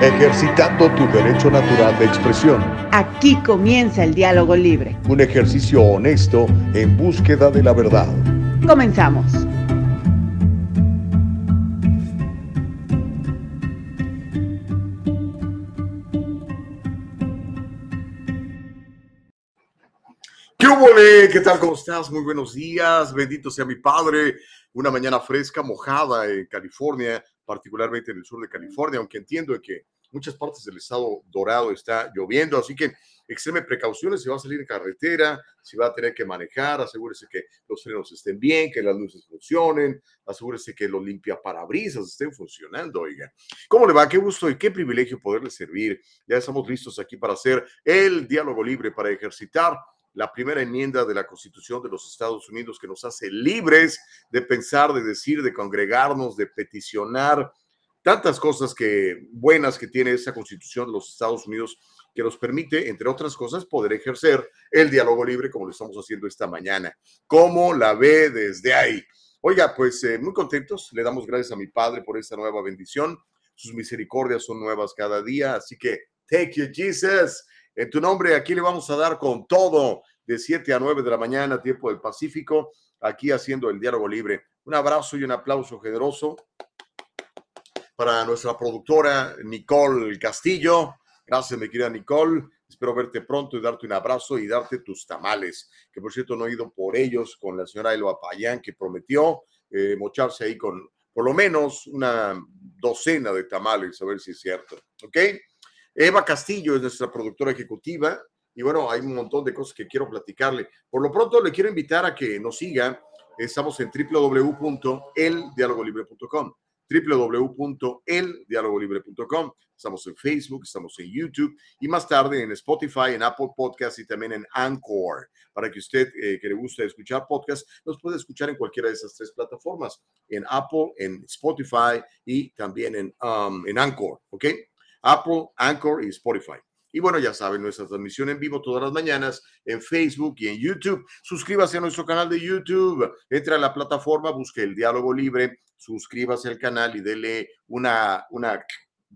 ejercitando tu derecho natural de expresión. Aquí comienza el diálogo libre. Un ejercicio honesto en búsqueda de la verdad. Comenzamos. ¿Qué hubo, ¿Qué tal? ¿Cómo estás? Muy buenos días. Bendito sea mi Padre. Una mañana fresca, mojada en California, particularmente en el sur de California, aunque entiendo que muchas partes del estado dorado está lloviendo, así que extreme precauciones si va a salir en carretera, si va a tener que manejar, asegúrese que los frenos estén bien, que las luces funcionen, asegúrese que los limpia parabrisas estén funcionando, oiga. ¿Cómo le va? Qué gusto y qué privilegio poderle servir. Ya estamos listos aquí para hacer el diálogo libre, para ejercitar la primera enmienda de la Constitución de los Estados Unidos que nos hace libres de pensar, de decir, de congregarnos, de peticionar, tantas cosas que buenas que tiene esa Constitución de los Estados Unidos que nos permite, entre otras cosas, poder ejercer el diálogo libre como lo estamos haciendo esta mañana. ¿Cómo la ve desde ahí? Oiga, pues eh, muy contentos, le damos gracias a mi Padre por esta nueva bendición. Sus misericordias son nuevas cada día, así que, thank you, Jesus. En tu nombre, aquí le vamos a dar con todo de 7 a 9 de la mañana, tiempo del Pacífico, aquí haciendo el diálogo libre. Un abrazo y un aplauso generoso para nuestra productora Nicole Castillo. Gracias, mi querida Nicole. Espero verte pronto y darte un abrazo y darte tus tamales, que por cierto no he ido por ellos con la señora Elba Payán, que prometió eh, mocharse ahí con por lo menos una docena de tamales, a ver si es cierto. ¿Ok? Eva Castillo es nuestra productora ejecutiva y bueno, hay un montón de cosas que quiero platicarle. Por lo pronto le quiero invitar a que nos siga. Estamos en www.eldialogolibre.com www.eldialogolibre.com. Estamos en Facebook, estamos en YouTube y más tarde en Spotify, en Apple Podcast y también en Anchor. Para que usted eh, que le guste escuchar podcast, nos puede escuchar en cualquiera de esas tres plataformas, en Apple, en Spotify y también en, um, en Anchor, ¿ok? Apple, Anchor y Spotify. Y bueno, ya saben, nuestra transmisión en vivo todas las mañanas en Facebook y en YouTube. Suscríbase a nuestro canal de YouTube. Entra a la plataforma, busque el diálogo libre, suscríbase al canal y dele una, una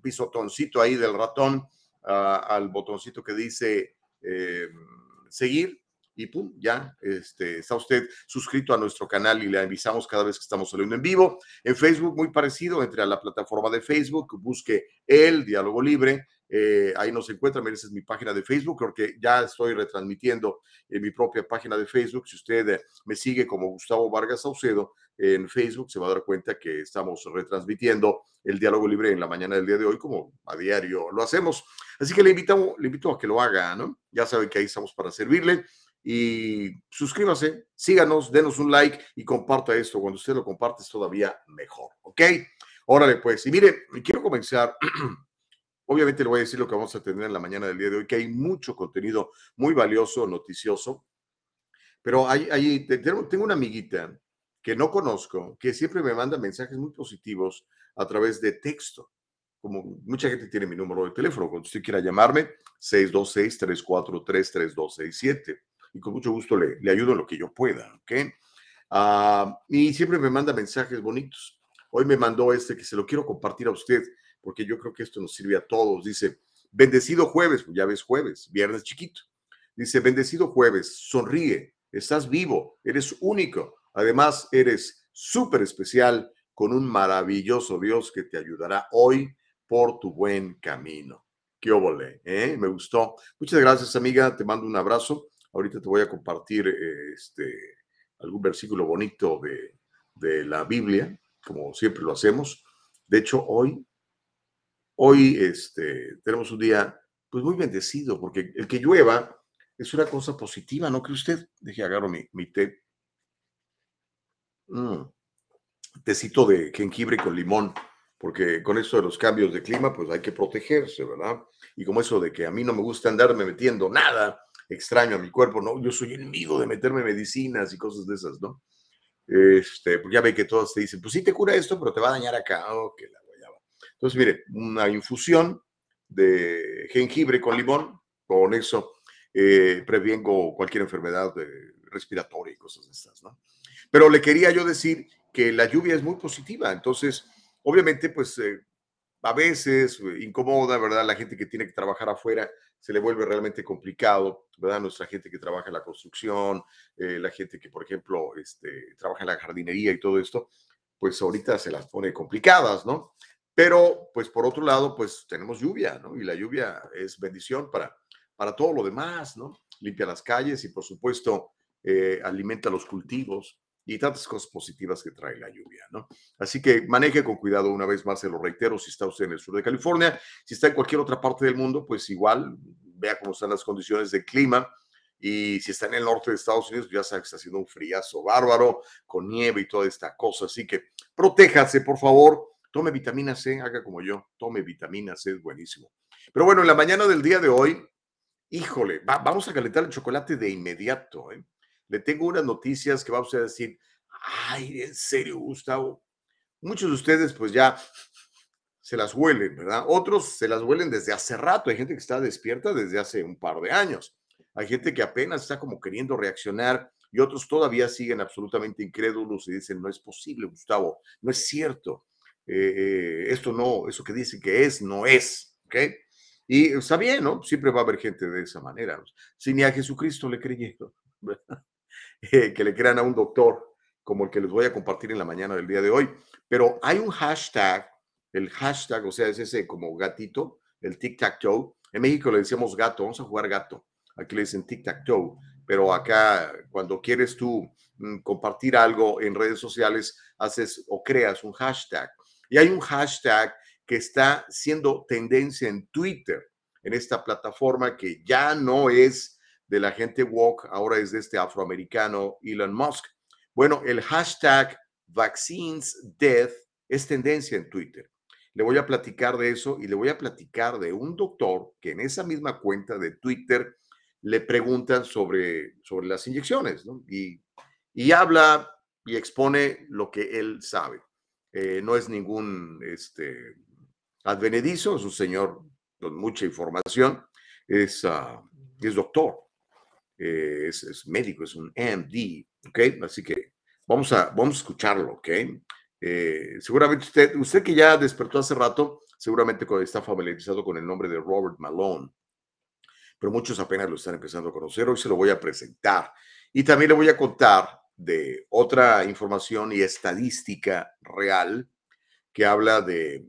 pisotoncito ahí del ratón uh, al botoncito que dice eh, seguir y pum, ya este, está usted suscrito a nuestro canal y le avisamos cada vez que estamos saliendo en vivo. En Facebook, muy parecido, entre a la plataforma de Facebook, busque el diálogo libre. Eh, ahí nos encuentra, esa es mi página de Facebook, porque ya estoy retransmitiendo en mi propia página de Facebook. Si usted eh, me sigue como Gustavo Vargas Saucedo en Facebook, se va a dar cuenta que estamos retransmitiendo el diálogo libre en la mañana del día de hoy, como a diario lo hacemos. Así que le invito, le invito a que lo haga, ¿no? Ya sabe que ahí estamos para servirle y suscríbase, síganos, denos un like y comparta esto. Cuando usted lo comparte es todavía mejor, ¿ok? Órale, pues. Y mire, quiero comenzar. Obviamente le voy a decir lo que vamos a tener en la mañana del día de hoy, que hay mucho contenido muy valioso, noticioso, pero hay, hay, tengo una amiguita que no conozco, que siempre me manda mensajes muy positivos a través de texto. Como mucha gente tiene mi número de teléfono, cuando usted quiera llamarme, 626-343-3267 y con mucho gusto le, le ayudo en lo que yo pueda, ¿ok? Uh, y siempre me manda mensajes bonitos. Hoy me mandó este que se lo quiero compartir a usted, porque yo creo que esto nos sirve a todos. Dice, bendecido jueves, pues ya ves jueves, viernes chiquito. Dice, bendecido jueves, sonríe, estás vivo, eres único. Además, eres súper especial con un maravilloso Dios que te ayudará hoy por tu buen camino. Qué óvole, ¿eh? Me gustó. Muchas gracias, amiga. Te mando un abrazo. Ahorita te voy a compartir este, algún versículo bonito de, de la Biblia, como siempre lo hacemos. De hecho, hoy, hoy este, tenemos un día pues muy bendecido, porque el que llueva es una cosa positiva, ¿no cree usted? Deje, agarro mi, mi té. Mm. Tecito de jengibre con limón, porque con eso de los cambios de clima, pues hay que protegerse, ¿verdad? Y como eso de que a mí no me gusta andarme metiendo nada extraño a mi cuerpo, ¿no? Yo soy enemigo de meterme medicinas y cosas de esas, ¿no? Este, porque ya ve que todos te dicen, pues sí te cura esto, pero te va a dañar acá, oh, que la guayaba. Entonces, mire, una infusión de jengibre con limón, con eso eh, prevengo cualquier enfermedad respiratoria y cosas de estas, ¿no? Pero le quería yo decir que la lluvia es muy positiva, entonces, obviamente, pues eh, a veces incomoda, ¿verdad? La gente que tiene que trabajar afuera se le vuelve realmente complicado, ¿verdad? Nuestra gente que trabaja en la construcción, eh, la gente que, por ejemplo, este, trabaja en la jardinería y todo esto, pues ahorita se las pone complicadas, ¿no? Pero, pues por otro lado, pues tenemos lluvia, ¿no? Y la lluvia es bendición para, para todo lo demás, ¿no? Limpia las calles y, por supuesto, eh, alimenta los cultivos y tantas cosas positivas que trae la lluvia, ¿no? Así que maneje con cuidado una vez más, se lo reitero, si está usted en el sur de California, si está en cualquier otra parte del mundo, pues igual vea cómo están las condiciones de clima y si está en el norte de Estados Unidos, ya sabe que está haciendo un friazo bárbaro, con nieve y toda esta cosa, así que protéjase, por favor, tome vitamina C, haga como yo, tome vitamina C, es buenísimo. Pero bueno, en la mañana del día de hoy, híjole, vamos a calentar el chocolate de inmediato, ¿eh? Le tengo unas noticias que va usted a decir, ay, en serio, Gustavo. Muchos de ustedes pues ya se las huelen, ¿verdad? Otros se las huelen desde hace rato. Hay gente que está despierta desde hace un par de años. Hay gente que apenas está como queriendo reaccionar y otros todavía siguen absolutamente incrédulos y dicen, no es posible, Gustavo, no es cierto. Eh, eh, esto no, eso que dicen que es, no es, ¿ok? Y está bien, ¿no? Siempre va a haber gente de esa manera. Si ni a Jesucristo le creyeron, ¿verdad? Que le crean a un doctor como el que les voy a compartir en la mañana del día de hoy. Pero hay un hashtag, el hashtag, o sea, es ese como gatito, el tic-tac-toe. En México le decíamos gato, vamos a jugar gato. Aquí le dicen tic-tac-toe. Pero acá, cuando quieres tú mm, compartir algo en redes sociales, haces o creas un hashtag. Y hay un hashtag que está siendo tendencia en Twitter, en esta plataforma que ya no es de la gente woke ahora es de este afroamericano Elon Musk. Bueno, el hashtag Vaccines Death es tendencia en Twitter. Le voy a platicar de eso y le voy a platicar de un doctor que en esa misma cuenta de Twitter le preguntan sobre, sobre las inyecciones y, y habla y expone lo que él sabe. Eh, no es ningún este, advenedizo, es un señor con mucha información, es, uh, es doctor. Es, médico, es un MD, ¿ok? Así que vamos a, vamos a escucharlo, ¿ok? Eh, seguramente usted, usted que ya despertó hace rato, seguramente está familiarizado con el nombre de Robert Malone, pero muchos apenas lo están empezando a conocer. Hoy se lo voy a presentar y también le voy a contar de otra información y estadística real que habla de,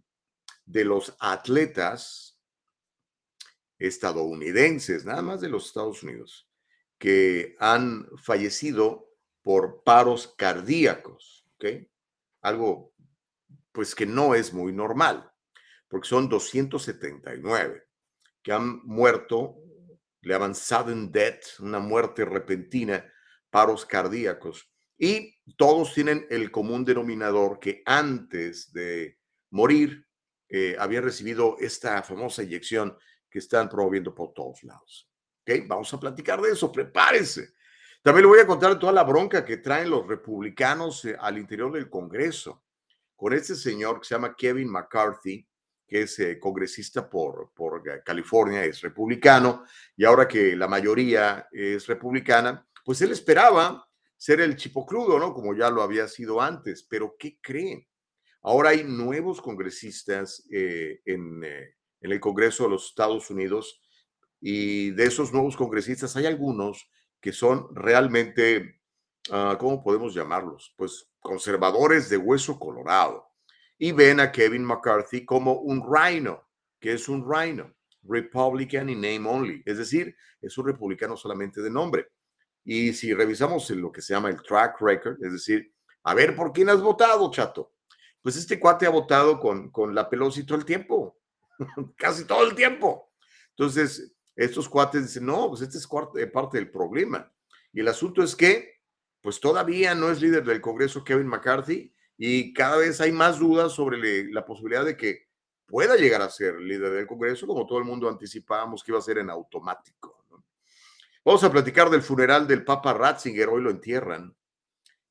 de los atletas estadounidenses, nada más de los Estados Unidos, que han fallecido por paros cardíacos, ¿ok? Algo pues que no es muy normal, porque son 279 que han muerto, le llaman sudden death, una muerte repentina, paros cardíacos, y todos tienen el común denominador que antes de morir eh, habían recibido esta famosa inyección que están promoviendo por todos lados. ¿Ok? Vamos a platicar de eso, prepárese. También le voy a contar toda la bronca que traen los republicanos eh, al interior del Congreso con este señor que se llama Kevin McCarthy, que es eh, congresista por, por eh, California, es republicano, y ahora que la mayoría es republicana, pues él esperaba ser el chipocludo, ¿no? Como ya lo había sido antes, pero ¿qué creen? Ahora hay nuevos congresistas en, en el Congreso de los Estados Unidos y de esos nuevos congresistas hay algunos que son realmente, ah, ¿cómo podemos llamarlos? Pues conservadores de hueso colorado. Y ven a Kevin McCarthy como un rhino, que es un rhino, Republican in name only, es decir, es un republicano solamente de nombre. Y si revisamos lo que se llama el track record, es decir, a ver, ¿por quién has votado, chato? Pues este cuate ha votado con, con la Pelosi todo el tiempo, casi todo el tiempo. Entonces, estos cuates dicen, no, pues este es eh, parte del problema. Y el asunto es que, pues todavía no es líder del Congreso Kevin McCarthy y cada vez hay más dudas sobre la posibilidad de que pueda llegar a ser líder del Congreso, como todo el mundo anticipábamos que iba a ser en automático. Vamos a platicar del funeral del Papa Ratzinger, hoy lo entierran.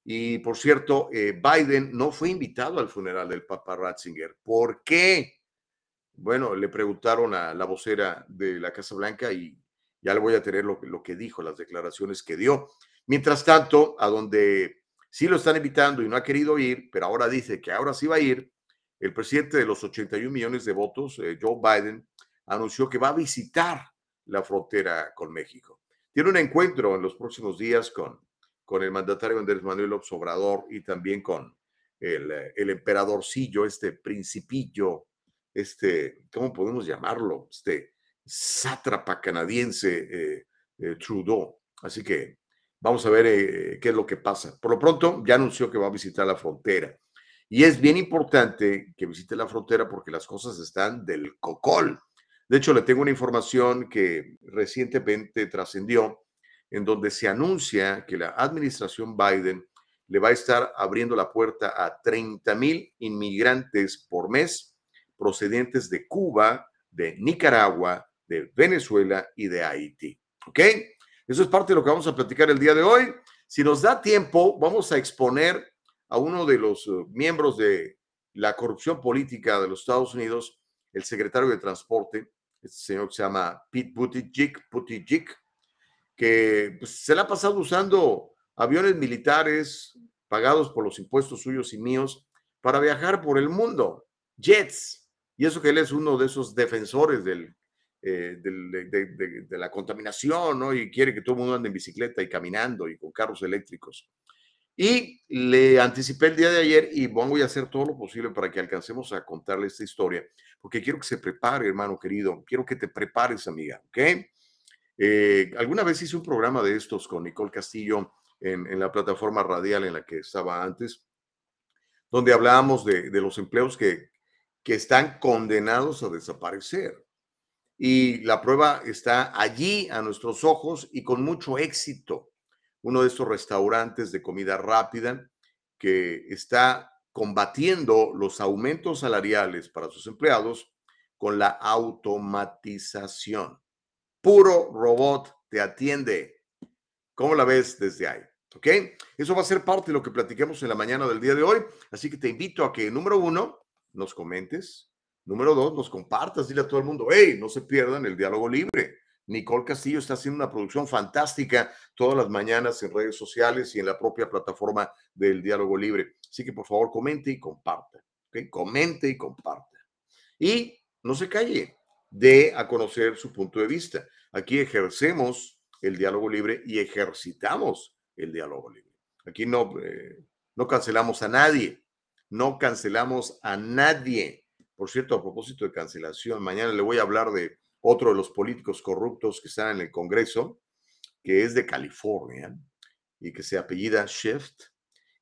Y por cierto, eh, Biden no fue invitado al funeral del Papa Ratzinger. ¿Por qué? Bueno, le preguntaron a la vocera de la Casa Blanca y ya le voy a tener lo, que dijo, las declaraciones que dio. Mientras tanto, a donde sí lo están invitando y no ha querido ir, pero ahora dice que ahora sí va a ir, el presidente de los 81 millones de votos, eh, Joe Biden, anunció que va a visitar la frontera con México. Tiene un encuentro en los próximos días con, con el mandatario Andrés Manuel López Obrador y también con el, eh, el emperadorcillo, este principillo, este, ¿cómo podemos llamarlo? Este sátrapa canadiense eh, eh, Trudeau. Así que vamos a ver qué es lo que pasa. Por lo pronto, ya anunció que va a visitar la frontera. Y es bien importante que visite la frontera porque las cosas están del cocol. De hecho, le tengo una información que recientemente trascendió, en donde se anuncia que la administración Biden le va a estar abriendo la puerta a 30 mil inmigrantes por mes procedentes de Cuba, de Nicaragua, de Venezuela y de Haití. ¿Ok? Eso es parte de lo que vamos a platicar el día de hoy. Si nos da tiempo, vamos a exponer a uno de los eh, miembros de la corrupción política de los Estados Unidos, el secretario de Transporte, este señor que se llama Pete Buttigieg, Buttigieg que pues, se le ha pasado usando aviones militares pagados por los impuestos suyos y míos para viajar por el mundo, jets. Y eso que él es uno de esos defensores eh, de, la contaminación, ¿no? Y quiere que todo el mundo ande en bicicleta y caminando y con carros eléctricos. Y le anticipé el día de ayer y voy a hacer todo lo posible para que alcancemos a contarle esta historia, porque quiero que se prepare, hermano querido, quiero que te prepares, amiga, ¿ok? Eh, alguna vez hice un programa de estos con Nicole Castillo en, la plataforma radial en la que estaba antes, donde hablábamos de los empleos que, que están condenados a desaparecer. Y la prueba está allí a nuestros ojos y con mucho éxito uno de estos restaurantes de comida rápida que está combatiendo los aumentos salariales para sus empleados con la automatización. Puro robot te atiende. ¿Cómo la ves desde ahí? ¿Ok? Eso va a ser parte de lo que platiquemos en la mañana del día de hoy. Así que te invito a que, número uno, nos comentes. Número dos, nos compartas. Dile a todo el mundo, hey, no se pierdan el diálogo libre. Nicole Castillo está haciendo una producción fantástica todas las mañanas en redes sociales y en la propia plataforma del Diálogo Libre. Así que por favor comente y comparta. ¿okay? Comente y comparta. Y no se calle, dé a conocer su punto de vista. Aquí ejercemos el diálogo libre y ejercitamos el diálogo libre. Aquí no, eh, no cancelamos a nadie, no cancelamos a nadie. Por cierto, a propósito de cancelación, mañana le voy a hablar de otro de los políticos corruptos que están en el Congreso, que es de California y que se apellida Shift.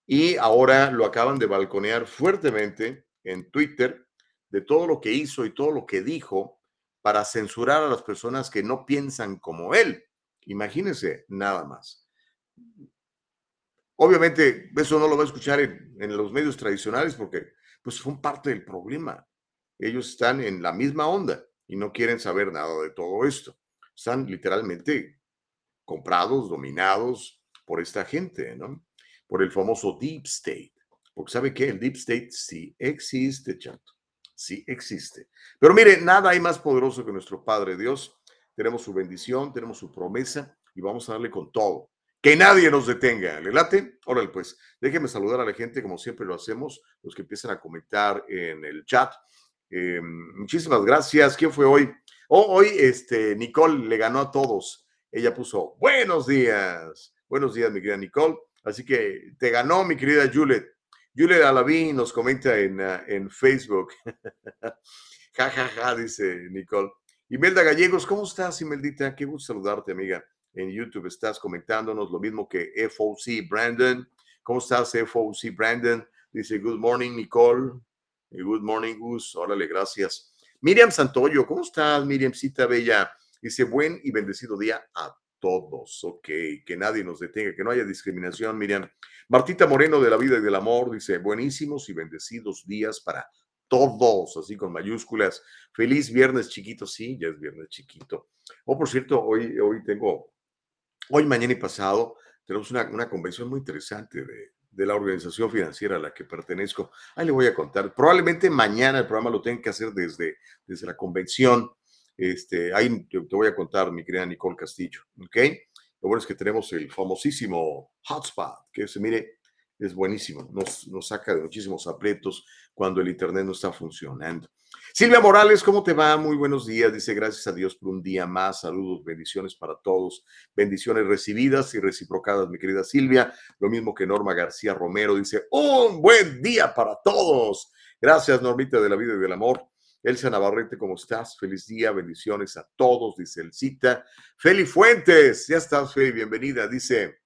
Y ahora lo acaban de balconear fuertemente en Twitter de todo lo que hizo y todo lo que dijo para censurar a las personas que no piensan como él. Imagínense, nada más. Obviamente, eso no lo va a escuchar en, los medios tradicionales porque pues fue parte del problema. Ellos están en la misma onda y no quieren saber nada de todo esto. Están literalmente comprados, dominados por esta gente, ¿no? Por el famoso Deep State. Porque sabe que el Deep State sí existe, chato. Sí existe. Pero mire, nada hay más poderoso que nuestro Padre Dios. Tenemos su bendición, tenemos su promesa y vamos a darle con todo. Que nadie nos detenga. ¿Le late? Órale, pues, déjeme saludar a la gente como siempre lo hacemos, los que empiezan a comentar en el chat. Eh, muchísimas gracias. ¿Quién fue hoy? Oh, hoy este, Nicole le ganó a todos. Ella puso buenos días. Buenos días, mi querida Nicole. Así que te ganó, mi querida Juliet. Juliet Alaví nos comenta en, ah, en Facebook. ja, ja, ja, dice Nicole. Imelda Gallegos, ¿cómo estás, Imeldita? Qué gusto saludarte, amiga. En YouTube estás comentándonos lo mismo que FOC Brandon. ¿Cómo estás, FOC Brandon? Dice, good morning, Nicole. Good morning, Gus. Órale, gracias. Miriam Santoyo, ¿cómo estás, Miriamcita Bella? Dice, buen y bendecido día a todos. Ok, que nadie nos detenga, que no haya discriminación, Miriam. Martita Moreno de la vida y del amor dice, buenísimos y bendecidos días para todos, así con mayúsculas. Feliz viernes chiquito, sí, ya es viernes chiquito. Oh, por cierto, hoy, hoy tengo, hoy, mañana y pasado, tenemos una, una convención muy interesante de, de la organización financiera a la que pertenezco. Ahí le voy a contar. Probablemente mañana el programa lo tenga que hacer desde, desde la convención. Este, ahí te, voy a contar, mi querida Nicole Castillo. ¿Ok? Lo bueno es que tenemos el famosísimo hotspot, que se mire, es buenísimo, nos, nos saca de muchísimos aprietos cuando el Internet no está funcionando. Silvia Morales, ¿cómo te va? Muy buenos días. Dice, gracias a Dios por un día más. Saludos, bendiciones para todos. Bendiciones recibidas y reciprocadas, mi querida Silvia. Lo mismo que Norma García Romero dice, un buen día para todos. Gracias, Normita de la vida y del amor. Elsa Navarrete, ¿cómo estás? Feliz día, bendiciones a todos, dice el cita. Feli Fuentes, ya estás, Feli, bienvenida. Dice,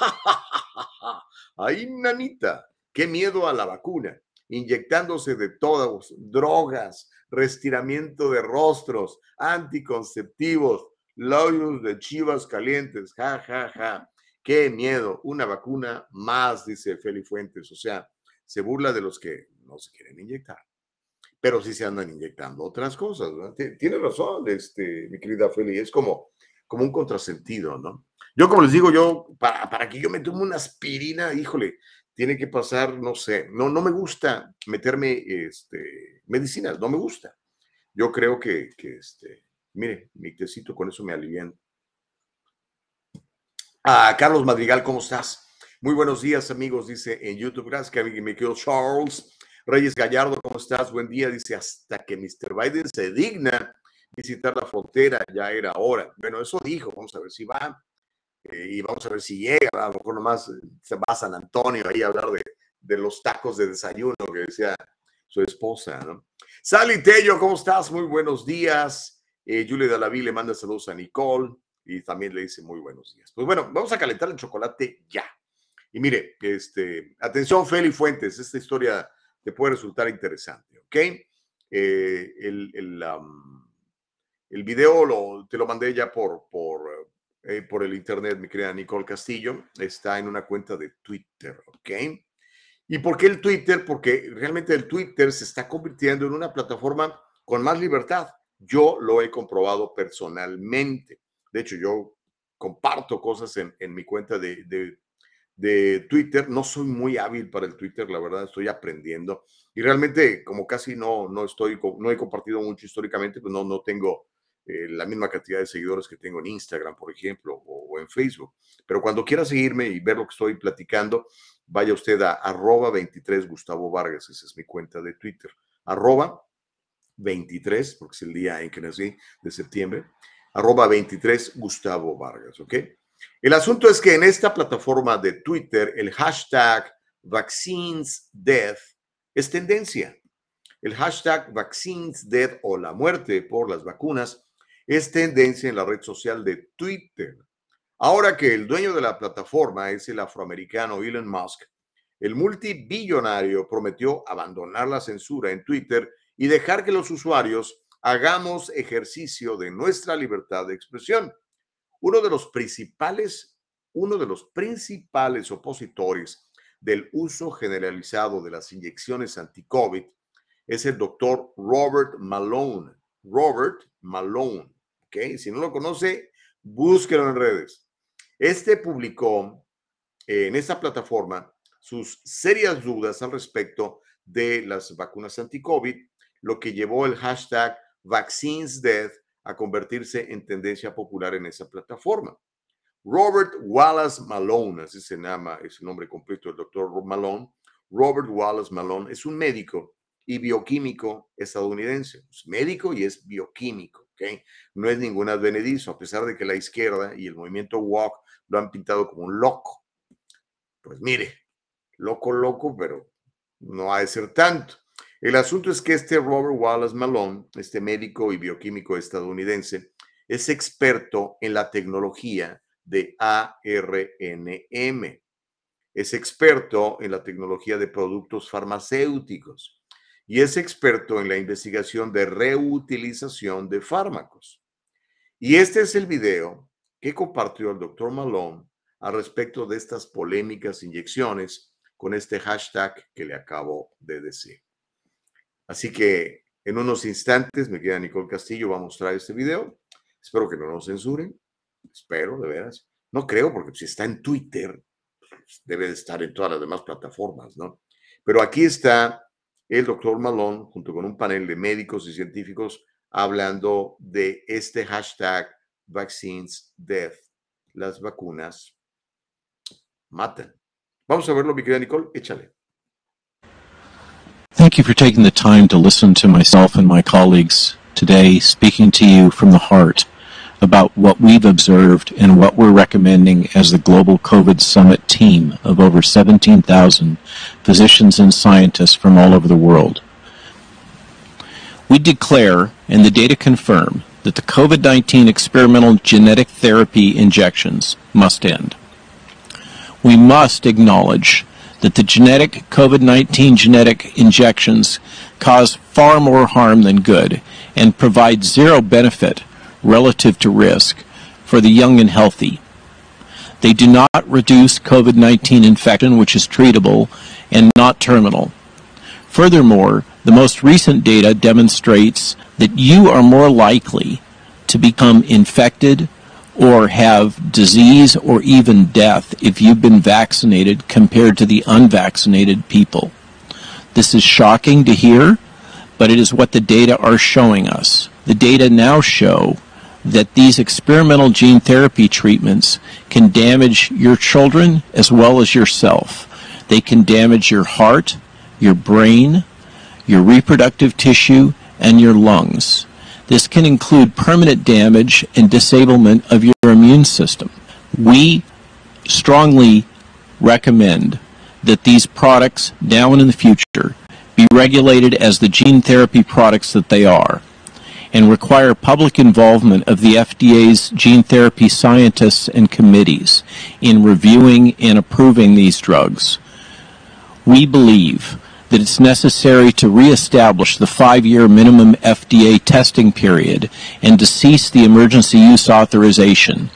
ay, nanita, qué miedo a la vacuna inyectándose de todas, drogas, restiramiento de rostros, anticonceptivos, labios de chivas calientes, ja, ja, ja. Qué miedo, una vacuna más, dice Feli Fuentes. O sea, se burla de los que no se quieren inyectar, pero sí se andan inyectando otras cosas. Tiene razón, este, mi querida Feli, es como, como un contrasentido, ¿no? Yo, como les digo, yo, para, para que yo me tome una aspirina, híjole, tiene que pasar, no sé, no, no me gusta meterme este, medicinas, no me gusta. Yo creo que, que este, mire, mi tecito con eso me alivian. Ah, Carlos Madrigal, ¿cómo estás? Muy buenos días, amigos, dice en YouTube. Gracias, que me quedo Charles. Reyes Gallardo, ¿cómo estás? Buen día, dice, hasta que Mr. Biden se digna visitar la frontera, ya era hora. Bueno, eso dijo, vamos a ver si va. Eh, y vamos a ver si llega, a lo mejor nomás eh, se va a San Antonio ahí a hablar de, de los tacos de desayuno que decía su esposa, ¿no? Sally Tello, ¿cómo estás? Muy buenos días. Eh, Julia Dalaví le manda saludos a Nicole y también le dice muy buenos días. Pues bueno, vamos a calentar el chocolate ya. Y mire, este, atención, Feli Fuentes, esta historia te puede resultar interesante, ¿ok? Eh, el, el, el, video lo, te lo mandé ya por, por eh, por el internet, mi querida Nicole Castillo, está en una cuenta de Twitter, ¿ok? ¿Y por qué el Twitter? Porque realmente el Twitter se está convirtiendo en una plataforma con más libertad. Yo lo he comprobado personalmente. De hecho, yo comparto cosas en, en mi cuenta de, de, de, Twitter. No soy muy hábil para el Twitter, la verdad, estoy aprendiendo. Y realmente, como casi no, no estoy, no he compartido mucho históricamente, pues no, no tengo eh, la misma cantidad de seguidores que tengo en Instagram, por ejemplo, o, en Facebook. Pero cuando quiera seguirme y ver lo que estoy platicando, vaya usted a arroba 23 Gustavo Vargas, esa es mi cuenta de Twitter, arroba 23, porque es el día en que nací, de septiembre, arroba 23 Gustavo Vargas, ¿ok? El asunto es que en esta plataforma de Twitter, el hashtag VaccinesDeath es tendencia. El hashtag VaccinesDeath o la muerte por las vacunas es tendencia en la red social de Twitter. Ahora que el dueño de la plataforma es el afroamericano Elon Musk, el multibillonario prometió abandonar la censura en Twitter y dejar que los usuarios hagamos ejercicio de nuestra libertad de expresión. Uno de los principales, uno de los principales opositores del uso generalizado de las inyecciones anti-COVID es el doctor Robert Malone. Robert Malone. Si no lo conoce, búsquelo en redes. Este publicó en esta plataforma sus serias dudas al respecto de las vacunas anti-COVID, lo que llevó el hashtag VaccinesDeath a convertirse en tendencia popular en esa plataforma. Robert Wallace Malone, así se llama, es el nombre completo del doctor Malone. Robert Wallace Malone es un médico y bioquímico estadounidense. Es médico y es bioquímico. No es ningún advenedizo, a pesar de que la izquierda y el movimiento walk lo han pintado como un loco. Pues mire, loco, loco, pero no ha de ser tanto. El asunto es que este Robert Wallace Malone, este médico y bioquímico estadounidense, es experto en la tecnología de ARNM. Es experto en la tecnología de productos farmacéuticos y es experto en la investigación de reutilización de fármacos. Y este es el video que compartió el doctor Malone al respecto de estas polémicas inyecciones con este hashtag que le acabo de decir. Así que en unos instantes, me queda Nicole Castillo, va a mostrar este video. Espero que no lo censuren. Espero, de veras. No creo, porque si está en Twitter, pues, debe de estar en todas las demás plataformas, ¿no? Pero aquí está el doctor Malone, junto con un panel de médicos y científicos, hablando de este hashtag Vaccines Death. Las vacunas matan. Vamos a verlo, mi querida Nicole, échale. Thank you for taking the time to listen to myself and my colleagues today, speaking to you from the heart about what we've observed and what we're recommending as the Global COVID Summit team of over 17,000 physicians and scientists from all over the world. We declare, and the data confirm, that the COVID 19 experimental genetic therapy injections must end. We must acknowledge that the genetic COVID 19 genetic injections cause far more harm than good and provide zero benefit relative to risk for the young and healthy. They do not reduce COVID 19 infection, which is treatable and not terminal. Furthermore, the most recent data demonstrates that you are more likely to become infected or have disease or even death if you've been vaccinated compared to the unvaccinated people. This is shocking to hear, but it is what the data are showing us. The data now show that these experimental gene therapy treatments can damage your children as well as yourself. They can damage your heart, your brain, your reproductive tissue, and your lungs. This can include permanent damage and disablement of your immune system. We strongly recommend that these products now and in the future be regulated as the gene therapy products that they are and require public involvement of the FDA's gene therapy scientists and committees in reviewing and approving these drugs. We believe that it's necessary to reestablish the five-year minimum FDA testing period and to cease the emergency use authorization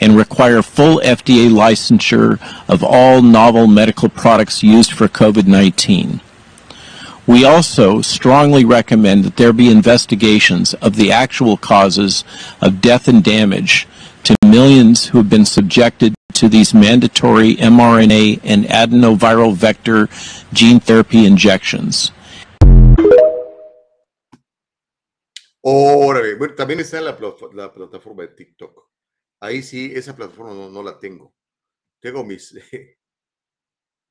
and require full FDA licensure of all novel medical products used for COVID-19. We also strongly recommend that there be investigations of the actual causes of death and damage to millions who have been subjected to these mandatory mRNA and adenoviral vector gene therapy injections. Órale, bueno, también está en la, la, plataforma de TikTok. Ahí sí, esa plataforma no, no la tengo. Tengo mis,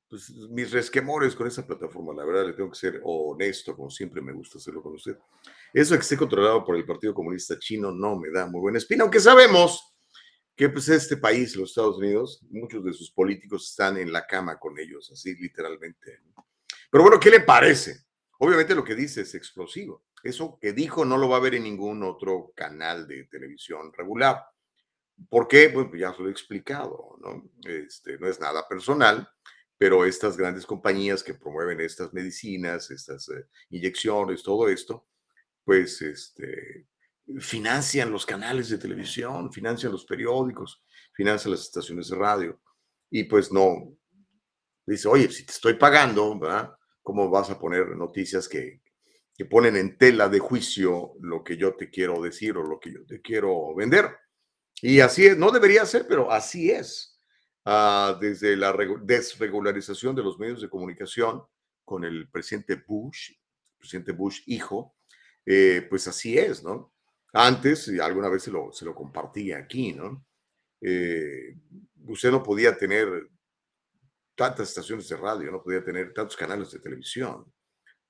pues, mis resquemores con esa plataforma, la verdad, le tengo que ser honesto, como siempre me gusta hacerlo con usted. Eso de que esté controlado por el Partido Comunista Chino no me da muy buena espina, aunque sabemos que pues este país, los Estados Unidos, muchos de sus políticos están en la cama con ellos, así literalmente. Pero bueno, ¿qué le parece? Obviamente lo que dice es explosivo. Eso que dijo no lo va a ver en ningún otro canal de televisión regular. ¿Por qué? Pues ya se lo he explicado, ¿no? Este, no es nada personal, pero estas grandes compañías que promueven estas medicinas, estas eh, inyecciones, todo esto, pues este, financian los canales de televisión, financian los periódicos, financian las estaciones de radio. Y pues no, dice, oye, si te estoy pagando, ¿verdad? ¿Cómo vas a poner noticias que, que ponen en tela de juicio lo que yo te quiero decir o lo que yo te quiero vender? Y así es, no debería ser, pero así es. Ah, desde la desregularización de los medios de comunicación con el presidente Bush, presidente Bush hijo, eh, pues así es, ¿no? Antes, y alguna vez se lo, se lo aquí, ¿no? Eh, usted no podía tener tantas estaciones de radio, no podía tener tantos canales de televisión.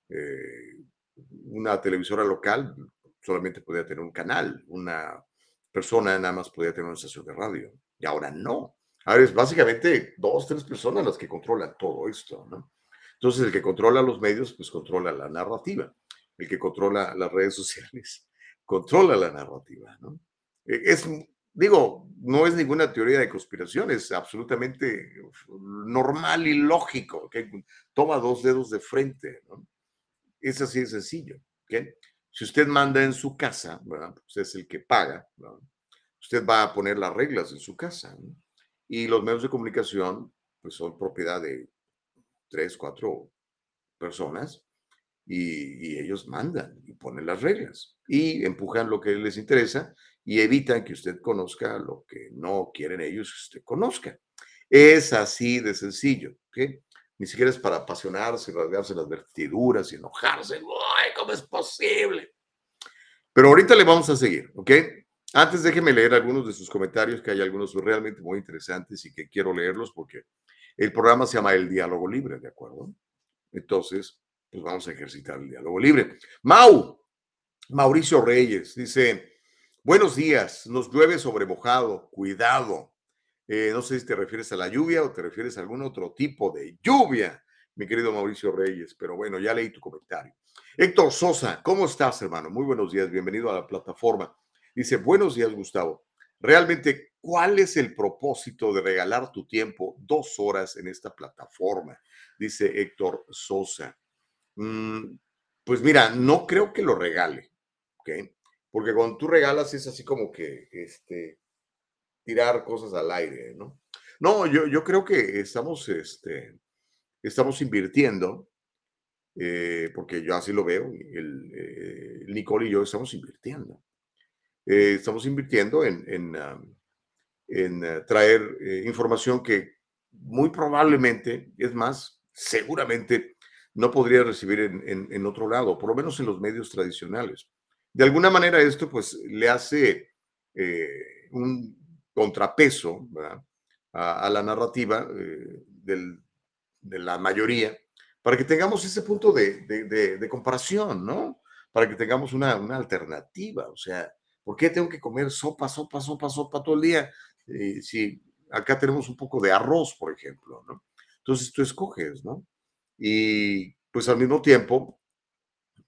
Eh, una televisora local solamente podía tener un canal, una persona nada más podía tener una estación de radio, y ahora no. Ahora es básicamente dos, tres personas las que controlan todo esto, ¿no? Entonces, el que controla los medios, pues controla la narrativa. El que controla las redes sociales, controla la narrativa, ¿no? E, es, digo, no es ninguna teoría de conspiración, es absolutamente normal y lógico, que toma dos dedos de frente, ¿no? Es así de sencillo, ¿ok? Si usted manda en su casa, ¿verdad? Usted es el que paga, Usted va a poner las reglas en su casa, ¿no? Y los medios de comunicación, pues son propiedad de tres, cuatro personas y, ellos mandan y ponen las reglas y empujan lo que les interesa y evitan que usted conozca lo que no quieren ellos que usted conozca. Es así de sencillo, ¿ok? Ni siquiera es para apasionarse, rasgarse las vertiduras y enojarse. ¡Ay, cómo es posible! Pero ahorita le vamos a seguir, ¿ok? Antes déjeme leer algunos de sus comentarios, que hay algunos realmente muy interesantes y que quiero leerlos porque El programa se llama El Diálogo Libre, ¿de acuerdo? Entonces, pues vamos a ejercitar el diálogo libre. Mau, Mauricio Reyes, dice, buenos días, nos llueve sobre mojado, cuidado. Eh, no sé si te refieres a la lluvia o te refieres a algún otro tipo de lluvia, mi querido Mauricio Reyes, pero bueno, ya leí tu comentario. Héctor Sosa, ¿cómo estás, hermano? Muy buenos días, bienvenido a la plataforma. Dice, buenos días, Gustavo. Realmente, ¿cuál es el propósito de regalar tu tiempo dos horas en esta plataforma? Dice Héctor Sosa. Mm, pues mira, no creo que lo regale, ¿ok? Porque cuando tú regalas es así como que, este, tirar cosas al aire, ¿no? No, yo, yo creo que estamos, este, estamos invirtiendo, eh, porque yo así lo veo, el, eh, Nicole y yo estamos invirtiendo. Eh, estamos invirtiendo en, en, en traer información que muy probablemente, es más, seguramente no podría recibir en, en, otro lado, por lo menos en los medios tradicionales. De alguna manera esto pues le hace un contrapeso a, la narrativa eh, de la mayoría, para que tengamos ese punto de, de, comparación, ¿no? Para que tengamos una, una, alternativa. O sea, ¿por qué tengo que comer sopa, sopa, sopa, sopa todo el día? Eh, si acá tenemos un poco de arroz, por ejemplo, ¿no? Entonces tú escoges, ¿no? Y pues al mismo tiempo,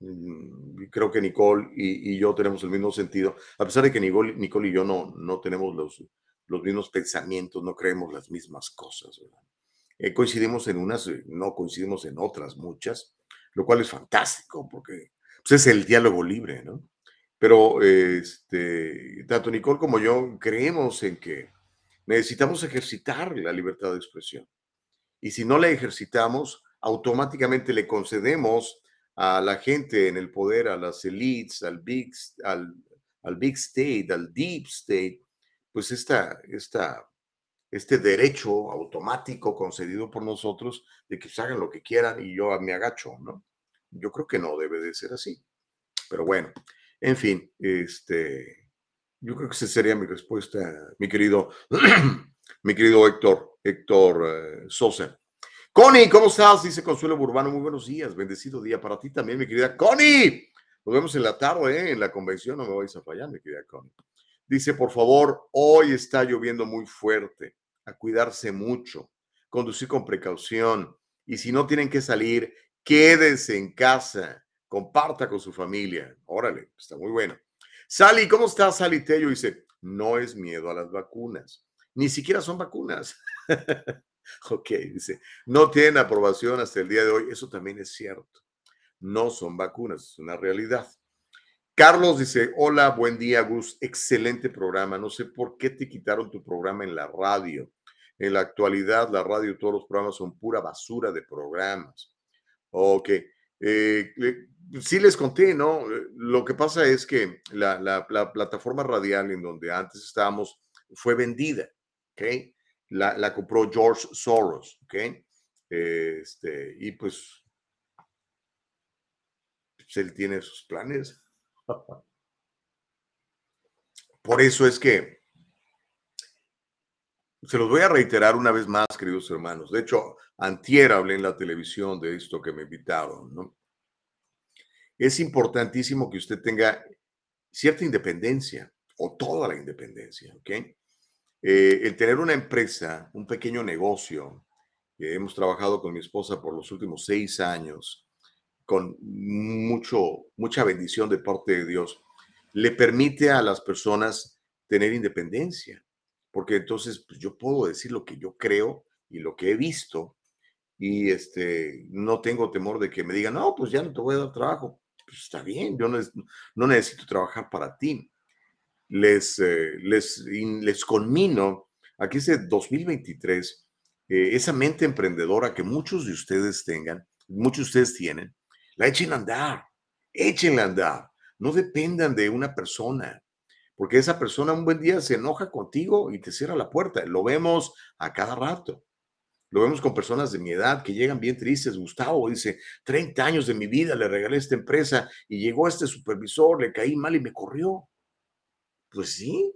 mm, creo que Nicole y, y, yo tenemos el mismo sentido, a pesar de que Nicole, Nicole y yo no, no tenemos los, los mismos pensamientos, no creemos las mismas cosas. Eh, coincidimos en unas, eh, no coincidimos en otras muchas, lo cual es fantástico porque pues, es el diálogo libre, ¿no? Pero este, tanto Nicole como yo creemos en que necesitamos ejercitar la libertad de expresión. Y si no la ejercitamos, automáticamente le concedemos a la gente en el poder, a las elites, al big, al, big state, al deep state, pues esta, esta, este derecho automático concedido por nosotros de que se hagan lo que quieran y yo me agacho, ¿no? Yo creo que no debe de ser así. Pero bueno, en fin, este, yo creo que esa sería mi respuesta, mi querido, mi querido Héctor, Héctor eh, Sosa. Connie, ¿cómo estás? Dice Consuelo Burbano, muy buenos días, bendecido día para ti también, mi querida Connie. Nos vemos en la tarde, ¿eh? en la convención, no me vais a fallar, mi querida Connie. Dice, por favor, hoy está lloviendo muy fuerte, a cuidarse mucho, conducir con precaución y si no tienen que salir, quédense en casa, comparta con su familia. Órale, está muy bueno. Sally, ¿cómo estás, Sally Tello? Dice, no es miedo a las vacunas, ni siquiera son vacunas. ok, dice, no tienen aprobación hasta el día de hoy. Eso también es cierto. No son vacunas, es una realidad. Carlos dice, hola, buen día, Gus, excelente programa. No sé por qué te quitaron tu programa en la radio. En la actualidad, la radio, todos los programas son pura basura de programas. Ok. Eh, sí les conté, ¿no? Lo que pasa es que la, plataforma radial en donde antes estábamos fue vendida, ¿ok? La, compró George Soros, ¿ok? Este, y pues, pues él tiene sus planes. Por eso es que se los voy a reiterar una vez más, queridos hermanos. De hecho, antier hablé en la televisión de esto que me invitaron, ¿no? Es importantísimo que usted tenga cierta independencia o toda la independencia, ¿ok? Eh, el tener una empresa, un pequeño negocio, que hemos trabajado con mi esposa por los últimos seis años, con mucho, mucha bendición de parte de Dios, le permite a las personas tener independencia, porque entonces pues, yo puedo decir lo que yo creo y lo que he visto y este, no tengo temor de que me digan, no, pues ya no te voy a dar trabajo. Pues está bien, yo no, necesito trabajar para ti. Les, eh, les, les conmino, aquí es 2023, eh, esa mente emprendedora que muchos de ustedes tengan, muchos de ustedes tienen, la echen a andar, échenla a andar. No dependan de una persona, porque esa persona un buen día se enoja contigo y te cierra la puerta. Lo vemos a cada rato. Lo vemos con personas de mi edad que llegan bien tristes. Gustavo dice, 30 años de mi vida le regalé esta empresa y llegó este supervisor, le caí mal y me corrió. Pues sí,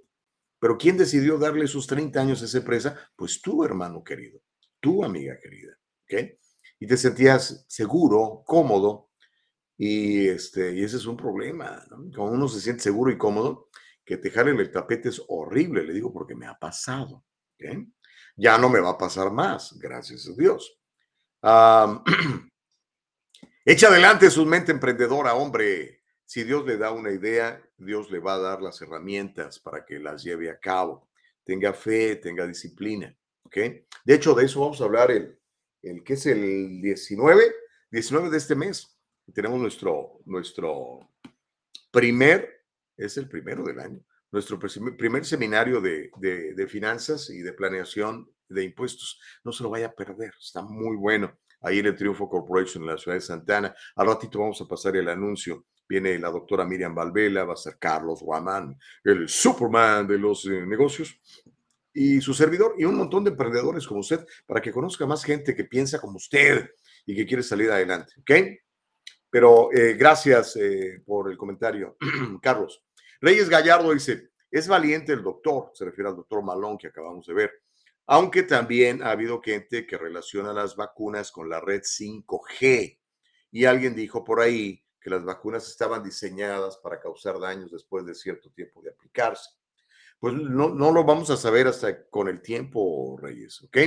pero ¿quién decidió darle esos 30 años a esa empresa? Pues tú, hermano querido. tú, amiga querida, ¿ok? Y te sentías seguro, cómodo, y, este, y ese es un problema, ¿no? Cuando uno se siente seguro y cómodo, que te jalen el tapete es horrible, le digo, porque me ha pasado, ¿ok? Ya no me va a pasar más, gracias a Dios. echa adelante su mente emprendedora, hombre. Si Dios le da una idea, Dios le va a dar las herramientas para que las lleve a cabo. Tenga fe, tenga disciplina. ¿Ok? De hecho, de eso vamos a hablar el, el que es el 19, 19 de este mes. Tenemos nuestro, nuestro primer, es el primero del año, nuestro primer seminario de, de, de finanzas y de planeación de impuestos. No se lo vaya a perder, está muy bueno. Ahí en el Triunfo Corporation en la ciudad de Santana. Al ratito vamos a pasar el anuncio Viene la doctora Miriam Valvela, va a ser Carlos Guamán, el Superman de los eh, negocios, y su servidor, y un montón de emprendedores como usted, para que conozca más gente que piensa como usted y que quiere salir adelante. ¿Ok? Pero eh, gracias eh, por el comentario, Carlos. Reyes Gallardo dice, es valiente el doctor, se refiere al doctor Malón que acabamos de ver, aunque también ha habido gente que relaciona las vacunas con la red 5G. Y alguien dijo por ahí que las vacunas estaban diseñadas para causar daños después de cierto tiempo de aplicarse. Pues no, no lo vamos a saber hasta con el tiempo, Reyes, ¿ok?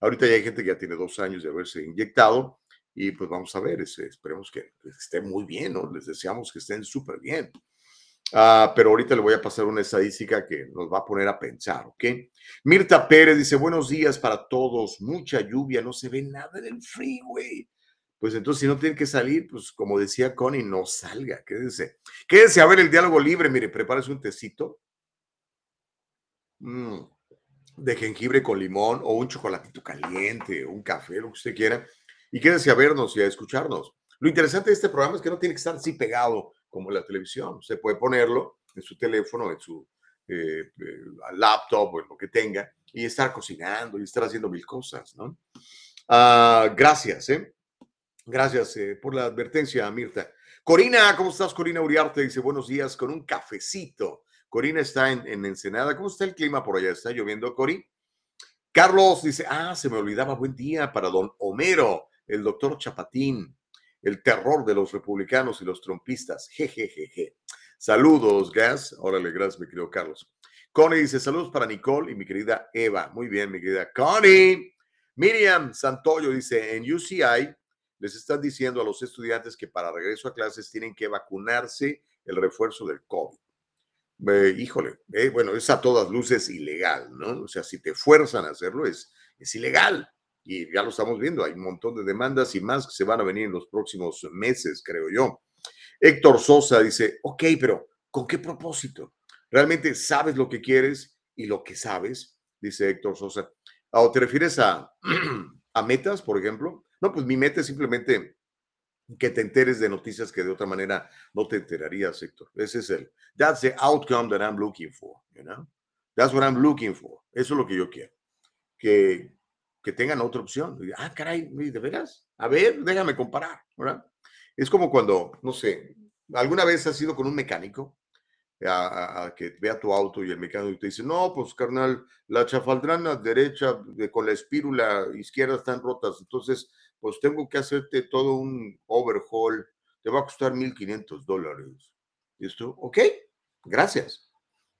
Ahorita ya hay gente que ya tiene dos años de haberse inyectado y pues vamos a ver, esperemos que esté muy bien, ¿no? Les deseamos que estén súper bien. Uh, pero ahorita le voy a pasar una estadística que nos va a poner a pensar, ¿ok? Mirta Pérez dice, buenos días para todos, mucha lluvia, no se ve nada en el freeway pues entonces si no tiene que salir, pues como decía Connie, no salga, quédese. Quédese a ver el diálogo libre, mire, prepárese un tecito mm, de jengibre con limón o un chocolatito caliente, un café, lo que usted quiera, y quédese a vernos y a escucharnos. Lo interesante de este programa es que no tiene que estar así pegado como la televisión. Usted puede ponerlo en su teléfono, en su eh, eh, laptop o en lo que tenga y estar cocinando y estar haciendo mil cosas, ¿no? Ah, gracias, ¿eh? Gracias eh, por la advertencia, Mirta. Corina, ¿cómo estás? Corina Uriarte dice buenos días con un cafecito. Corina está en, en Ensenada. ¿Cómo está el clima por allá? ¿Está lloviendo, Cori? Carlos dice, ah, se me olvidaba, buen día para don Homero, el doctor Chapatín, el terror de los republicanos y los trompistas. Jejejeje. Saludos, Gas. Órale, gracias, mi querido Carlos. Connie dice, saludos para Nicole y mi querida Eva. Muy bien, mi querida Connie. Miriam Santoyo dice, en UCI les están diciendo a los estudiantes que para regreso a clases tienen que vacunarse el refuerzo del COVID. híjole, eh, bueno, es a todas luces ilegal, ¿no? O sea, si te fuerzan a hacerlo, es, es ilegal. Y ya lo estamos viendo, hay un montón de demandas y más que se van a venir en los próximos meses, creo yo. Héctor Sosa dice, ok, pero ¿con qué propósito? ¿Realmente sabes lo que quieres y lo que sabes? Dice Héctor Sosa. ¿O te refieres a, a metas, por ejemplo? No, pues mi meta es simplemente que te enteres de noticias que de otra manera no te enterarías, Héctor. Ese es el, that's the outcome that I'm looking for, you know? That's what I'm looking for. Eso es lo que yo quiero. Que, que tengan otra opción. Ah, caray, ¿de veras? A ver, déjame comparar, ¿verdad? Es como cuando, no sé, ¿alguna vez has ido con un mecánico a, que vea tu auto y el mecánico te dice, no, pues carnal, la chafaldrana derecha con la espírula izquierda están rotas, entonces pues tengo que hacerte todo un overhaul, te va a costar 1.500 dólares. ¿Y esto? Ok, gracias.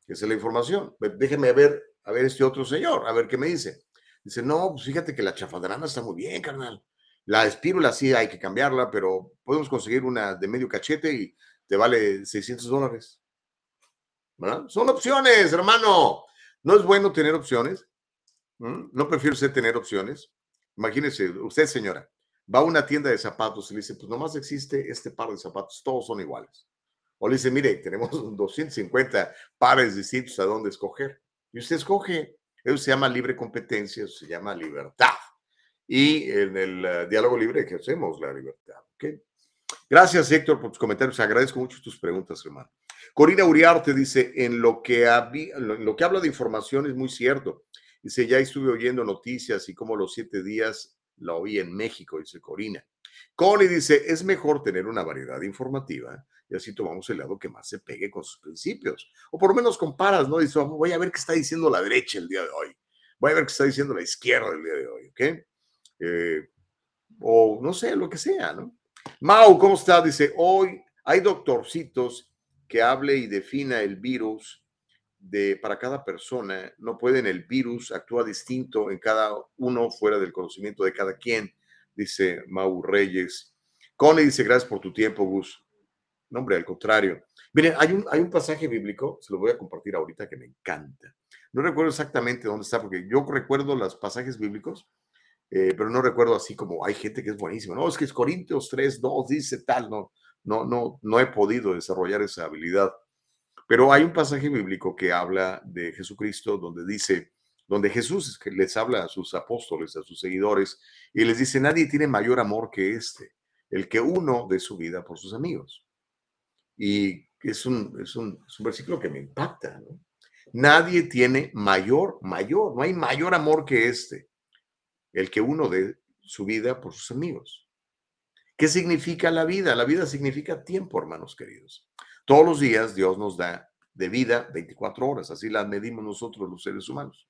Esa es la información. Déjeme ver, a ver este otro señor, a ver qué me dice. Dice, no, pues fíjate que la chafadrana está muy bien, carnal. La espírula sí hay que cambiarla, pero podemos conseguir una de medio cachete y te vale 600 dólares. Son opciones, hermano. No es bueno tener opciones. No prefiero usted tener opciones. Imagínese, usted, señora, va a una tienda de zapatos y le dice, pues nomás existe este par de zapatos, todos son iguales. O le dice, mire, tenemos 250 pares distintos a dónde escoger. Y usted escoge. Eso se llama libre competencia, eso se llama libertad. Y en el uh, diálogo libre que hacemos la libertad. ¿okay? Gracias, Héctor, por tus comentarios. Agradezco mucho tus preguntas, hermano. Corina Uriarte dice, en lo que, en lo que habla de información es muy cierto. Dice, ya estuve oyendo noticias y como los siete días la oí en México, dice Corina. Connie dice, es mejor tener una variedad informativa y así tomamos el lado que más se pegue con sus principios. O por lo menos comparas, ¿no? Dice, voy a ver qué está diciendo la derecha el día de hoy. Voy a ver qué está diciendo la izquierda el día de hoy, ¿ok? eh, o no sé, lo que sea, ¿no? Mau, ¿cómo está? Dice, hoy hay doctorcitos que hable y defina el virus de, para cada persona. No pueden, el virus actúa distinto en cada uno fuera del conocimiento de cada quien, dice Mau Reyes. Connie dice, gracias por tu tiempo, Gus. No, hombre, al contrario. Miren, hay un, hay un pasaje bíblico, se lo voy a compartir ahorita, que me encanta. No recuerdo exactamente dónde está, porque yo recuerdo los pasajes bíblicos, eh, pero no recuerdo así como hay gente que es buenísima. No, es que es Corintios 3, 2, dice tal, no, no, no, no he podido desarrollar esa habilidad. Pero hay un pasaje bíblico que habla de Jesucristo donde dice, donde Jesús les habla a sus apóstoles, a sus seguidores, y les dice, nadie tiene mayor amor que este, el que uno de su vida por sus amigos. Y es un, es un, es un versículo que me impacta. Nadie tiene mayor, mayor, no hay mayor amor que este, el que uno dé su vida por sus amigos. ¿Qué significa la vida? La vida significa tiempo, hermanos queridos. Todos los días Dios nos da de vida 24 horas, así las medimos nosotros los seres humanos.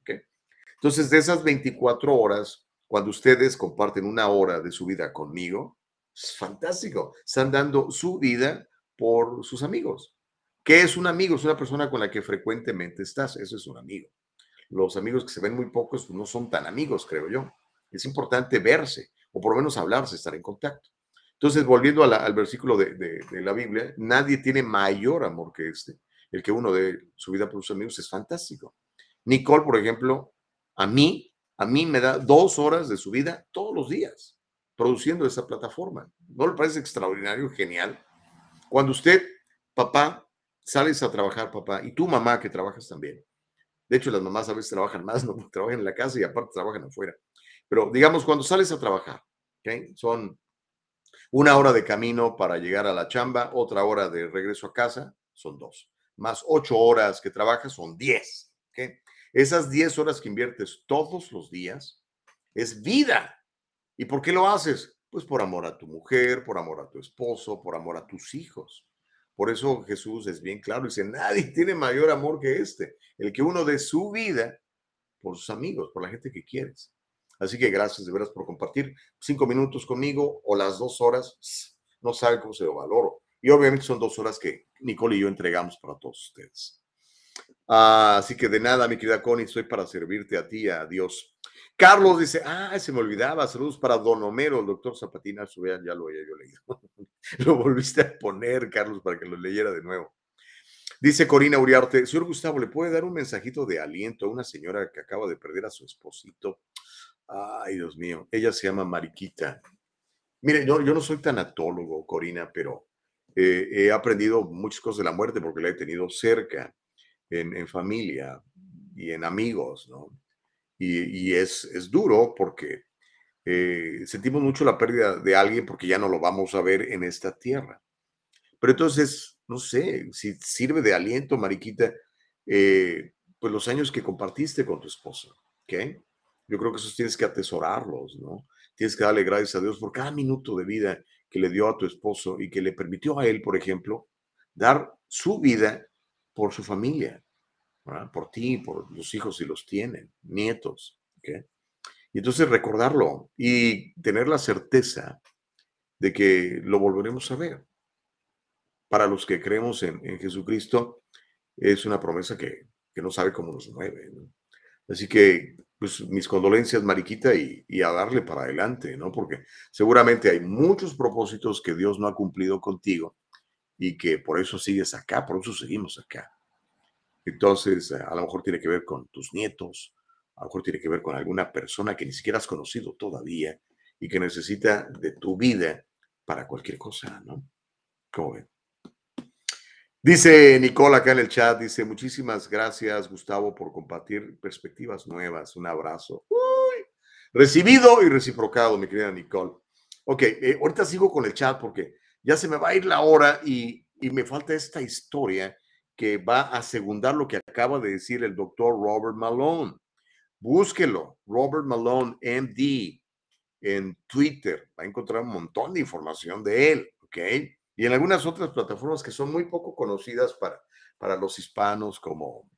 Entonces, de esas 24 horas, cuando ustedes comparten una hora de su vida conmigo, es fantástico. Están dando su vida por sus amigos. ¿Qué es un amigo? Es una persona con la que frecuentemente estás. Eso es un amigo. Los amigos que se ven muy pocos pues, no son tan amigos, creo yo. Es importante verse o por lo menos hablarse, estar en contacto. Entonces, volviendo al versículo de, la Biblia, nadie tiene mayor amor que este. El que uno de su vida por sus amigos es fantástico. Nicole, por ejemplo, a mí, a mí me da dos horas de su vida todos los días produciendo esa plataforma. ¿No le parece extraordinario, genial? Cuando usted, papá, sales a trabajar, papá, y tu mamá que trabajas también. De hecho, las mamás a veces trabajan más, no trabajan en la casa y aparte trabajan afuera. Pero digamos, cuando sales a trabajar, son una hora de camino para llegar a la chamba, otra hora de regreso a casa, son dos. Más ocho horas que trabajas, son diez. Esas diez horas que inviertes todos los días es vida. ¿Y por qué lo haces? Pues por amor a tu mujer, por amor a tu esposo, por amor a tus hijos. Por eso Jesús es bien claro, dice, nadie tiene mayor amor que este, el que uno de su vida por sus amigos, por la gente que quieres. Así que gracias de veras por compartir cinco minutos conmigo o las dos horas. No saben cómo se lo valoro. Y obviamente son dos horas que Nicole y yo entregamos para todos ustedes. Ah, así que de nada, mi querida Connie, estoy para servirte a ti, a Dios. Carlos dice, ah, se me olvidaba, saludos para Don Homero, el doctor Zapatina, ya lo había yo leído. lo volviste a poner, Carlos, para que lo leyera de nuevo. Dice Corina Uriarte, señor Gustavo, ¿le puede dar un mensajito de aliento a una señora que acaba de perder a su esposito? Ay, Dios mío, ella se llama Mariquita. Mire, yo, yo no soy tanatólogo, Corina, pero eh, he aprendido muchas cosas de la muerte porque la he tenido cerca, en, en familia y en amigos, ¿no? Y, es, es, duro porque eh, sentimos mucho la pérdida de alguien porque ya no lo vamos a ver en esta tierra. Pero entonces, no sé, si sirve de aliento, Mariquita, eh, pues los años que compartiste con tu esposa, ¿ok? Yo creo que esos tienes que atesorarlos, ¿no? Tienes que darle gracias a Dios por cada minuto de vida que le dio a tu esposo y que le permitió a él, por ejemplo, dar su vida por su familia, por ti, por los hijos si los tienen, nietos. Y entonces recordarlo y tener la certeza de que lo volveremos a ver. Para los que creemos en, Jesucristo, es una promesa que, no sabe cómo nos mueve. Así que, pues mis condolencias, Mariquita, y, y, a darle para adelante, ¿no? Porque seguramente hay muchos propósitos que Dios no ha cumplido contigo y que por eso sigues acá, por eso seguimos acá. Entonces, eh, a lo mejor tiene que ver con tus nietos, a lo mejor tiene que ver con alguna persona que ni siquiera has conocido todavía y que necesita de tu vida para cualquier cosa, ¿no? ¿Cómo ven? Dice Nicole acá en el chat, dice, muchísimas gracias Gustavo por compartir perspectivas nuevas. Un abrazo. Recibido y reciprocado, mi querida Nicole. Ok, eh, ahorita sigo con el chat porque ya se me va a ir la hora y, y me falta esta historia que va a secundar lo que acaba de decir el doctor Robert Malone. Búsquelo, Robert Malone, MD, en Twitter. Va a encontrar un montón de información de él, ¿ok? Y en algunas otras plataformas que son muy poco conocidas para, para los hispanos, como,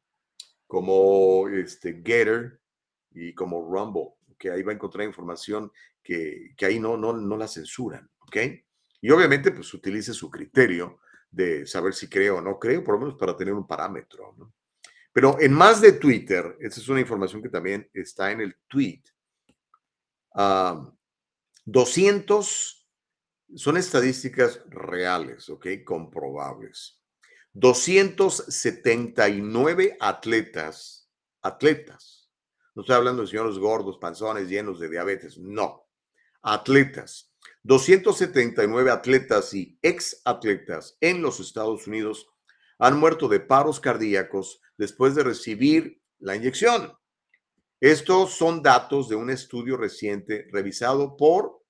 como este, Getter y como Rumble, que ahí va a encontrar información que, que ahí no, no, no la censuran, ¿ok? Y obviamente, pues utilice su criterio de saber si creo o no creo, por lo menos para tener un parámetro, ¿no? Pero en más de Twitter, esta es una información que también está en el tweet, 200 son estadísticas reales, ¿ok? Comprobables. 279 atletas, atletas, no estoy hablando de señores gordos, panzones llenos de diabetes, no, atletas. 279 atletas y ex atletas en los Estados Unidos han muerto de paros cardíacos después de recibir la inyección. Estos son datos de un estudio reciente revisado por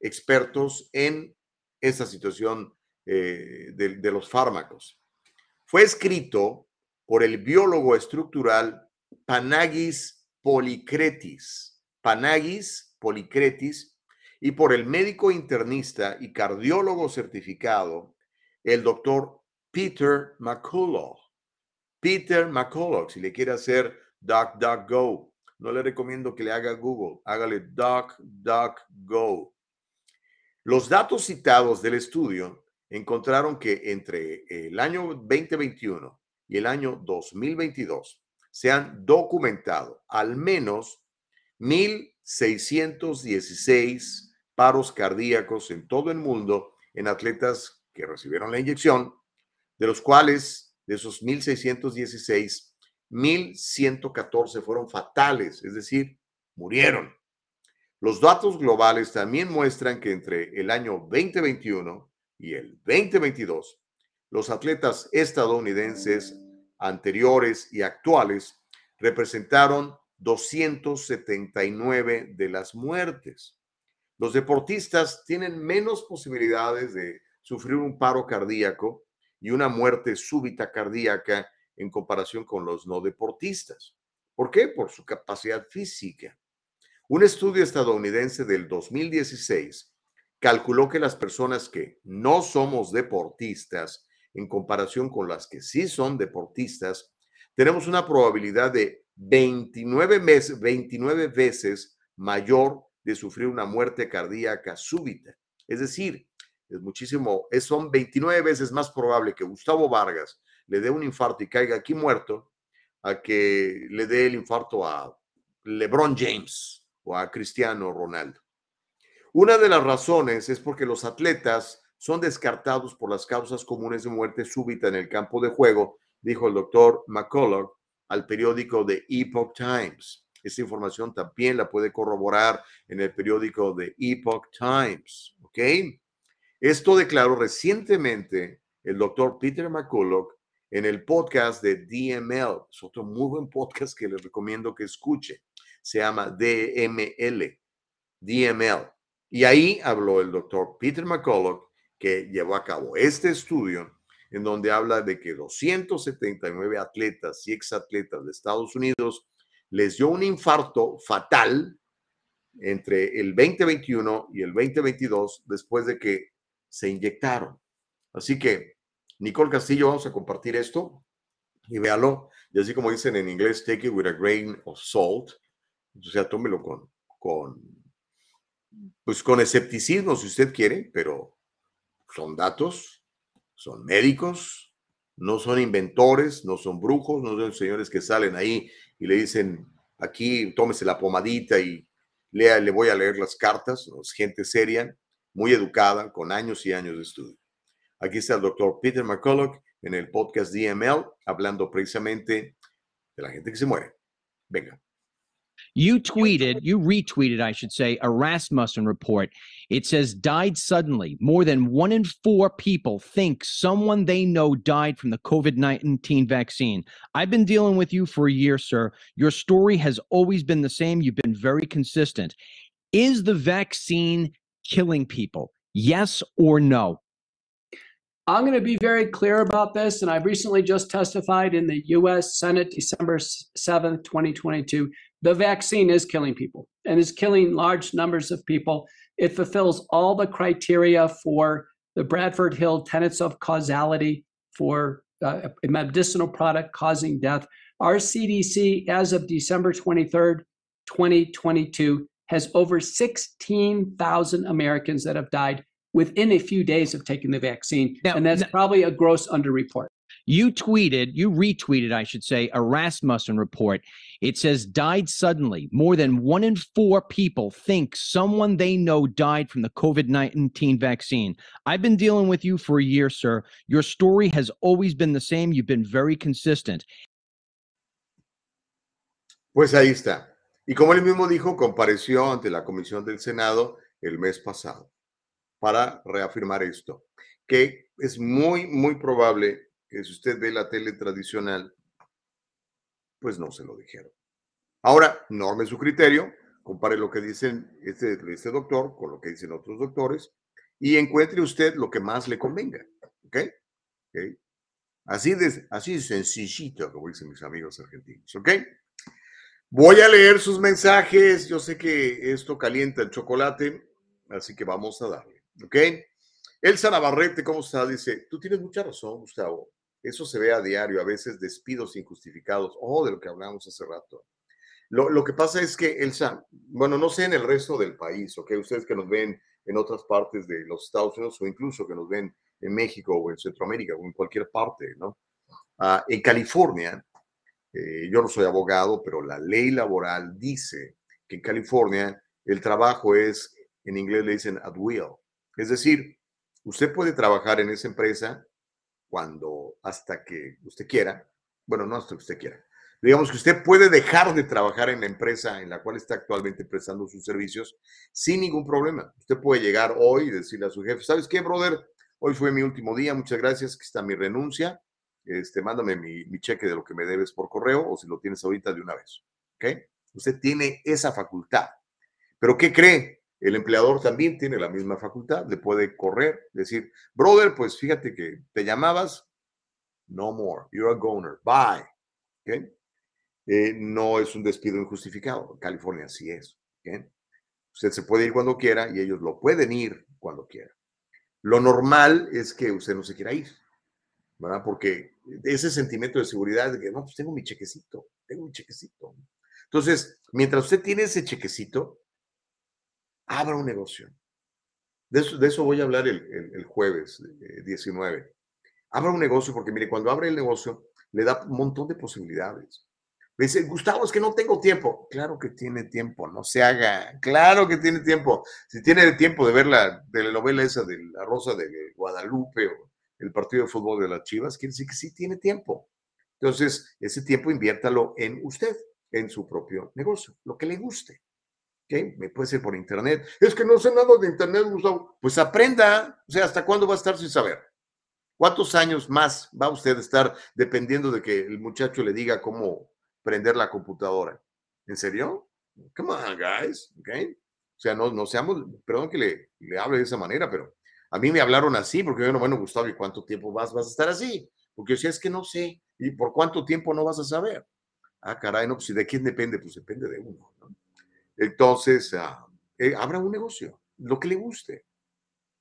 expertos en esta situación eh, de, de los fármacos. Fue escrito por el biólogo estructural Panagis Policretis, Panagis Policretis, y por el médico internista y cardiólogo certificado, el doctor Peter McCullough. Peter McCullough, si le quiere hacer DuckDuckGo, no le recomiendo que le haga Google, hágale DuckDuckGo. Los datos citados del estudio encontraron que entre el año 2021 y el año 2022 se han documentado al menos 1.616 paros cardíacos en todo el mundo en atletas que recibieron la inyección, de los cuales, de esos 1.616, 1.114 fueron fatales, es decir, murieron. Los datos globales también muestran que entre el año 2021 y el 2022, los atletas estadounidenses anteriores y actuales representaron 279 de las muertes. Los deportistas tienen menos posibilidades de sufrir un paro cardíaco y una muerte súbita cardíaca en comparación con los no deportistas. ¿Por qué? Por su capacidad física. Un estudio estadounidense del 2016 calculó que las personas que no somos deportistas, en comparación con las que sí son deportistas, tenemos una probabilidad de 29 veces, 29 veces mayor de sufrir una muerte cardíaca súbita. Es decir, es muchísimo, es, son 29 veces más probable que Gustavo Vargas le dé un infarto y caiga aquí muerto a que le dé el infarto a LeBron James o a Cristiano Ronaldo. Una de las razones es porque los atletas son descartados por las causas comunes de muerte súbita en el campo de juego, dijo el doctor McCullough al periódico de Epoch Times. Esta información también la puede corroborar en el periódico de Epoch Times. ¿Ok? Esto declaró recientemente el doctor Peter McCullough en el podcast de DML. Es otro muy buen podcast que les recomiendo que escuche. Se llama DML. DML. Y ahí habló el doctor Peter McCullough, que llevó a cabo este estudio en donde habla de que 279 atletas y exatletas de Estados Unidos les dio un infarto fatal entre el 2021 y el 2022 después de que se inyectaron. Así que, Nicole Castillo, vamos a compartir esto y véalo. Y así como dicen en inglés, take it with a grain of salt. O sea, tómelo con, con pues con escepticismo si usted quiere, pero son datos, son médicos, no son inventores, no son brujos, no son señores que salen ahí y le dicen, aquí tómese la pomadita y le voy a leer las cartas, es gente seria, muy educada, con años y años de estudio. Aquí está el doctor Peter McCullough en el podcast DML, hablando precisamente de la gente que se muere. Venga. You tweeted, you retweeted, I should say, a Rasmussen report. It says died suddenly. More than one in four people think someone they know died from the COVID 19 vaccine. I've been dealing with you for a year, sir. Your story has always been the same. You've been very consistent. Is the vaccine killing people? Yes or no? I'm going to be very clear about this, and I've recently just testified in the US Senate December 7th, 2022 the vaccine is killing people and is killing large numbers of people. It fulfills all the criteria for the Bradford Hill tenets of causality for uh, a medicinal product causing death. Our CDC, as of December 23rd, 2022 has over 16,000 Americans that have died within a few days of taking the vaccine. Now- and that's now- probably a gross underreport. You tweeted, you retweeted, I should say, a Rasmussen report. It says died suddenly. More than one in four people think someone they know died from the COVID 19 vaccine. I've been dealing with you for a year, sir. Your story has always been the same. You've been very consistent. Pues ahí está. Y como él mismo dijo, compareció ante la Comisión del Senado el mes pasado para reafirmar esto, que es muy, muy probable que si usted ve la tele tradicional, pues no se lo dijeron. Ahora, norme su criterio, compare lo que dicen este, este doctor con lo que dicen otros doctores y encuentre usted lo que más le convenga. ¿Ok? ¿Ok? Así de, así de sencillito, como dicen mis amigos argentinos. ¿Ok? Voy a leer sus mensajes. Yo sé que esto calienta el chocolate, así que vamos a darle. ¿Ok? Elsa Navarrete, ¿cómo está? Dice, tú tienes mucha razón, Gustavo. Eso se ve a diario, a veces despidos injustificados. Oh, de lo que hablamos hace rato. Lo, lo que pasa es que Elsa, bueno, no sé en el resto del país, ¿ok? Ustedes que nos ven en otras partes de los Estados Unidos o incluso que nos ven en México o en Centroamérica o en cualquier parte, ¿no? Ah, en California, eh, yo no soy abogado, pero la ley laboral dice que en California el trabajo es, en inglés le dicen at will. Es decir, usted puede trabajar en esa empresa cuando, hasta que usted quiera, bueno, no hasta que usted quiera. Digamos que usted puede dejar de trabajar en la empresa en la cual está actualmente prestando sus servicios sin ningún problema. Usted puede llegar hoy y decirle a su jefe, ¿sabes qué, brother? Hoy fue mi último día, muchas gracias, aquí está mi renuncia este, mándame mi, mi, cheque de lo que me debes por correo o si lo tienes ahorita de una vez. ¿Ok? Usted tiene esa facultad. Pero ¿qué cree? El empleador también tiene la misma facultad. Le puede correr, decir, brother, pues fíjate que te llamabas, no more, you're a goner, bye. ¿Ok? Eh, no es un despido injustificado. California sí es. ¿ok? Usted se puede ir cuando quiera y ellos lo pueden ir cuando quiera. Lo normal es que usted no se quiera ir. ¿verdad? Porque ese sentimiento de seguridad de que, no, pues tengo mi chequecito, tengo mi chequecito. Entonces, mientras usted tiene ese chequecito, abra un negocio. De eso, voy a hablar el, jueves eh, 19. Abra un negocio porque, mire, cuando abre el negocio, le da un montón de posibilidades. Me dice, Gustavo, es que no tengo tiempo. Claro que tiene tiempo, no se haga. Claro que tiene tiempo. Si tiene tiempo de ver la telenovela esa de La Rosa de Guadalupe o el partido de fútbol de las Chivas, quiere decir que sí tiene tiempo. Entonces, ese tiempo inviértalo en usted, en su propio negocio, lo que le guste. ¿Ok? Me puede ser por internet. Es que no sé nada de internet, Gustavo. Pues aprenda. O sea, ¿hasta cuándo va a estar sin saber? ¿Cuántos años más va usted a estar dependiendo de que el muchacho le diga cómo prender la computadora? ¿En serio? Come on, guys. ¿Ok? O sea, no, no seamos, perdón que le, le hable de esa manera, pero a mí me hablaron así, porque yo, bueno, Gustavo, ¿y cuánto tiempo vas, vas a estar así? Porque yo decía, es que no sé, ¿y por cuánto tiempo no vas a saber? Ah, caray, no, pues ¿y de quién depende? Pues depende de uno, ¿no? Entonces, ah, eh, habrá un negocio, lo que le guste,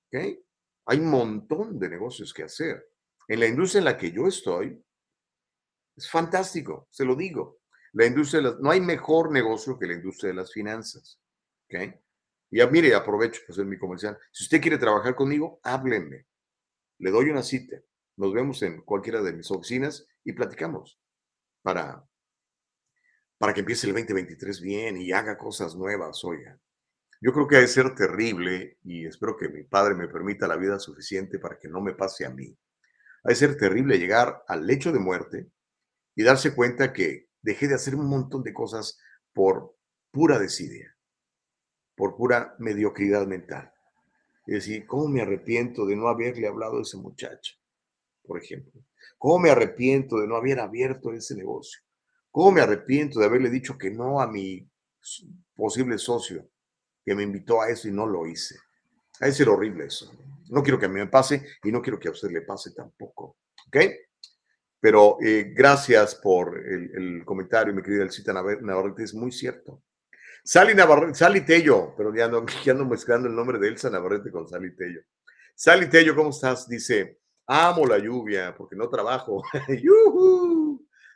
¿ok? Hay un montón de negocios que hacer. En la industria en la que yo estoy, es fantástico, se lo digo. La industria, de las, no hay mejor negocio que la industria de las finanzas, ¿ok? Y mire, aprovecho pues en mi comercial. Si usted quiere trabajar conmigo, háblenme. Le doy una cita. Nos vemos en cualquiera de mis oficinas y platicamos para, para que empiece el 2023 bien y haga cosas nuevas, oiga. Yo creo que ha de ser terrible y espero que mi padre me permita la vida suficiente para que no me pase a mí. Ha de ser terrible llegar al lecho de muerte y darse cuenta que dejé de hacer un montón de cosas por pura desidia por pura mediocridad mental. Es decir, ¿cómo me arrepiento de no haberle hablado a ese muchacho? Por ejemplo, ¿cómo me arrepiento de no haber abierto ese negocio? ¿Cómo me arrepiento de haberle dicho que no a mi posible socio que me invitó a eso y no lo hice? De ser horrible eso. No quiero que a mí me pase y no quiero que a usted le pase tampoco. ¿Ok? Pero eh, gracias por el, el, comentario, mi querida Elcita Navarrete, es muy cierto. Sally Navarrete, Sally Tello, pero ya ando, ya ando mezclando el nombre de Elsa Navarrete con Sally Tello. Sally Tello, ¿cómo estás? Dice, amo la lluvia porque no trabajo.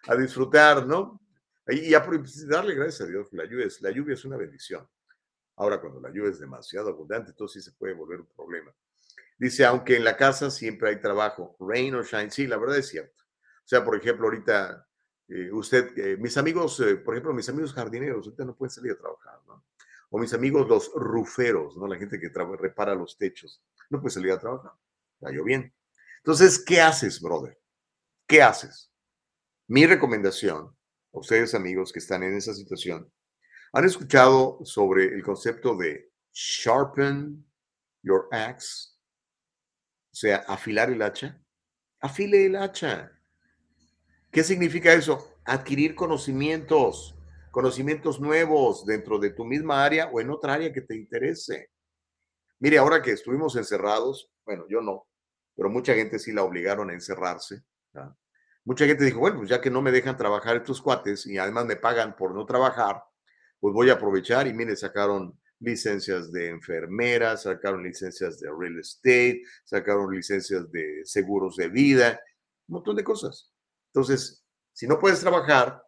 a disfrutar, ¿no? Y ya pues, darle gracias a Dios, la lluvia, es, la lluvia es una bendición. Ahora, cuando la lluvia es demasiado abundante, entonces sí se puede volver un problema. Dice, aunque en la casa siempre hay trabajo, rain or shine, sí, la verdad es cierto. O sea, por ejemplo, ahorita eh, usted, eh, mis amigos, eh, por ejemplo, mis amigos jardineros, ahorita no pueden salir a trabajar, ¿no? O mis amigos los ruferos, ¿no? La gente que repara los techos, no puede salir a trabajar. Está bien. Entonces, ¿qué haces, brother? ¿Qué haces? Mi recomendación, a ustedes amigos que están en esa situación, ¿han escuchado sobre el concepto de sharpen your axe? O sea, afilar el hacha. Afile el hacha. ¿Qué significa eso? Adquirir conocimientos, conocimientos nuevos dentro de tu misma área o en otra área que te interese. Mire, ahora que estuvimos encerrados, bueno, yo no, pero mucha gente sí la obligaron a encerrarse. Mucha gente dijo, bueno, pues ya que no me dejan trabajar estos cuates y además me pagan por no trabajar, pues voy a aprovechar y mire, sacaron licencias de enfermeras, sacaron licencias de real estate, sacaron licencias de seguros de vida, un montón de cosas. Entonces, si no puedes trabajar,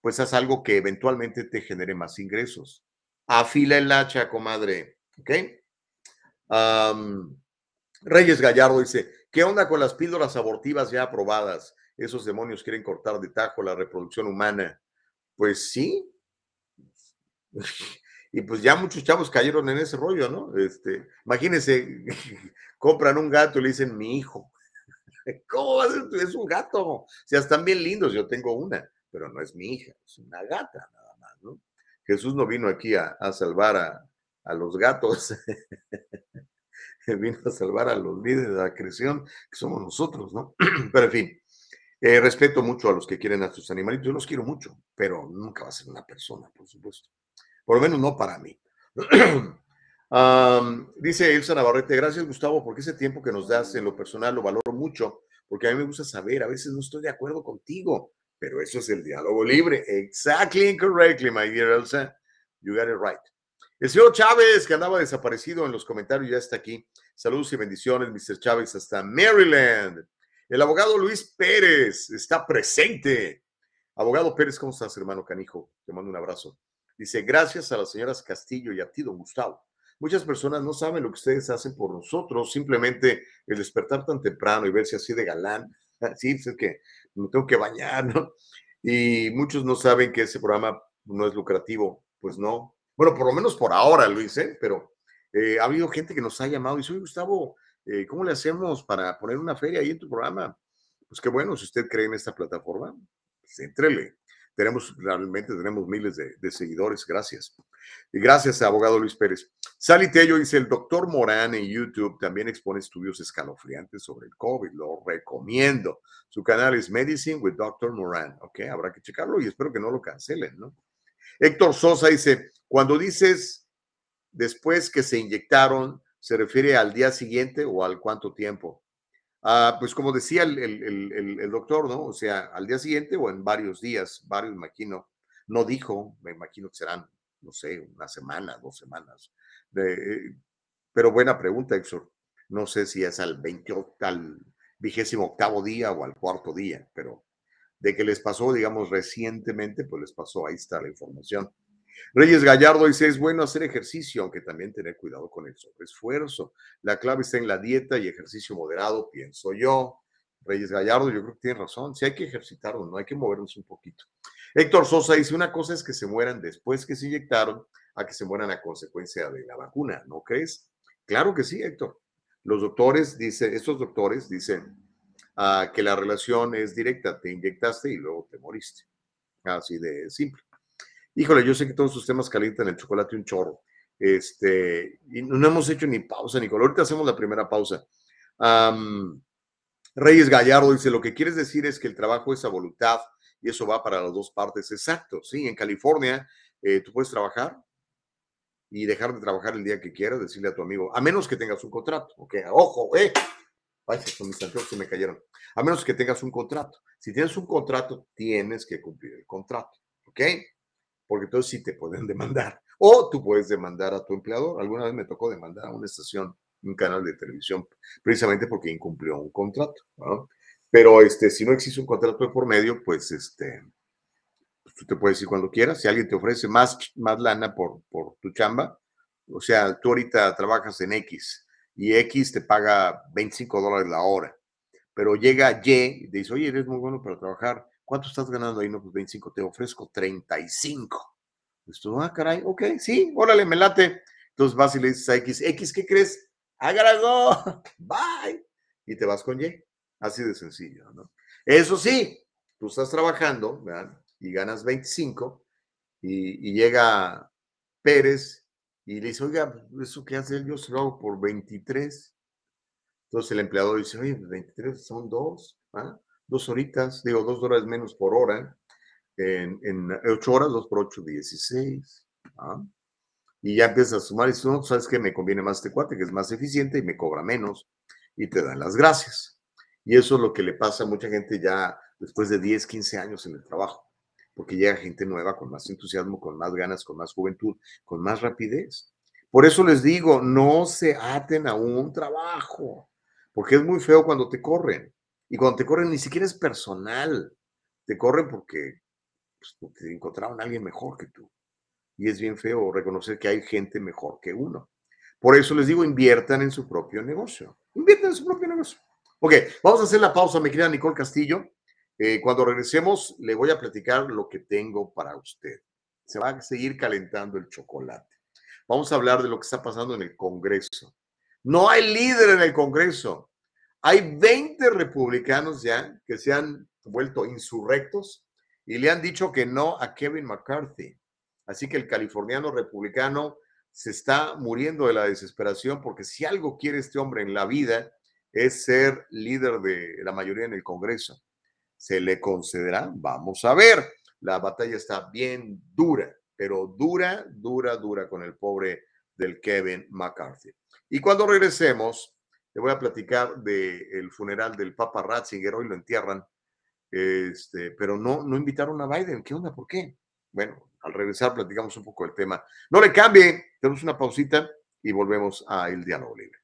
pues haz algo que eventualmente te genere más ingresos. Afila el hacha, comadre. ¿Ok? Reyes Gallardo dice, ¿qué onda con las píldoras abortivas ya aprobadas? Esos demonios quieren cortar de tajo la reproducción humana. Pues sí. Y pues ya muchos chavos cayeron en ese rollo, ¿no? Este, imagínense, compran un gato y le dicen mi hijo. ¿Cómo va a ser? Es un gato. O sea, están bien lindos. Yo tengo una, pero no es mi hija, es una gata nada más, ¿no? Jesús no vino aquí a, salvar a, los gatos. vino a salvar a los líderes de la creación, que somos nosotros, ¿no? pero en fin, eh, respeto mucho a los que quieren a sus animalitos. Yo los quiero mucho, pero nunca va a ser una persona, por supuesto. Por lo menos no para mí. dice Elsa Navarrete, gracias Gustavo, porque ese tiempo que nos das en lo personal lo valoro mucho, porque a mí me gusta saber, a veces no estoy de acuerdo contigo, pero eso es el diálogo libre. Exactly correctly, my dear Elsa. You got it right. El señor Chávez, que andaba desaparecido en los comentarios, ya está aquí. Saludos y bendiciones, Mr. Chávez, hasta Maryland. El abogado Luis Pérez está presente. Abogado Pérez, ¿cómo estás, hermano Canijo? Te mando un abrazo. Dice, gracias a las señoras Castillo y a ti, don Gustavo. Muchas personas no saben lo que ustedes hacen por nosotros, simplemente el despertar tan temprano y verse así de galán. Sí, pues es que me tengo que bañar, ¿no? Y muchos no saben que ese programa no es lucrativo. Pues no. Bueno, por lo menos por ahora, Luis, ¿eh? Pero eh, ha habido gente que nos ha llamado y dice, Gustavo, eh, ¿cómo le hacemos para poner una feria ahí en tu programa? Pues qué bueno, si usted cree en esta plataforma, pues entrele. Tenemos, realmente tenemos miles de, seguidores, gracias. Y gracias a abogado Luis Pérez. Sally Tello dice, el doctor Morán en YouTube también expone estudios escalofriantes sobre el COVID, lo recomiendo. Su canal es Medicine with Dr. Moran, ok, habrá que checarlo y espero que no lo cancelen, ¿no? Héctor Sosa dice, cuando dices después que se inyectaron, ¿se refiere al día siguiente o al cuánto tiempo? Ah, pues como decía el, doctor, ¿no? O sea, al día siguiente o en varios días, varios, imagino, no dijo, me imagino que serán, no sé, una semana, dos semanas. pero buena pregunta, Héctor. No sé si es al, 20, al vigésimo octavo día o al cuarto día, pero de que les pasó, digamos, recientemente, pues les pasó, ahí está la información. Reyes Gallardo dice, es bueno hacer ejercicio, aunque también tener cuidado con el sobreesfuerzo. La clave está en la dieta y ejercicio moderado, pienso yo. Reyes Gallardo, yo creo que tiene razón. Si hay que ejercitarnos, no hay que movernos un poquito. Héctor Sosa dice, una cosa es que se mueran después que se inyectaron a que se mueran a consecuencia de la vacuna, ¿no crees? Claro que sí, Héctor. Los doctores, dice, estos doctores dicen ah, que la relación es directa, te inyectaste y luego te moriste. Así de simple. Híjole, yo sé que todos sus temas calientan el chocolate un chorro. Este, y no hemos hecho ni pausa, Nicole. Ahorita hacemos la primera pausa. Reyes Gallardo dice, lo que quieres decir es que el trabajo es a voluntad y eso va para las dos partes. Exacto, sí, en California eh, tú puedes trabajar y dejar de trabajar el día que quieras, decirle a tu amigo, a menos que tengas un contrato, ok, ojo, eh, Ay, mis anteojos se me cayeron. A menos que tengas un contrato. Si tienes un contrato, tienes que cumplir el contrato, ¿ok? Porque entonces sí te pueden demandar. O tú puedes demandar a tu empleador. Alguna vez me tocó demandar a una estación, un canal de televisión, precisamente porque incumplió un contrato. Pero este, si no existe un contrato de por medio, pues este, pues tú te puedes ir cuando quieras. Si alguien te ofrece más, más lana por, por tu chamba, o sea, tú ahorita trabajas en X y X te paga 25 dólares la hora, pero llega Y y dice, oye, eres muy bueno para trabajar, ¿cuánto estás ganando ahí? No, pues 25, te ofrezco 35. Pues tú, ah, caray, ok, sí, órale, me late. Entonces vas y le dices a X, X, ¿qué crees? Agradó, bye. Y te vas con Y. Así de sencillo, ¿no? Eso sí, tú estás trabajando, ¿verdad? Y ganas 25 y, llega Pérez y le dice, oiga, eso que hace él, yo se lo hago por 23. Entonces el empleador dice, oye, 23 son dos, ¿ah? Dos horitas, digo, dos horas menos por hora, en, en ocho horas, dos por ocho, 16. ¿ah? Y ya empiezas a sumar y dices, no, sabes que me conviene más este cuate, que es más eficiente y me cobra menos, y te dan las gracias. Y eso es lo que le pasa a mucha gente ya después de 10, 15 años en el trabajo, porque llega gente nueva con más entusiasmo, con más ganas, con más juventud, con más rapidez. Por eso les digo, no se aten a un trabajo, porque es muy feo cuando te corren. Y cuando te corren ni siquiera es personal, te corren porque, pues, encontraron a alguien mejor que tú. Y es bien feo reconocer que hay gente mejor que uno. Por eso les digo, inviertan en su propio negocio. Inviertan en su propio negocio. Ok, vamos a hacer la pausa, mi querida Nicole Castillo. Eh, cuando regresemos, le voy a platicar lo que tengo para usted. Se va a seguir calentando el chocolate. Vamos a hablar de lo que está pasando en el Congreso. No hay líder en el Congreso. Hay 20 republicanos ya que se han vuelto insurrectos y le han dicho que no a Kevin McCarthy. Así que el californiano republicano se está muriendo de la desesperación porque si algo quiere este hombre en la vida es ser líder de la mayoría en el Congreso. ¿Se le concederá? Vamos a ver. La batalla está bien dura, pero dura, dura, dura con el pobre del Kevin McCarthy. Y cuando regresemos, le voy a platicar del funeral del Papa Ratzinger. Hoy lo entierran, este, pero no, no invitaron a Biden. ¿Qué onda? ¿Por qué? Bueno, al regresar platicamos un poco del tema. No le cambie, tenemos una pausita y volvemos a El Diálogo Libre.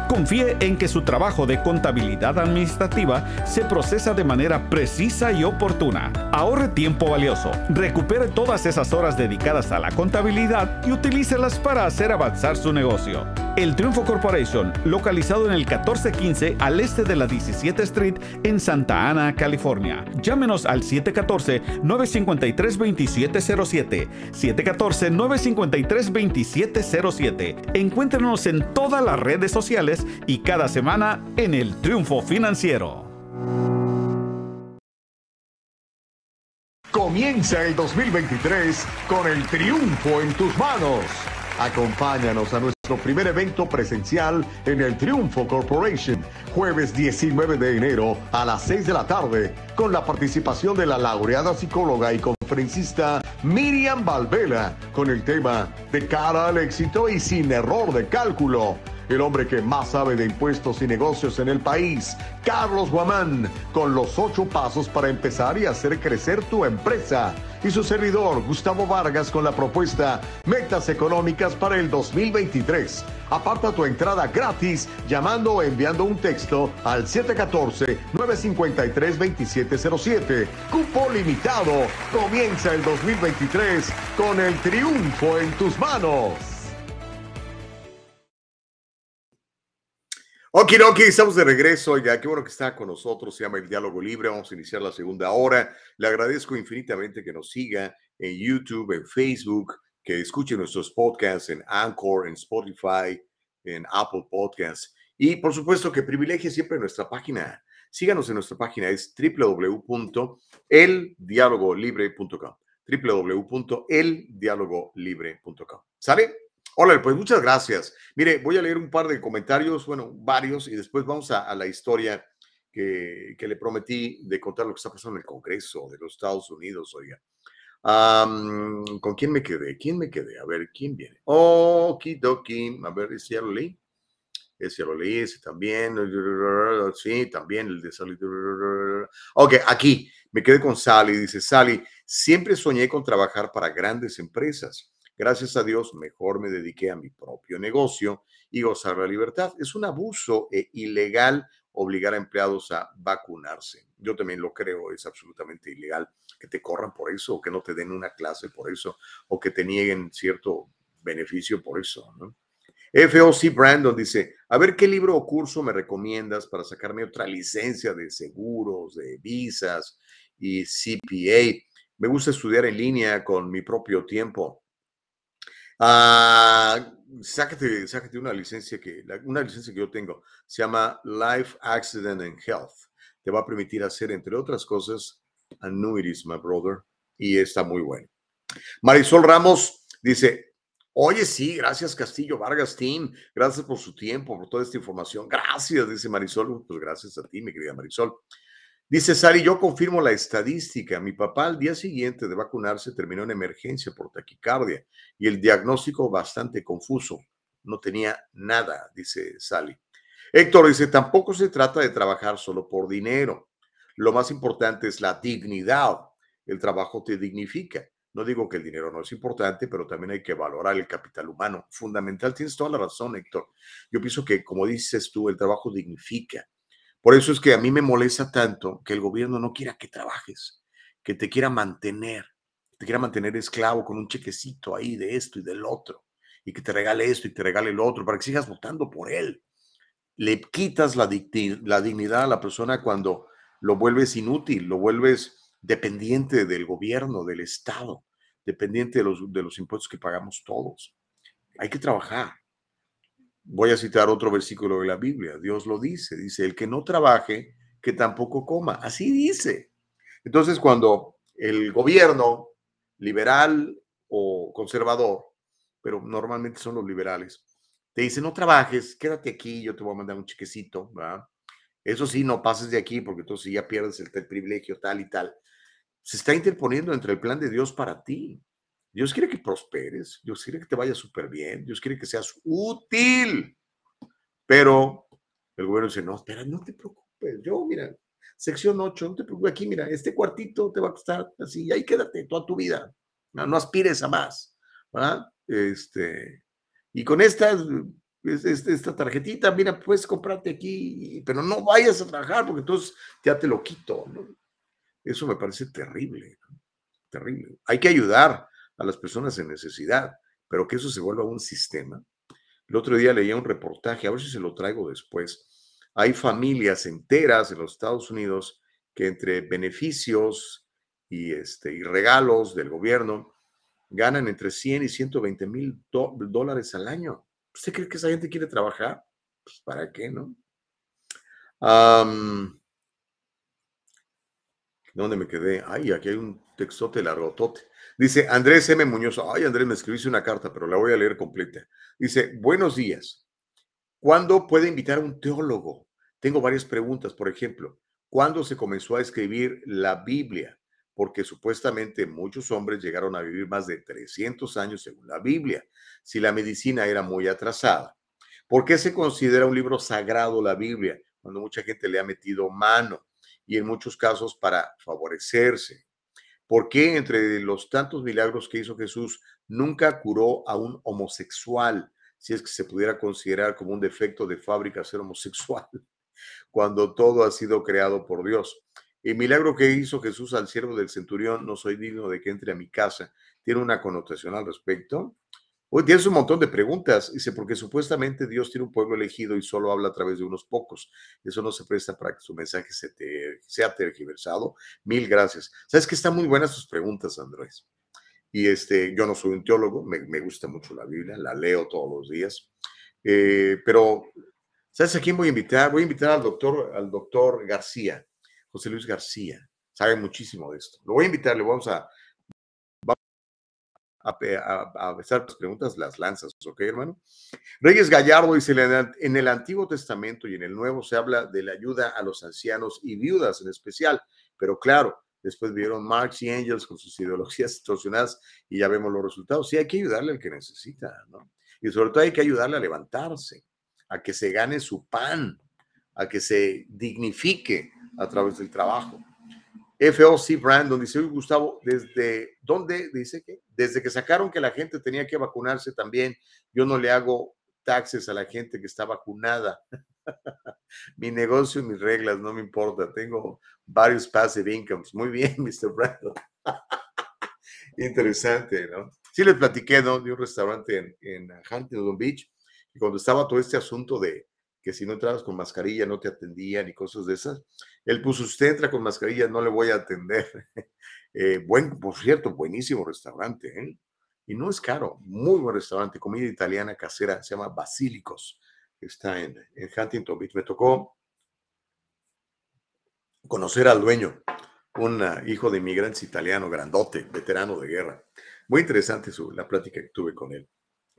Confíe en que su trabajo de contabilidad administrativa se procesa de manera precisa y oportuna. Ahorre tiempo valioso, recupere todas esas horas dedicadas a la contabilidad y utilícelas para hacer avanzar su negocio. El Triunfo Corporation, localizado en el 1415 al este de la 17 Street en Santa Ana, California. Llámenos al 714-953-2707. 714-953-2707. Encuéntrenos en todas las redes sociales y cada semana en el Triunfo Financiero. Comienza el 2023 con el triunfo en tus manos. Acompáñanos a nuestro primer evento presencial en el Triunfo Corporation, jueves 19 de enero a las 6 de la tarde, con la participación de la laureada psicóloga y conferencista Miriam Valvela, con el tema De cara al éxito y sin error de cálculo el hombre que más sabe de impuestos y negocios en el país, Carlos Guamán, con los ocho pasos para empezar y hacer crecer tu empresa. Y su servidor, Gustavo Vargas, con la propuesta Metas Económicas para el 2023. Aparta tu entrada gratis llamando o enviando un texto al 714-953-2707. Cupo limitado. Comienza el 2023 con el triunfo en tus manos. Okidoki, estamos de regreso. Oiga, qué bueno que está con nosotros. Se llama El Diálogo Libre. Vamos a iniciar la segunda hora. Le agradezco infinitamente que nos siga en YouTube, en Facebook, que escuche nuestros podcasts en Anchor, en Spotify, en Apple Podcasts. Y por supuesto que privilegie siempre nuestra página. Síganos en nuestra página, es www.eldialogolibre.com. www.eldialogolibre.com. ¿Sale? Hola, pues muchas gracias. Mire, voy a leer un par de comentarios, bueno, varios, y después vamos a, la historia que, le prometí de contar lo que está pasando en el Congreso de los Estados Unidos, oiga. ¿Con quién me quedé? ¿Quién me quedé? A ver, ¿quién viene? Okidoki. A ver, ¿ese ya lo leí? Ese ya lo leí, ese también. Sí, también el de Sally. Ok, aquí me quedé con Sally. Dice, Sally, siempre soñé con trabajar para grandes empresas Gracias a Dios, mejor me dediqué a mi propio negocio y gozar la libertad. Es un abuso e ilegal obligar a empleados a vacunarse. Yo también lo creo, es absolutamente ilegal que te corran por eso, o que no te den una clase por eso, o que te nieguen cierto beneficio por eso. FOC Brandon dice, a ver qué libro o curso me recomiendas para sacarme otra licencia de seguros, de visas y CPA. Me gusta estudiar en línea con mi propio tiempo. Ah, sácate, una licencia que, una licencia que yo tengo, se llama Life Accident and Health. Te va a permitir hacer, entre otras cosas, annuities, my brother, y está muy bueno. Marisol Ramos dice, oye, sí, gracias Castillo Vargas Team, gracias por su tiempo, por toda esta información. Gracias, dice Marisol, pues gracias a ti, mi querida Marisol. Dice Sari, yo confirmo la estadística. Mi papá al día siguiente de vacunarse terminó en emergencia por taquicardia y el diagnóstico bastante confuso. No tenía nada, dice Sally. Héctor dice, tampoco se trata de trabajar solo por dinero. Lo más importante es la dignidad. El trabajo te dignifica. No digo que el dinero no es importante, pero también hay que valorar el capital humano. Fundamental, tienes toda la razón, Héctor. Yo pienso que, como dices tú, el trabajo dignifica por eso es que a mí me molesta tanto que el gobierno no quiera que trabajes, que te quiera mantener, te quiera mantener esclavo con un chequecito ahí de esto y del otro, y que te regale esto y te regale lo otro, para que sigas votando por él. Le quitas la, dignidad a la persona cuando lo vuelves inútil, lo vuelves dependiente del gobierno, del Estado, dependiente de los impuestos que pagamos todos. Hay que trabajar. Voy a citar otro versículo de la Biblia. Dios lo dice. Dice, el que no trabaje, que tampoco coma. Así dice. Entonces, cuando el gobierno liberal o conservador, pero normalmente son los liberales, te dice, no trabajes, quédate aquí, yo te voy a mandar un chiquecito, Eso sí, no pases de aquí porque entonces ya pierdes el, el privilegio tal y tal. Se está interponiendo entre el plan de Dios para ti. Dios quiere que prosperes, Dios quiere que te vaya súper bien, Dios quiere que seas útil. Pero el gobierno dice, no, espera, no te preocupes. Yo, mira, sección 8, no te preocupes aquí, mira, este cuartito te va a costar así, ahí quédate toda tu vida. No, aspires a más. Este, y con esta, esta tarjetita, mira, puedes comprarte aquí, pero no vayas a trabajar porque entonces ya te lo quito. Eso me parece terrible, terrible. Hay que ayudar a las personas en necesidad, pero que eso se vuelva un sistema. El otro día leía un reportaje, a ver si se lo traigo después. Hay familias enteras en los Estados Unidos que entre beneficios y, este, y regalos del gobierno ganan entre 100 y 120 mil dólares al año. ¿Usted cree que esa gente quiere trabajar? Pues para qué, ¿no? ¿Dónde me quedé? Ay, aquí hay un textote largotote. Dice Andrés M. Muñoz. Ay, Andrés, me escribiste una carta, pero la voy a leer completa. Dice, buenos días. ¿Cuándo puede invitar a un teólogo? Tengo varias preguntas. Por ejemplo, ¿cuándo se comenzó a escribir la Biblia? Porque supuestamente muchos hombres llegaron a vivir más de 300 años según la Biblia, si la medicina era muy atrasada. ¿Por qué se considera un libro sagrado la Biblia cuando mucha gente le ha metido mano y en muchos casos para favorecerse? ¿Por qué entre los tantos milagros que hizo Jesús nunca curó a un homosexual, si es que se pudiera considerar como un defecto de fábrica ser homosexual, cuando todo ha sido creado por Dios? El milagro que hizo Jesús al siervo del centurión, no soy digno de que entre a mi casa, tiene una connotación al respecto. Hoy tienes un montón de preguntas, dice, porque supuestamente Dios tiene un pueblo elegido y solo habla a través de unos pocos. Eso no se presta para que su mensaje se te, sea tergiversado. Mil gracias. Sabes que están muy buenas tus preguntas, Andrés. Y este, yo no soy un teólogo, me, gusta mucho la Biblia, la leo todos los días. Eh, pero, ¿sabes a quién voy a invitar? Voy a invitar al doctor, al doctor García. José Luis García, sabe muchísimo de esto. Lo voy a invitar, le vamos a, a, a, besar tus preguntas, las lanzas, ¿ok, hermano? Reyes Gallardo dice, en el Antiguo Testamento y en el Nuevo se habla de la ayuda a los ancianos y viudas en especial, pero claro, después vieron Marx y Engels con sus ideologías distorsionadas y ya vemos los resultados. Sí, hay que ayudarle al que necesita, ¿no? Y sobre todo hay que ayudarle a levantarse, a que se gane su pan, a que se dignifique, a través del trabajo. FOC Brandon dice, Gustavo, ¿desde dónde dice que? Desde que sacaron que la gente tenía que vacunarse también, yo no le hago taxes a la gente que está vacunada. Mi negocio, mis reglas, no me importa. Tengo varios passive incomes. Muy bien, Mr. Brandon. Interesante, ¿no? Sí les platiqué, ¿no? De un restaurante en, en Huntington Beach, y cuando estaba todo este asunto de, que si no entrabas con mascarilla no te atendían y cosas de esas. Él puso, usted entra con mascarilla, no le voy a atender. eh, buen, por cierto, buenísimo restaurante, ¿eh? Y no es caro, muy buen restaurante, comida italiana casera, se llama Basílicos, está en, en Huntington Beach. Me tocó conocer al dueño, un uh, hijo de inmigrantes italiano, grandote, veterano de guerra. Muy interesante su, la plática que tuve con él.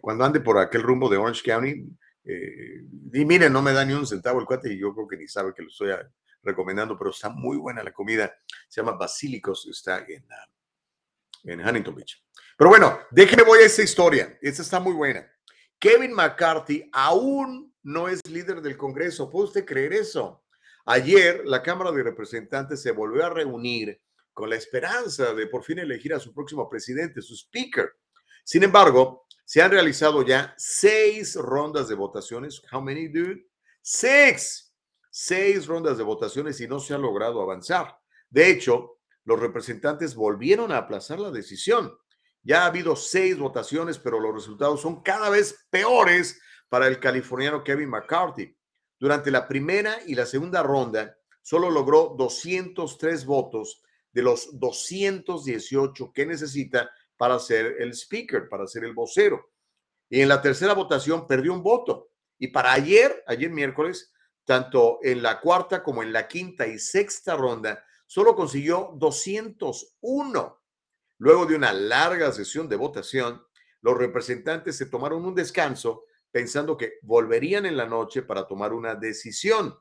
Cuando ande por aquel rumbo de Orange County, eh, y miren, no me da ni un centavo el cuate y yo creo que ni sabe que lo estoy ah, recomendando, pero está muy buena la comida. Se llama Basílicos, está en, en Huntington Beach. Pero bueno, déjeme voy a esta historia. Esta está muy buena. Kevin McCarthy aún no es líder del Congreso. ¿Puede usted creer eso? Ayer la Cámara de Representantes se volvió a reunir con la esperanza de por fin elegir a su próximo presidente, su speaker. Sin embargo, se han realizado ya seis rondas de votaciones. How many, dude? Six. Seis rondas de votaciones y no se ha logrado avanzar. De hecho, los representantes volvieron a aplazar la decisión. Ya ha habido seis votaciones, pero los resultados son cada vez peores para el californiano Kevin McCarthy. Durante la primera y la segunda ronda, solo logró 203 votos de los 218 que necesita para ser el speaker, para ser el vocero. Y en la tercera votación perdió un voto. Y para ayer, ayer miércoles, tanto en la cuarta como en la quinta y sexta ronda, solo consiguió 201. Luego de una larga sesión de votación, los representantes se tomaron un descanso pensando que volverían en la noche para tomar una decisión.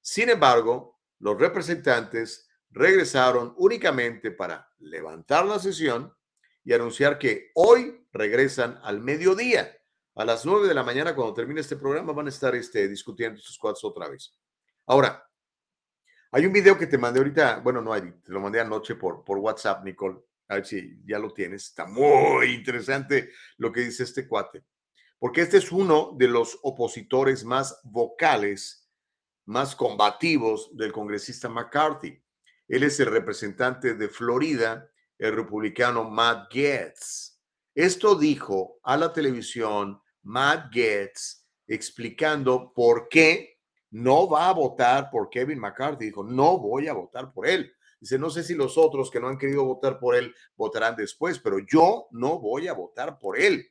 Sin embargo, los representantes regresaron únicamente para levantar la sesión y anunciar que hoy regresan al mediodía. A las nueve de la mañana, cuando termine este programa, van a estar este, discutiendo estos cuadros otra vez. Ahora, hay un video que te mandé ahorita, bueno, no hay, te lo mandé anoche por, por WhatsApp, Nicole. A ver si ya lo tienes. Está muy interesante lo que dice este cuate. Porque este es uno de los opositores más vocales, más combativos del congresista McCarthy. Él es el representante de Florida el republicano Matt Gaetz. Esto dijo a la televisión Matt Gaetz explicando por qué no va a votar por Kevin McCarthy. Dijo, no voy a votar por él. Dice, no sé si los otros que no han querido votar por él votarán después, pero yo no voy a votar por él.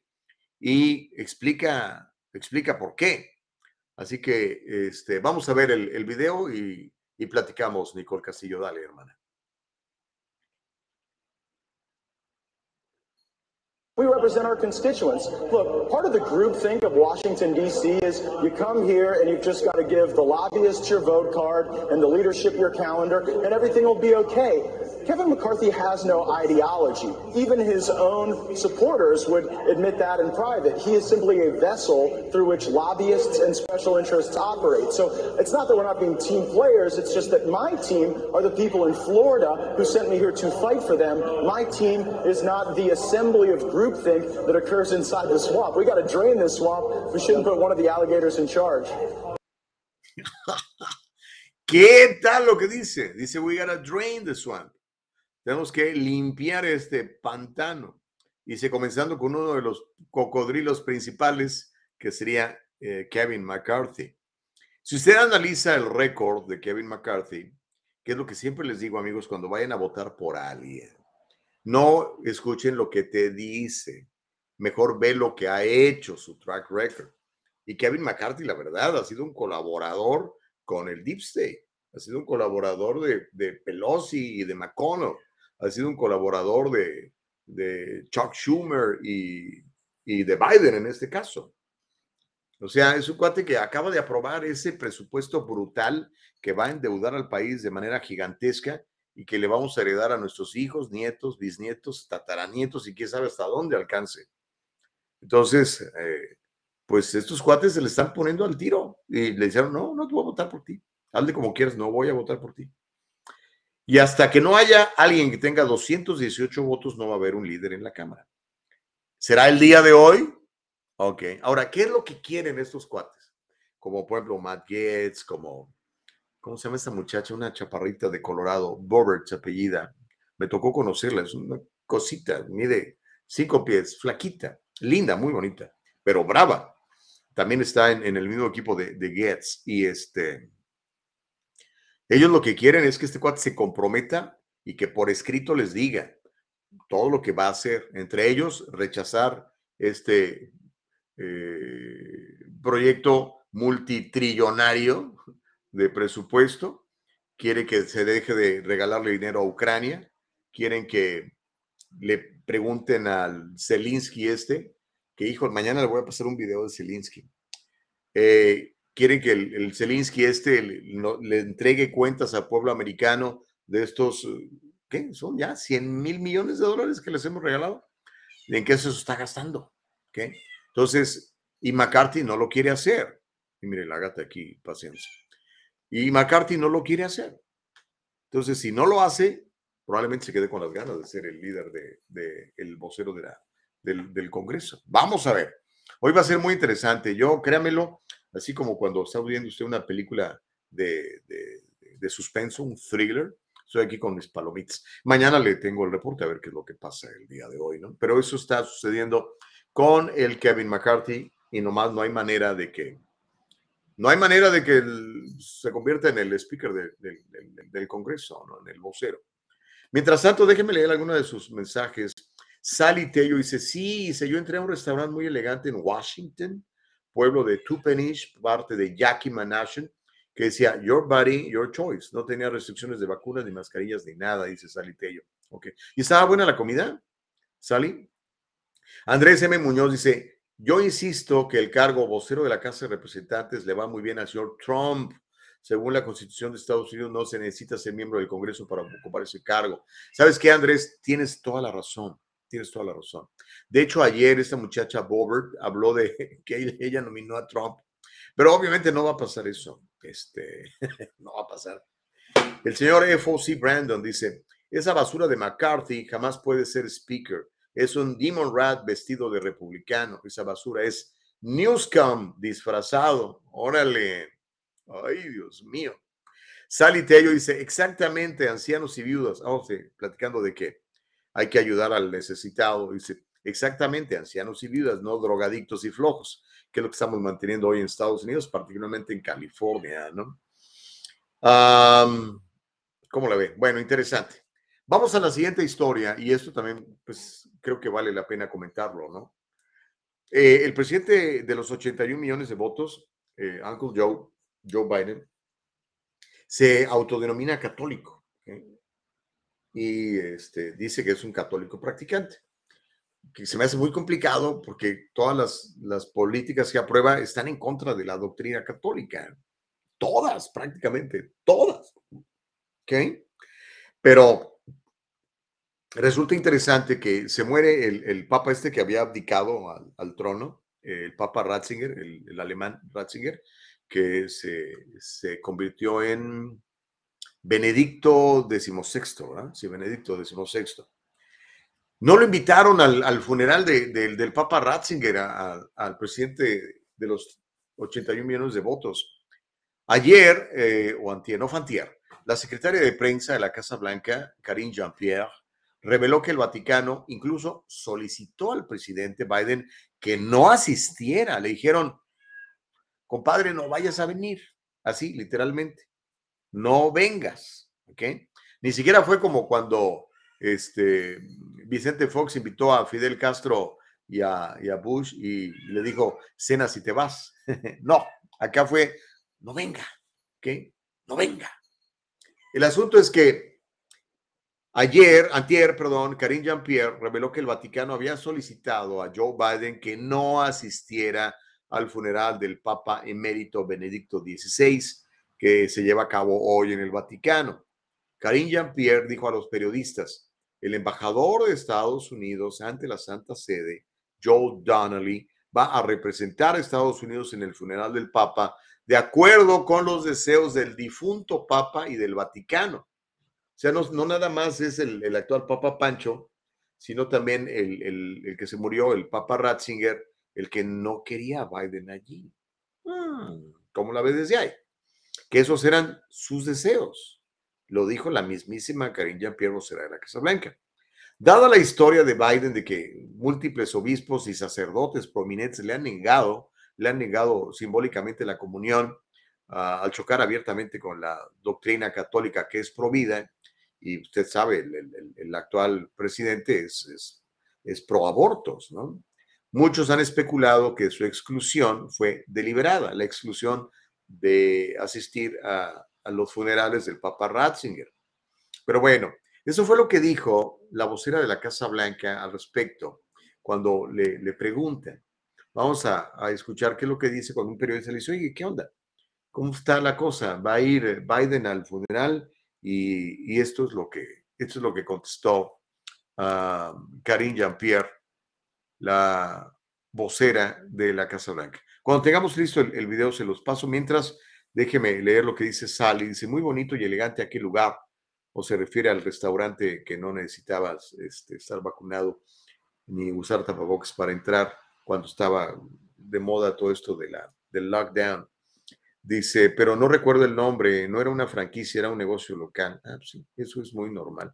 Y explica, explica por qué. Así que este, vamos a ver el, video y, y platicamos, Nicole Castillo. Dale, hermana. We represent our constituents. Look, part of the group think of Washington, D.C. is you come here and you've just got to give the lobbyists your vote card and the leadership your calendar, and everything will be okay. Kevin McCarthy has no ideology. Even his own supporters would admit that in private. He is simply a vessel through which lobbyists and special interests operate. So it's not that we're not being team players, it's just that my team are the people in Florida who sent me here to fight for them. My team is not the assembly of groupthink that occurs inside the swamp. We got to drain this swamp. We shouldn't put one of the alligators in charge. ¿Qué tal lo que dice? Dice, we gotta drain the swamp. Tenemos que limpiar este pantano. Dice, comenzando con uno de los cocodrilos principales, que sería eh, Kevin McCarthy. Si usted analiza el récord de Kevin McCarthy, que es lo que siempre les digo, amigos, cuando vayan a votar por alguien, no escuchen lo que te dice, mejor ve lo que ha hecho, su track record. Y Kevin McCarthy, la verdad, ha sido un colaborador con el Deep State, ha sido un colaborador de, de Pelosi y de McConnell, ha sido un colaborador de, Chuck Schumer y, y de Biden en este caso. O sea, es un cuate que acaba de aprobar ese presupuesto brutal que va a endeudar al país de manera gigantesca y que le vamos a heredar a nuestros hijos, nietos, bisnietos, tataranietos y quién sabe hasta dónde alcance. Entonces, eh, pues estos cuates se le están poniendo al tiro y le dijeron, no, no te voy a votar por ti. Hazle como quieras, no voy a votar por ti. Y hasta que no haya alguien que tenga 218 votos, no va a haber un líder en la Cámara. ¿Será el día de hoy? Ok. Ahora, ¿qué es lo que quieren estos cuates? Como por ejemplo Matt Gaetz, como, ¿cómo se llama esta muchacha? Una chaparrita de Colorado, Bobert, apellida. Me tocó conocerla, es una cosita, mide cinco pies, flaquita, linda, muy bonita, pero brava. También está en, el mismo equipo de, de. Y este, ellos lo que quieren es que este cuate se comprometa y que por escrito les diga todo lo que va a hacer. Entre ellos, rechazar este eh, proyecto multitrillonario de presupuesto. Quiere que se deje de regalarle dinero a Ucrania. Quieren que le pregunten al Zelensky este, que hijo, mañana le voy a pasar un video de Zelensky. Eh, quieren que el, el Zelensky este le, entregue cuentas al pueblo americano de estos, ¿qué? Son ya 100 mil millones de dólares que les hemos regalado. ¿En qué se está gastando? ¿Qué? Entonces, y McCarthy no lo quiere hacer. Y mire, la gata aquí, paciencia. Y McCarthy no lo quiere hacer. Entonces, si no lo hace, probablemente se quede con las ganas de ser el líder del de, el vocero de la, del, del Congreso. Vamos a ver. Hoy va a ser muy interesante. Yo, créamelo, así como cuando está viendo usted una película de, de, suspenso, un thriller. Estoy aquí con mis palomitas. Mañana le tengo el reporte a ver qué es lo que pasa el día de hoy, ¿no? Pero eso está sucediendo con el Kevin McCarthy y nomás no hay manera de que, no hay manera de que se convierta en el speaker del, Congreso, ¿no? En el vocero. Mientras tanto, déjeme leer algunos de sus mensajes. Sally Tello dice, sí, dice, yo entré a un restaurante muy elegante en Washington pueblo de Tupenish, parte de Jackie Manashan, que decía Your body, your choice. No tenía restricciones de vacunas, ni mascarillas, ni nada, dice Sally Tello. Okay. ¿Y estaba buena la comida? Sally. Andrés M. Muñoz dice: Yo insisto que el cargo vocero de la Casa de Representantes le va muy bien al señor Trump. Según la Constitución de Estados Unidos, no se necesita ser miembro del Congreso para ocupar ese cargo. ¿Sabes qué, Andrés? Tienes toda la razón tienes toda la razón. De hecho, ayer esta muchacha Bobert habló de que ella nominó a Trump, pero obviamente no va a pasar eso. Este, no va a pasar. El señor FOC Brandon dice, esa basura de McCarthy jamás puede ser speaker. Es un demon rat vestido de republicano. Esa basura es Newscom disfrazado. Órale. Ay, Dios mío. Sally Tello dice, exactamente, ancianos y viudas. Oh, sí, platicando de qué hay que ayudar al necesitado. Dice, exactamente, ancianos y viudas, no drogadictos y flojos, que es lo que estamos manteniendo hoy en Estados Unidos, particularmente en California, ¿no? ¿Cómo la ve? Bueno, interesante. Vamos a la siguiente historia, y esto también, pues, creo que vale la pena comentarlo, ¿no? Eh, el presidente de los 81 millones de votos, eh, Uncle Joe, Joe Biden, se autodenomina católico y este, dice que es un católico practicante. Que se me hace muy complicado porque todas las, las políticas que aprueba están en contra de la doctrina católica. Todas, prácticamente, todas. ¿Ok? Pero resulta interesante que se muere el, el papa este que había abdicado al, al trono, el papa Ratzinger, el, el alemán Ratzinger, que se, se convirtió en Benedicto XVI, ¿verdad? Sí, Benedicto XVI. No lo invitaron al, funeral del Papa Ratzinger, al presidente de los 81 millones de votos. Ayer, eh, o antier, no fantier, la secretaria de prensa de la Casa Blanca, Karine Jean-Pierre, reveló que el Vaticano incluso solicitó al presidente Biden que no asistiera. Le dijeron, compadre, no vayas a venir. Así, literalmente. No vengas. ¿Ok? Ni siquiera fue como cuando este, Vicente Fox invitó a Fidel Castro y a, Bush y le dijo, cena si te vas. no, acá fue, no venga. ¿Ok? No venga. El asunto es que Ayer, antier, perdón, Karine Jean-Pierre reveló que el Vaticano había solicitado a Joe Biden que no asistiera al funeral del Papa emérito Benedicto XVI, que se lleva a cabo hoy en el Vaticano. Karine Jean-Pierre dijo a los periodistas, el embajador de Estados Unidos ante la Santa Sede, Joe Donnelly, va a representar a Estados Unidos en el funeral del Papa de acuerdo con los deseos del difunto Papa y del Vaticano. O sea, no, nada más es el, actual Papa Pancho, sino también el, que se murió, el Papa Ratzinger, el que no quería a Biden allí. Mm, ¿Cómo la ves desde ahí? Que esos eran sus deseos. Lo dijo la mismísima Karine Jean-Pierre de la Casa. Dada la historia de Biden de que múltiples obispos y sacerdotes prominentes le han negado, le han negado simbólicamente la comunión ah, al chocar abiertamente con la doctrina católica que es provida, y usted sabe, el, actual presidente es, es, pro abortos, ¿no? Muchos han especulado que su exclusión fue deliberada, la exclusión de asistir a, los funerales del Papa Ratzinger. Pero bueno, eso fue lo que dijo la vocera de la Casa Blanca al respecto cuando le, le preguntan. Vamos a, a, escuchar qué es lo que dice cuando un periodista le dice, oye, ¿qué onda? ¿Cómo está la cosa? ¿Va a ir Biden al funeral? Y, esto, es lo que, esto es lo que contestó uh, Karine Jean-Pierre, la vocera de la Casa Blanca. Cuando tengamos listo el, video, se los paso. Mientras, déjeme leer lo que dice Sally. Dice, muy bonito y elegante aquel lugar. O se refiere al restaurante que no necesitabas este, estar vacunado ni usar tapabocas para entrar cuando estaba de moda todo esto de la, del lockdown. Dice, pero no recuerdo el nombre, no era una franquicia, era un negocio local. Ah, pues sí, eso es muy normal.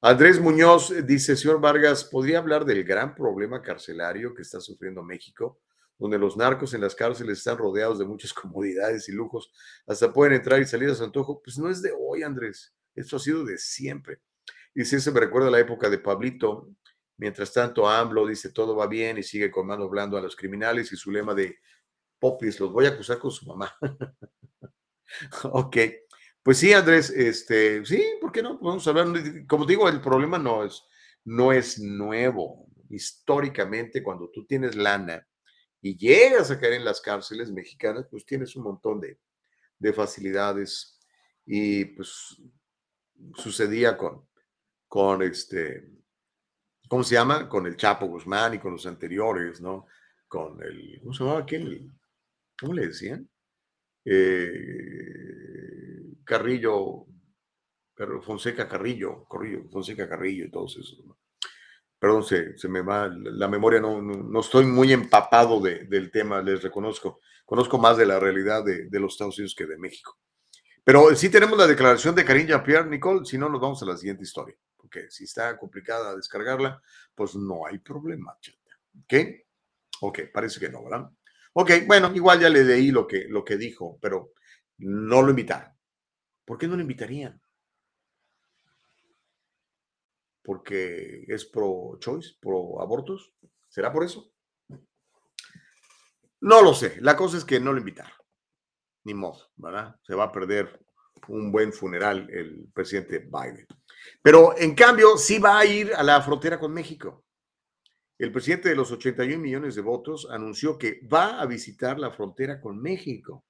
Andrés Muñoz dice, señor Vargas, ¿podría hablar del gran problema carcelario que está sufriendo México, donde los narcos en las cárceles están rodeados de muchas comodidades y lujos, hasta pueden entrar y salir a su antojo? Pues no es de hoy, Andrés, esto ha sido de siempre. Dice, se me recuerda la época de Pablito, mientras tanto AMLO dice, todo va bien y sigue con mano blando a los criminales y su lema de popis, los voy a acusar con su mamá. ok, pues sí, Andrés, este, sí, ¿por qué no? Vamos a hablar, como digo, el problema no es, no es nuevo. Históricamente, cuando tú tienes lana y llegas a caer en las cárceles mexicanas, pues tienes un montón de, de facilidades y pues sucedía con, con este, ¿cómo se llama? Con el Chapo Guzmán y con los anteriores, ¿no? Con el, ¿cómo se llamaba aquel? ¿cómo le decían? Eh, Carrillo, Fonseca Carrillo, Carrillo, Fonseca Carrillo y todos esos. Perdón, se, se, me va la memoria, no, no, estoy muy empapado de, del tema, les reconozco. Conozco más de la realidad de, de, los Estados Unidos que de México. Pero sí tenemos la declaración de Karine Jean-Pierre, Nicole, si no nos vamos a la siguiente historia, porque si está complicada descargarla, pues no hay problema, chata. ¿Ok? Ok, parece que no, ¿verdad? Ok, bueno, igual ya le leí lo que, lo que dijo, pero no lo invitaron. ¿Por qué no lo invitarían? ¿Porque es pro choice, pro abortos? ¿Será por eso? No lo sé. La cosa es que no lo invitaron. Ni modo, ¿verdad? Se va a perder un buen funeral el presidente Biden. Pero en cambio, sí va a ir a la frontera con México el presidente de los 81 millones de votos anunció que va a visitar la frontera con México.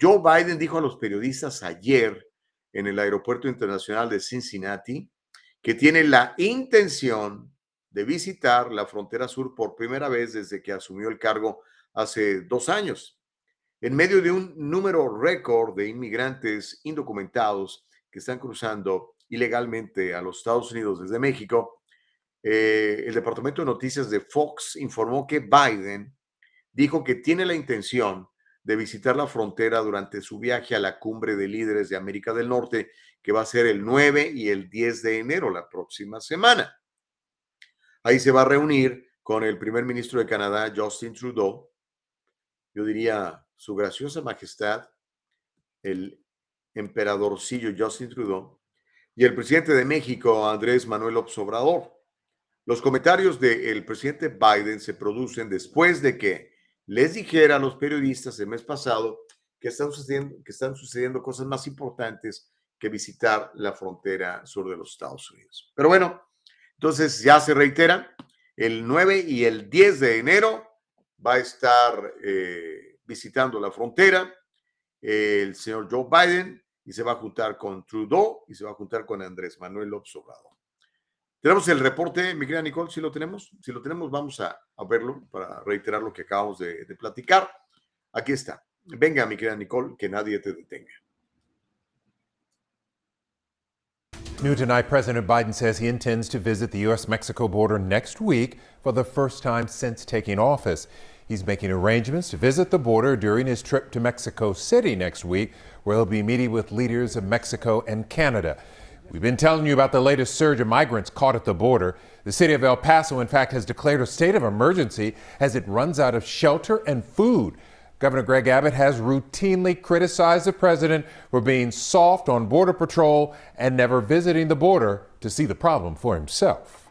Joe Biden dijo a los periodistas ayer en el Aeropuerto Internacional de Cincinnati que tiene la intención de visitar la frontera sur por primera vez desde que asumió el cargo hace dos años. En medio de un número récord de inmigrantes indocumentados que están cruzando ilegalmente a los Estados Unidos desde México, eh, el Departamento de Noticias de Fox informó que Biden dijo que tiene la intención de visitar la frontera durante su viaje a la cumbre de líderes de América del Norte, que va a ser el 9 y el 10 de enero, la próxima semana. Ahí se va a reunir con el primer ministro de Canadá, Justin Trudeau, yo diría su graciosa majestad, el emperadorcillo Justin Trudeau, y el presidente de México, Andrés Manuel López. Los comentarios del presidente Biden se producen después de que les dijera a los periodistas el mes pasado que están sucediendo, que están sucediendo cosas más importantes que visitar la frontera sur de los Estados Unidos. Pero bueno, entonces ya se reitera, el 9 y el 10 de enero va a estar eh, visitando la frontera el señor Joe Biden y se va a juntar con Trudeau y se va a juntar con Andrés Manuel López Obrador. Tenemos el reporte, mi querida Nicole, si lo tenemos. Si lo tenemos, vamos a, a verlo para reiterar lo que acabamos de, de platicar. Aquí está. Venga, mi querida Nicole, que nadie te detenga. New tonight, President Biden says he intends to visit the U.S. Mexico border next week for the first time since taking office. He's making arrangements to visit the border during his trip to Mexico City next week, where he'll be meeting with leaders of Mexico and Canada. We've been telling you about the latest surge of migrants caught at the border. The city of El Paso, in fact, has declared a state of emergency as it runs out of shelter and food. Governor Greg Abbott has routinely criticized the president for being soft on Border Patrol and never visiting the border to see the problem for himself.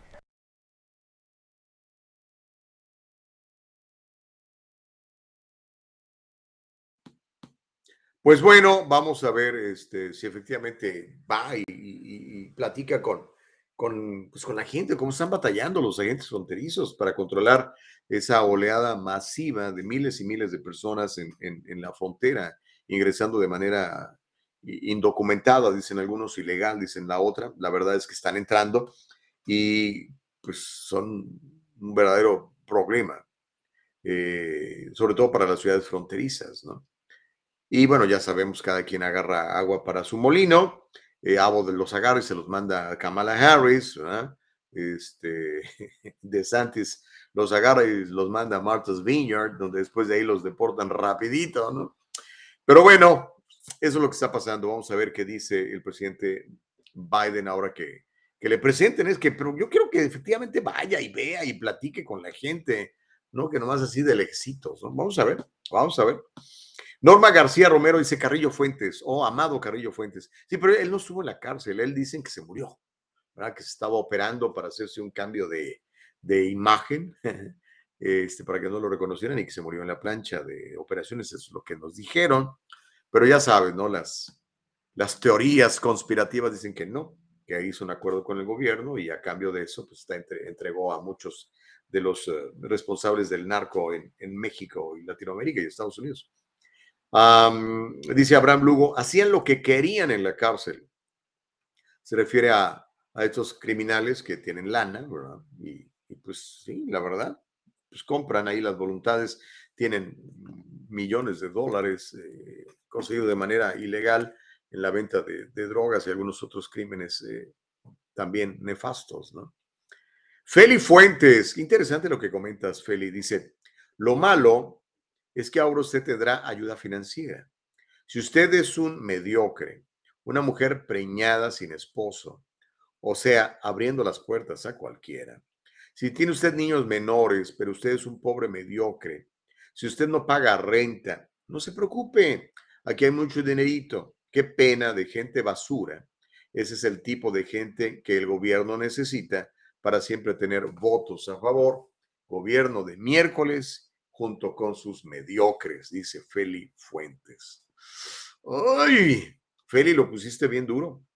Pues bueno, vamos a ver este, si efectivamente va y, platica con, con, pues, con la gente, cómo están batallando los agentes fronterizos para controlar esa oleada masiva de miles y miles de personas en, la frontera, ingresando de manera indocumentada, dicen algunos, ilegal, dicen la otra. La verdad es que están entrando y pues son un verdadero problema, eh, sobre todo para las ciudades fronterizas, ¿no? Y bueno, ya sabemos, cada quien agarra agua para su molino. Eh, Abo de los agarra y se los manda a Kamala Harris. Este, de Santis los agarra y los manda a Martha's Vineyard, donde después de ahí los deportan rapidito, ¿no? Pero bueno, eso es lo que está pasando. Vamos a ver qué dice el presidente Biden ahora que, que le presenten. Es que, pero yo quiero que efectivamente vaya y vea y platique con la gente, ¿no? Que nomás así de lejitos, ¿no? Vamos a ver, vamos a ver. Norma García Romero dice Carrillo Fuentes, oh, amado Carrillo Fuentes. Sí, pero él no estuvo en la cárcel, él dicen que se murió. Que se estaba operando para hacerse un cambio de, de imagen, este, para que no lo reconocieran y que se murió en la plancha de operaciones, es lo que nos dijeron. Pero ya sabes, ¿no? Las, las teorías conspirativas dicen que no, que hizo un acuerdo con el gobierno y a cambio de eso, pues está entre- entregó a muchos de los eh, responsables del narco en, en México y Latinoamérica y Estados Unidos. Am, dice Abraham Lugo, hacían lo que querían en la cárcel. Se refiere a, a estos criminales que tienen lana, ¿verdad? Y, pues sí, la verdad, pues compran ahí las voluntades, tienen millones de dólares eh, conseguidos de manera ilegal en la venta de, drogas y algunos otros crímenes eh, también nefastos, ¿no? Feli Fuentes, interesante lo que comentas, Feli. Dice, lo malo es que ahora usted tendrá ayuda financiera. Si usted es un mediocre, una mujer preñada sin esposo, o sea, abriendo las puertas a cualquiera. Si tiene usted niños menores, pero usted es un pobre mediocre, si usted no paga renta, no se preocupe, aquí hay mucho dinerito. Qué pena de gente basura. Ese es el tipo de gente que el gobierno necesita para siempre tener votos a favor. Gobierno de miércoles junto con sus mediocres, dice Feli Fuentes. ¡Ay! Feli, lo pusiste bien duro,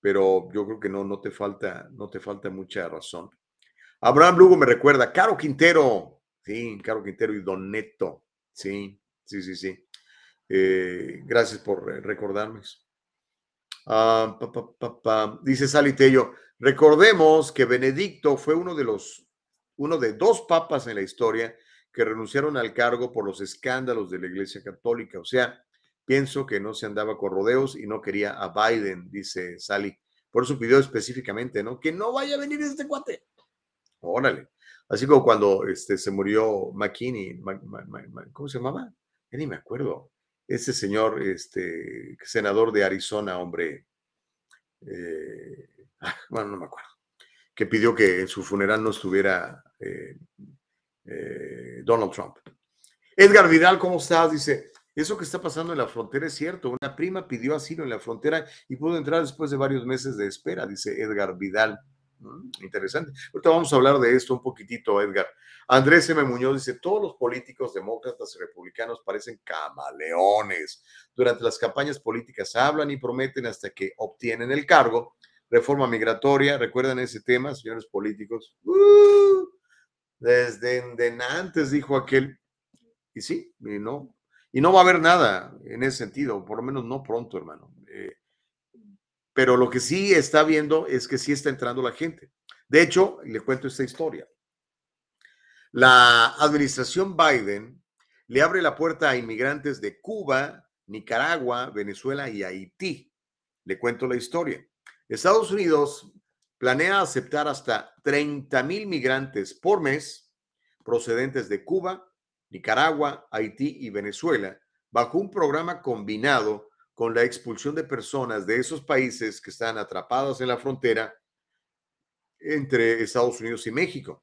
pero yo creo que no, no te falta, no te falta mucha razón. Abraham Lugo me recuerda, Caro Quintero, sí, Caro Quintero y Don Neto, sí, sí, sí, sí. Eh, gracias por recordarme. Ah. Dice Sally Tello, recordemos que Benedicto fue uno de los, uno de dos papas en la historia que renunciaron al cargo por los escándalos de la Iglesia Católica. O sea, pienso que no se andaba con rodeos y no quería a Biden, dice Sally. Por eso pidió específicamente, ¿no? Que no vaya a venir este cuate. Órale. Así como cuando este, se murió McKinney, ¿cómo se llamaba? ya ni me acuerdo, ese señor, este, senador de Arizona, hombre, eh, ah, bueno, no me acuerdo, que pidió que en su funeral no estuviera eh, eh, Donald Trump. Edgar Vidal, ¿cómo estás? Dice, eso que está pasando en la frontera es cierto. Una prima pidió asilo en la frontera y pudo entrar después de varios meses de espera, dice Edgar Vidal. Mm, interesante. Ahorita vamos a hablar de esto un poquitito, Edgar. Andrés M. Muñoz dice, todos los políticos demócratas y republicanos parecen camaleones. Durante las campañas políticas hablan y prometen hasta que obtienen el cargo. Reforma migratoria, ¿recuerdan ese tema, señores políticos? Uh, desde antes, dijo aquel. Y sí, y no, y no va a haber nada en ese sentido, por lo menos no pronto, hermano. Eh, pero lo que sí está viendo es que sí está entrando la gente. De hecho, le cuento esta historia. La administración Biden le abre la puerta a inmigrantes de Cuba, Nicaragua, Venezuela y Haití. Le cuento la historia. Estados Unidos planea aceptar hasta 30 mil migrantes por mes procedentes de Cuba, Nicaragua, Haití y Venezuela bajo un programa combinado con la expulsión de personas de esos países que están atrapadas en la frontera entre Estados Unidos y México.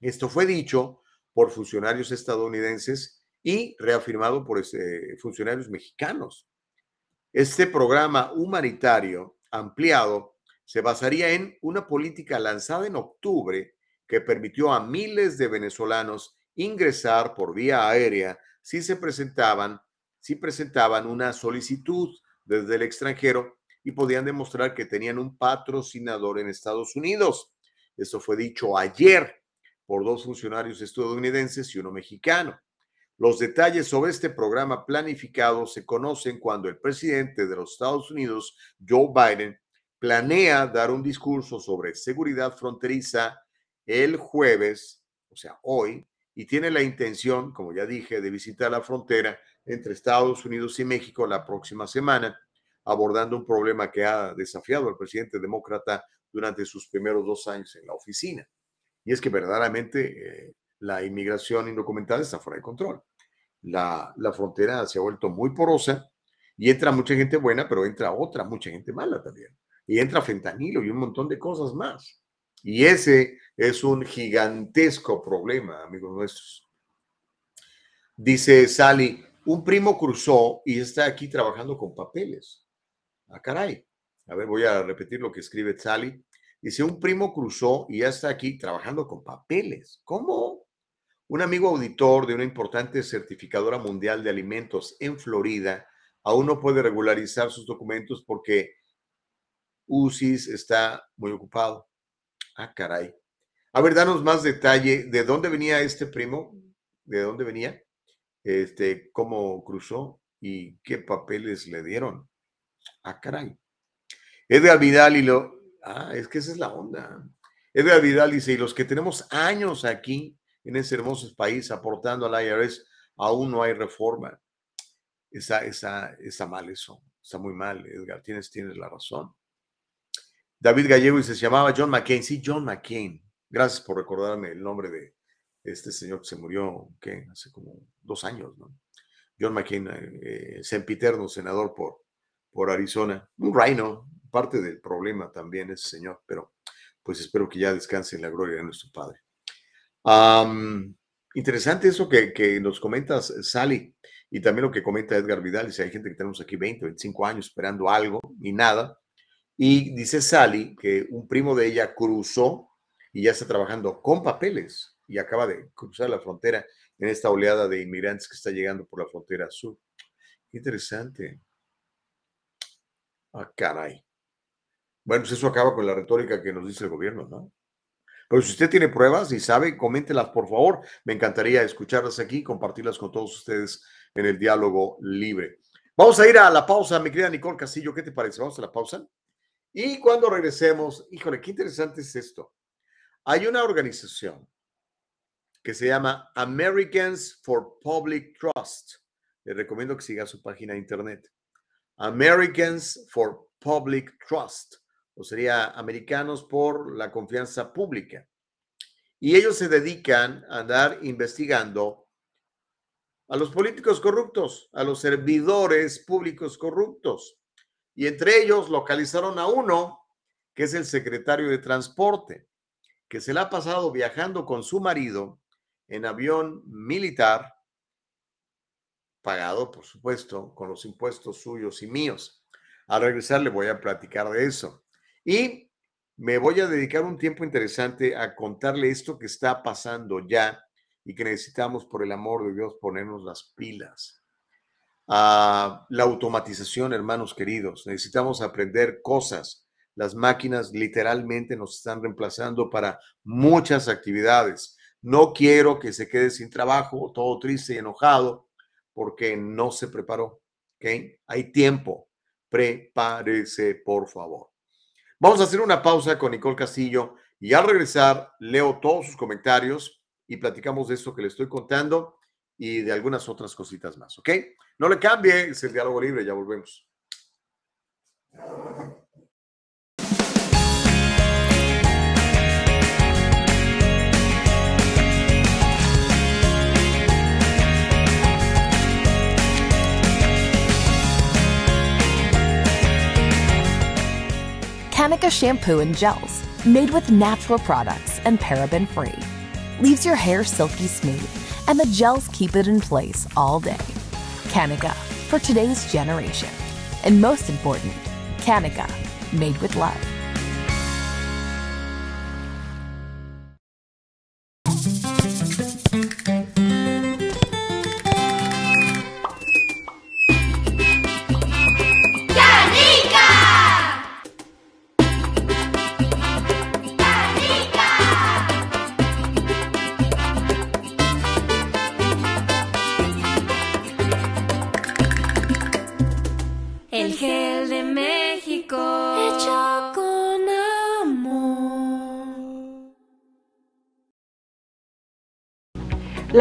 Esto fue dicho por funcionarios estadounidenses y reafirmado por este, funcionarios mexicanos. Este programa humanitario ampliado se basaría en una política lanzada en octubre que permitió a miles de venezolanos ingresar por vía aérea si se presentaban si presentaban una solicitud desde el extranjero y podían demostrar que tenían un patrocinador en Estados Unidos. Eso fue dicho ayer por dos funcionarios estadounidenses y uno mexicano. Los detalles sobre este programa planificado se conocen cuando el presidente de los Estados Unidos, Joe Biden, planea dar un discurso sobre seguridad fronteriza el jueves, o sea, hoy, y tiene la intención, como ya dije, de visitar la frontera entre Estados Unidos y México la próxima semana, abordando un problema que ha desafiado al presidente demócrata durante sus primeros dos años en la oficina. Y es que verdaderamente eh, la inmigración indocumentada está fuera de control. La, la frontera se ha vuelto muy porosa y entra mucha gente buena, pero entra otra, mucha gente mala también. Y entra fentanilo y un montón de cosas más. Y ese es un gigantesco problema, amigos nuestros. Dice Sally, un primo cruzó y está aquí trabajando con papeles. Ah, caray. A ver, voy a repetir lo que escribe Sally. Dice, un primo cruzó y ya está aquí trabajando con papeles. ¿Cómo? Un amigo auditor de una importante certificadora mundial de alimentos en Florida aún no puede regularizar sus documentos porque UCIS está muy ocupado. Ah, caray. A ver, danos más detalle. ¿De dónde venía este primo? ¿De dónde venía? este, cómo cruzó y qué papeles le dieron. Ah, caray. Edgar Vidal y lo... Ah, es que esa es la onda. Edgar Vidal dice, y los que tenemos años aquí en ese hermoso país aportando al IRS, aún no hay reforma. Está, está, está mal eso, está muy mal, Edgar, tienes, tienes la razón. David Gallego dice, se llamaba John McCain. Sí, John McCain. Gracias por recordarme el nombre de, este señor que se murió. Hace como dos años, ¿no? John McCain, eh, sempiterno senador por, por Arizona, un reino, parte del problema también ese señor, pero pues espero que ya descanse en la gloria de nuestro Padre. interesante eso que, que, nos comentas, Sally, y también lo que comenta Edgar Vidal, dice, hay gente que tenemos aquí 20, 25 años esperando algo y nada, y dice Sally que un primo de ella cruzó y ya está trabajando con papeles y acaba de cruzar la frontera en esta oleada de inmigrantes que está llegando por la frontera sur. interesante. Ah, caray. Bueno, pues eso acaba con la retórica que nos dice el gobierno, ¿no? Pero si usted tiene pruebas y sabe, coméntelas, por favor. Me encantaría escucharlas aquí, compartirlas con todos ustedes en el diálogo libre. Vamos a ir a la pausa, mi querida Nicole Castillo. ¿Qué te parece? Vamos a la pausa. Y cuando regresemos, híjole, qué interesante es esto. Hay una organización que se llama Americans for Public Trust. Les recomiendo que siga su página de internet. Americans for Public Trust, o sería Americanos por la Confianza Pública. Y ellos se dedican a andar investigando a los políticos corruptos, a los servidores públicos corruptos. Y entre ellos localizaron a uno, que es el secretario de Transporte, que se le ha pasado viajando con su marido en avión militar, pagado, por supuesto, con los impuestos suyos y míos. Al regresar le voy a platicar de eso. Y me voy a dedicar un tiempo interesante a contarle esto que está pasando ya y que necesitamos, por el amor de Dios, ponernos las pilas. Ah, la automatización, hermanos queridos. Necesitamos aprender cosas. Las máquinas literalmente nos están reemplazando para muchas actividades. No quiero que se quede sin trabajo, todo triste y enojado, porque no se preparó. ¿okay? Hay tiempo. Prepárese, por favor. Vamos a hacer una pausa con Nicole Castillo y al regresar leo todos sus comentarios y platicamos de esto que le estoy contando y de algunas otras cositas más, ¿ok? No le cambie, es el diálogo libre, ya volvemos. Kanika shampoo and gels, made with natural products and paraben free leaves your hair silky smooth, and the gels keep it in place all day. Kanika, for today's generation. And most important, Kanika, made with love.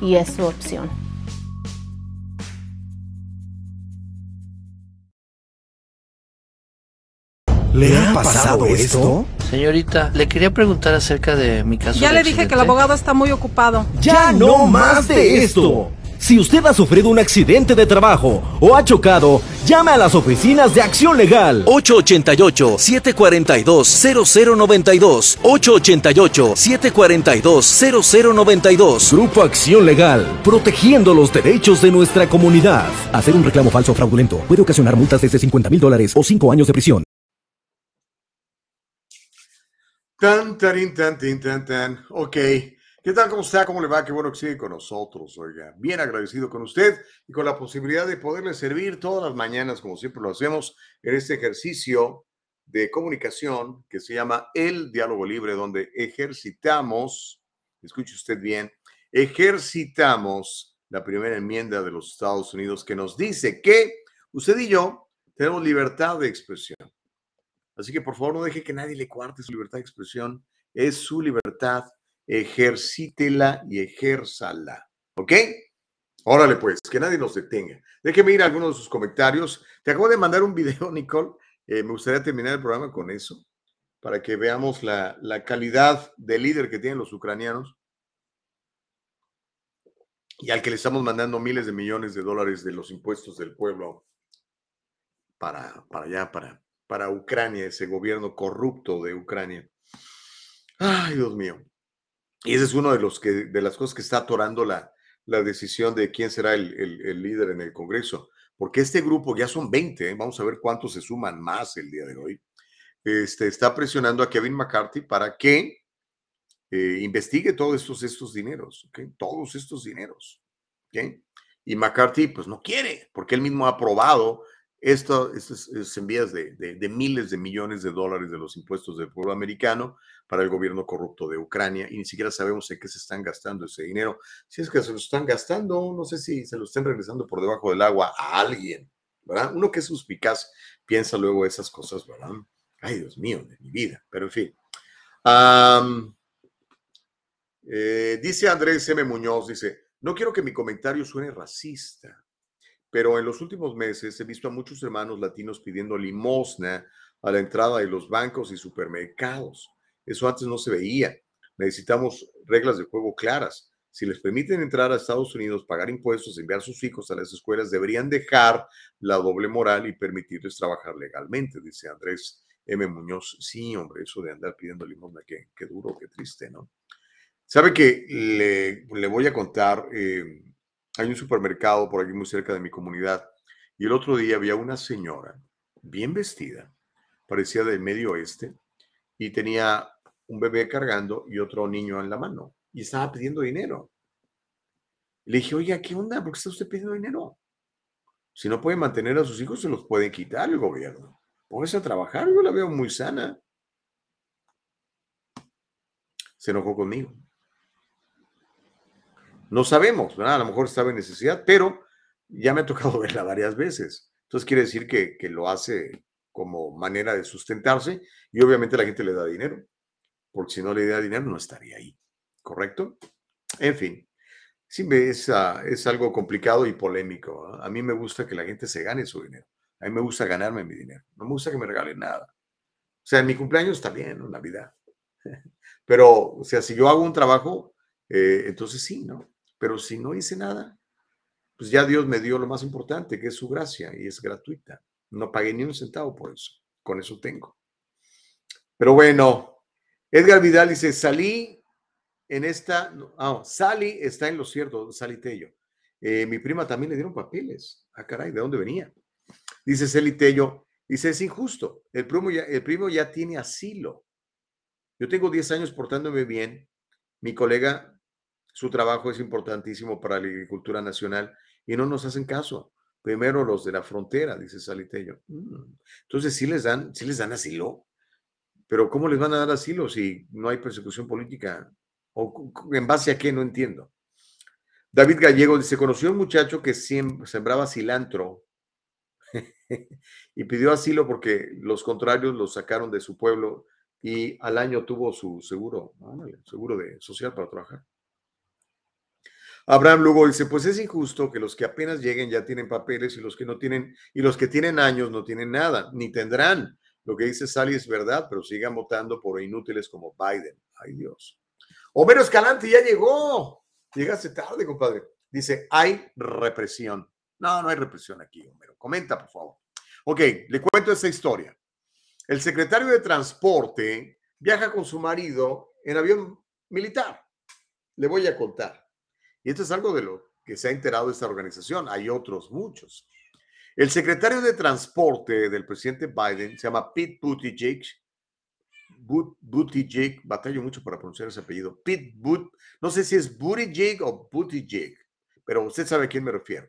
y es su opción. ¿Le ha pasado esto? Señorita, le quería preguntar acerca de mi caso. Ya de le dije que el abogado está muy ocupado. ¡Ya no más de esto! Si usted ha sufrido un accidente de trabajo o ha chocado, llame a las oficinas de Acción Legal. 888-742-0092. 888-742-0092. Grupo Acción Legal, protegiendo los derechos de nuestra comunidad. Hacer un reclamo falso o fraudulento puede ocasionar multas desde 50 mil dólares o 5 años de prisión. Tan, tarin, tan, tin, tan, tan. Ok. ¿Qué tal? ¿Cómo está? ¿Cómo le va? Qué bueno que sigue con nosotros, oiga. Bien agradecido con usted y con la posibilidad de poderle servir todas las mañanas, como siempre lo hacemos, en este ejercicio de comunicación que se llama El Diálogo Libre, donde ejercitamos, escuche usted bien, ejercitamos la primera enmienda de los Estados Unidos que nos dice que usted y yo tenemos libertad de expresión. Así que por favor no deje que nadie le cuarte su libertad de expresión. Es su libertad. Ejercítela y ejérzala. ¿Ok? Órale pues, que nadie nos detenga. Déjeme ir a algunos de sus comentarios. Te acabo de mandar un video, Nicole. Eh, me gustaría terminar el programa con eso, para que veamos la, la calidad de líder que tienen los ucranianos y al que le estamos mandando miles de millones de dólares de los impuestos del pueblo para, para allá, para, para Ucrania, ese gobierno corrupto de Ucrania. Ay, Dios mío. Y ese es uno de los que de las cosas que está atorando la, la decisión de quién será el, el- líder en el Congreso. Porque este grupo ya son 20, ¿eh? vamos a ver cuántos se suman más el día de hoy. Este, está presionando a Kevin McCarthy para que eh, investigue todos estos, estos dineros. Todos estos dineros. Y McCarthy, pues no quiere, porque él mismo ha aprobado esto, estas estas envías de, miles de millones de dólares de los impuestos del pueblo americano para el gobierno corrupto de Ucrania y ni siquiera sabemos en qué se están gastando ese dinero. Si es que se lo están gastando, no sé si se lo están regresando por debajo del agua a alguien, ¿verdad? Uno que es suspicaz piensa luego esas cosas, ¿verdad? Ay, Dios mío, de mi vida, pero en fin. Eh, dice Andrés M. Muñoz, dice, no quiero que mi comentario suene racista, pero en los últimos meses he visto a muchos hermanos latinos pidiendo limosna a la entrada de los bancos y supermercados. Eso antes no se veía. Necesitamos reglas de juego claras. Si les permiten entrar a Estados Unidos, pagar impuestos, enviar sus hijos a las escuelas, deberían dejar la doble moral y permitirles trabajar legalmente, dice Andrés M. Muñoz. Sí, hombre, eso de andar pidiendo limosna, qué, duro, qué triste, ¿no? Sabe que le, le voy a contar, eh, hay un supermercado por aquí muy cerca de mi comunidad y el otro día había una señora bien vestida, parecía del medio oeste, y tenía un bebé cargando y otro niño en la mano y estaba pidiendo dinero. Le dije, oiga, ¿qué onda? ¿Por qué está usted pidiendo dinero? Si no puede mantener a sus hijos, se los puede quitar el gobierno. Póngase a trabajar, yo la veo muy sana. Se enojó conmigo. No sabemos, ¿verdad? A lo mejor estaba en necesidad, pero ya me ha tocado verla varias veces. Entonces quiere decir que, que lo hace como manera de sustentarse y obviamente la gente le da dinero, porque si no le da dinero no estaría ahí, ¿correcto? En fin, sí, es, ah, es algo complicado y polémico. A mí me gusta que la gente se gane su dinero. A mí me gusta ganarme mi dinero. No me gusta que me regalen nada. O sea, en mi cumpleaños está bien, ¿no? Navidad. Pero, o sea, si yo hago un trabajo, eh, entonces sí, ¿no? Pero si no hice nada, pues ya Dios me dio lo más importante, que es su gracia, y es gratuita. No pagué ni un centavo por eso. Con eso tengo. Pero bueno, Edgar Vidal dice, salí en esta, ah, Sally está en lo cierto, Sally Tello. Eh, mi prima también le dieron papeles. Ah, caray, ¿de dónde venía? Dice Sally Tello, dice, es injusto. El primo ya, el primo ya tiene asilo. Yo tengo 10 años portándome bien. Mi colega, su trabajo es importantísimo para la agricultura nacional y no nos hacen caso. Primero los de la frontera, dice Salitello. Mm, Entonces sí les dan, sí les dan asilo. Pero ¿cómo les van a dar asilo si no hay persecución política? ¿O en base a qué? No entiendo. David Gallego dice, conoció a un muchacho que sembraba cilantro y pidió asilo porque los contrarios lo sacaron de su pueblo y al año tuvo su seguro, seguro de social para trabajar. Abraham Lugo dice, pues es injusto que los que apenas lleguen ya tienen papeles y los que no tienen, y los que tienen años no tienen nada, ni tendrán. Lo que dice Sally es verdad, pero sigan votando por inútiles como Biden. Ay Dios. Homero Escalante ya llegó. Llegaste tarde, compadre. Dice, hay represión. No, no hay represión aquí, Homero. Comenta, por favor. Ok, le cuento esta historia. El secretario de Transporte viaja con su marido en avión militar. Le voy a contar. Y esto es algo de lo que se ha enterado esta organización. Hay otros muchos. El secretario de Transporte del presidente Biden se llama Pete Buttigieg. But- Buttigieg, batallo mucho para pronunciar ese apellido. Pete But, no sé si es Buttigieg o Buttigieg, pero usted sabe a quién me refiero.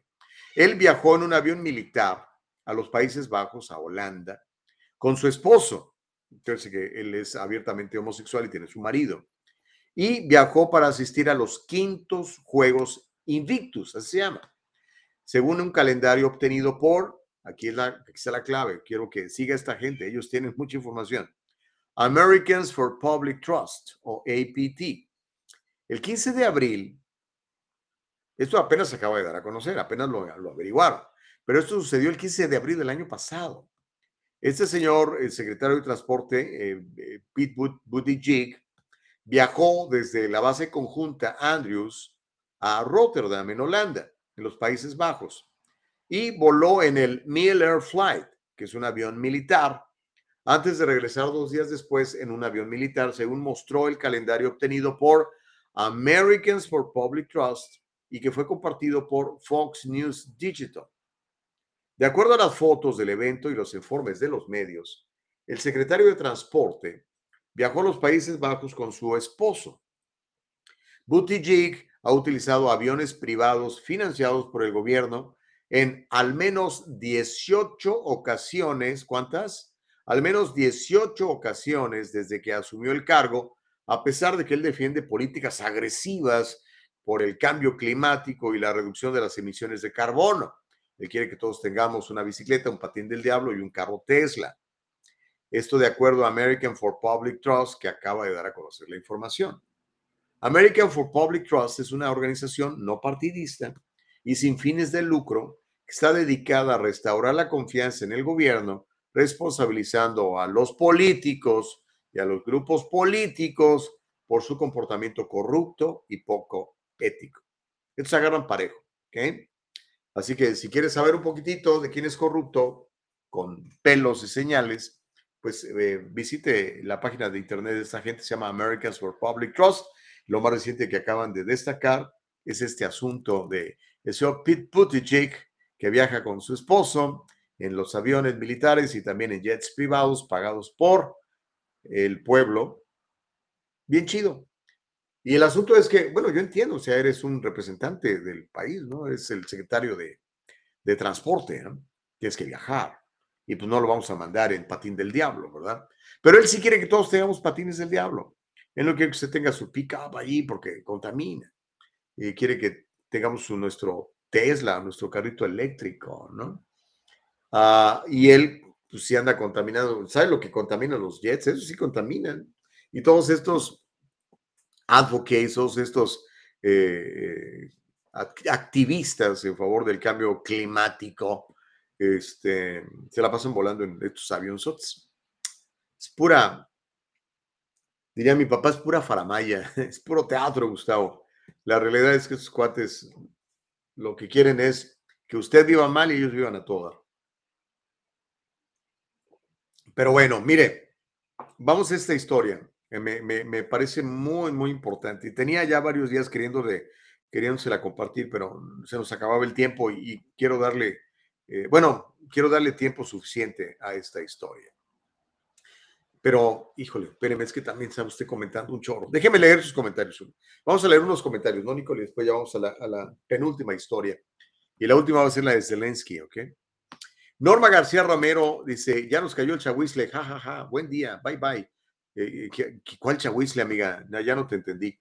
Él viajó en un avión militar a los Países Bajos, a Holanda, con su esposo. Entonces, que él es abiertamente homosexual y tiene su marido. Y viajó para asistir a los quintos Juegos Invictus, así se llama. Según un calendario obtenido por, aquí, es la, aquí está la clave, quiero que siga esta gente, ellos tienen mucha información. Americans for Public Trust o APT. El 15 de abril, esto apenas se acaba de dar a conocer, apenas lo, lo averiguaron, pero esto sucedió el 15 de abril del año pasado. Este señor, el secretario de Transporte, eh, eh, Pete But- Buttigieg, viajó desde la base conjunta Andrews a Rotterdam, en Holanda, en los Países Bajos, y voló en el Mill Air Flight, que es un avión militar, antes de regresar dos días después en un avión militar, según mostró el calendario obtenido por Americans for Public Trust y que fue compartido por Fox News Digital. De acuerdo a las fotos del evento y los informes de los medios, el secretario de Transporte viajó a los Países Bajos con su esposo. Buttigieg ha utilizado aviones privados financiados por el gobierno en al menos 18 ocasiones. ¿Cuántas? Al menos 18 ocasiones desde que asumió el cargo, a pesar de que él defiende políticas agresivas por el cambio climático y la reducción de las emisiones de carbono. Él quiere que todos tengamos una bicicleta, un patín del diablo y un carro Tesla. Esto de acuerdo a American for Public Trust, que acaba de dar a conocer la información. American for Public Trust es una organización no partidista y sin fines de lucro que está dedicada a restaurar la confianza en el gobierno, responsabilizando a los políticos y a los grupos políticos por su comportamiento corrupto y poco ético. Estos agarran parejo, ¿ok? Así que si quieres saber un poquitito de quién es corrupto, con pelos y señales, pues eh, visite la página de internet de esta gente, se llama Americans for Public Trust lo más reciente que acaban de destacar es este asunto de el señor Pete Buttigieg, que viaja con su esposo en los aviones militares y también en jets privados pagados por el pueblo. Bien chido. Y el asunto es que, bueno, yo entiendo, o sea, eres un representante del país, ¿no? Es el secretario de, de transporte, ¿no? Tienes que viajar. Y pues no lo vamos a mandar en patín del diablo, ¿verdad? Pero él sí quiere que todos tengamos patines del diablo. Él no quiere que usted tenga su pick-up allí porque contamina. Y quiere que tengamos nuestro Tesla, nuestro carrito eléctrico, ¿no? Ah, y él, pues sí anda contaminado. ¿Sabe lo que contaminan los jets? Eso sí contaminan. Y todos estos advocates, todos estos eh, activistas en favor del cambio climático, este, se la pasan volando en estos aviones. Es pura, Diría mi papá, es pura faramaya, es puro teatro, Gustavo. La realidad es que estos cuates lo que quieren es que usted viva mal y ellos vivan a toda. Pero bueno, mire, vamos a esta historia. Me, me, parece muy, muy importante. Y tenía ya varios días queriendo de, queriéndosela compartir, pero se nos acababa el tiempo y, quiero darle, eh, bueno, quiero darle tiempo suficiente a esta historia. Pero, híjole, espéreme, es que también está usted comentando un chorro. Déjeme leer sus comentarios. Vamos a leer unos comentarios, ¿no, Nicole? Después ya vamos a la, penúltima historia. Y la última va a ser la de Zelensky, ¿ok? Norma García Romero dice, ya nos cayó el chahuizle, jajaja, ja, ja. buen día, bye bye. Eh, eh, ¿Cuál chahuizle, amiga? ya no te entendí.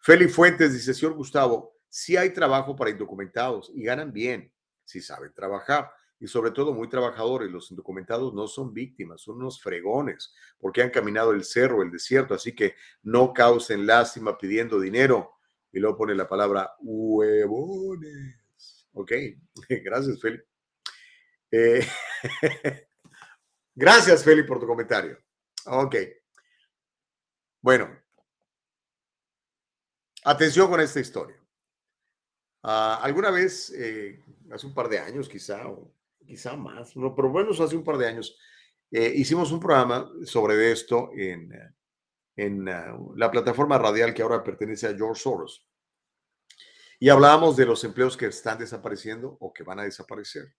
Feli Fuentes dice, señor Gustavo, sí hay trabajo para indocumentados y ganan bien, si saben trabajar y sobre todo muy trabajadores. Los indocumentados no son víctimas, son unos fregones, porque han caminado el cerro, el desierto, así que no causen lástima pidiendo dinero. Y luego pone la palabra huevones. Ok, gracias, Feli. Eh, gracias, Feli, por tu comentario. Ok. Bueno, atención con esta historia. Ah, alguna vez, eh, hace un par de años quizá, o quizá más, no, pero bueno, hace un par de años, eh, hicimos un programa sobre esto en, en ah, la plataforma radial que ahora pertenece a George Soros. Y hablábamos de los empleos que están desapareciendo o que van a desaparecer.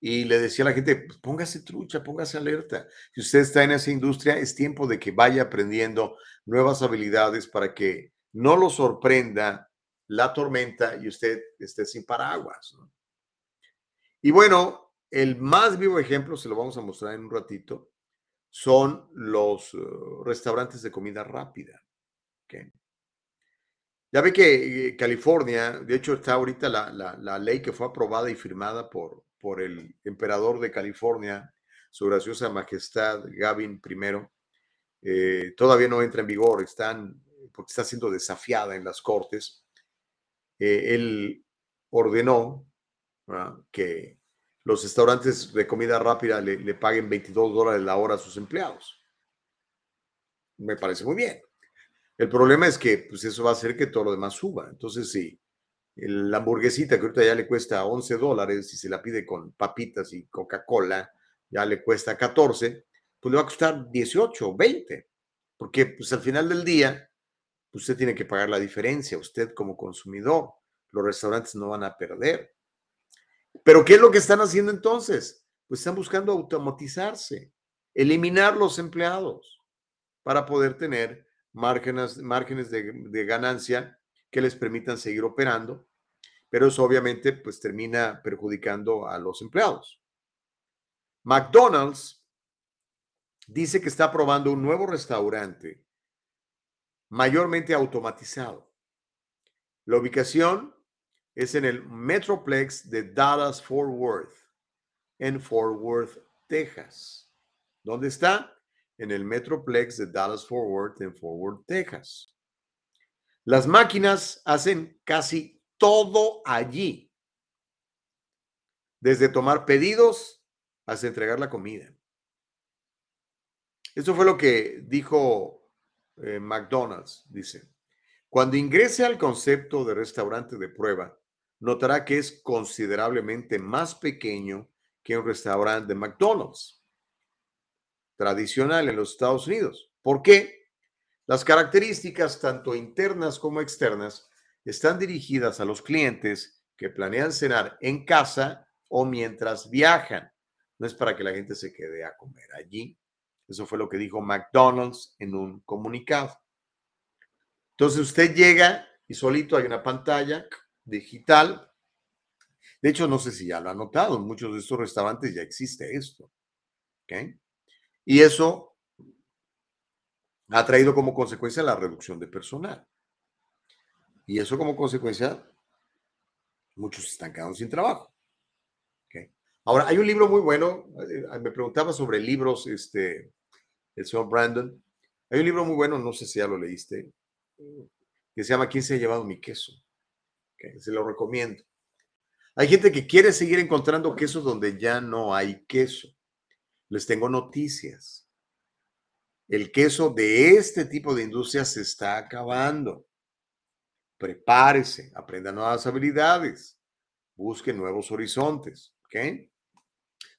Y le decía a la gente, pues, póngase trucha, póngase alerta. Si usted está en esa industria, es tiempo de que vaya aprendiendo nuevas habilidades para que no lo sorprenda la tormenta y usted esté sin paraguas. Y bueno, el más vivo ejemplo, se lo vamos a mostrar en un ratito, son los eh, restaurantes de comida rápida. Ya ve que eh, California, de hecho está ahorita la, ley que fue aprobada y firmada por, por el emperador de California, su graciosa majestad Gavin I, eh, todavía no entra en vigor, están, porque está siendo desafiada en las cortes. Él ordenó que los restaurantes de comida rápida le, paguen 22 dólares la hora a sus empleados. Me parece muy bien. El problema es que pues eso va a hacer que todo lo demás suba. Entonces, si la hamburguesita que ahorita ya le cuesta 11 dólares y se la pide con papitas y Coca-Cola, ya le cuesta 14, pues le va a costar 18 o 20, porque pues al final del día, usted tiene que pagar la diferencia, usted como consumidor, los restaurantes no van a perder. Pero ¿qué es lo que están haciendo entonces? Pues están buscando automatizarse, eliminar los empleados para poder tener márgenes, márgenes de, de ganancia que les permitan seguir operando, pero eso obviamente pues termina perjudicando a los empleados. McDonald's dice que está probando un nuevo restaurante mayormente automatizado. La ubicación es en el Metroplex de Dallas Fort Worth, en Fort Worth, Texas. ¿Dónde está? En el Metroplex de Dallas Fort Worth, en Fort Worth, Texas. Las máquinas hacen casi todo allí, desde tomar pedidos hasta entregar la comida. Eso fue lo que dijo eh, McDonald's, dice. Cuando ingrese al concepto de restaurante de prueba, notará que es considerablemente más pequeño que un restaurante de McDonald's tradicional en los Estados Unidos. ¿Por qué? Las características, tanto internas como externas, están dirigidas a los clientes que planean cenar en casa o mientras viajan. No es para que la gente se quede a comer allí. Eso fue lo que dijo McDonald's en un comunicado. Entonces usted llega y solito hay una pantalla digital. De hecho, no sé si ya lo ha notado, en muchos de estos restaurantes ya existe esto. Y eso ha traído como consecuencia la reducción de personal. Y eso como consecuencia, muchos están quedando sin trabajo. Ahora, hay un libro muy bueno, eh, me preguntaba sobre libros, este, el señor Brandon. Hay un libro muy bueno, no sé si ya lo leíste, que se llama ¿Quién se ha llevado mi queso? se lo recomiendo. Hay gente que quiere seguir encontrando quesos donde ya no hay queso. Les tengo noticias. El queso de este tipo de industria se está acabando. Prepárese, aprenda nuevas habilidades, busque nuevos horizontes. ¿ok?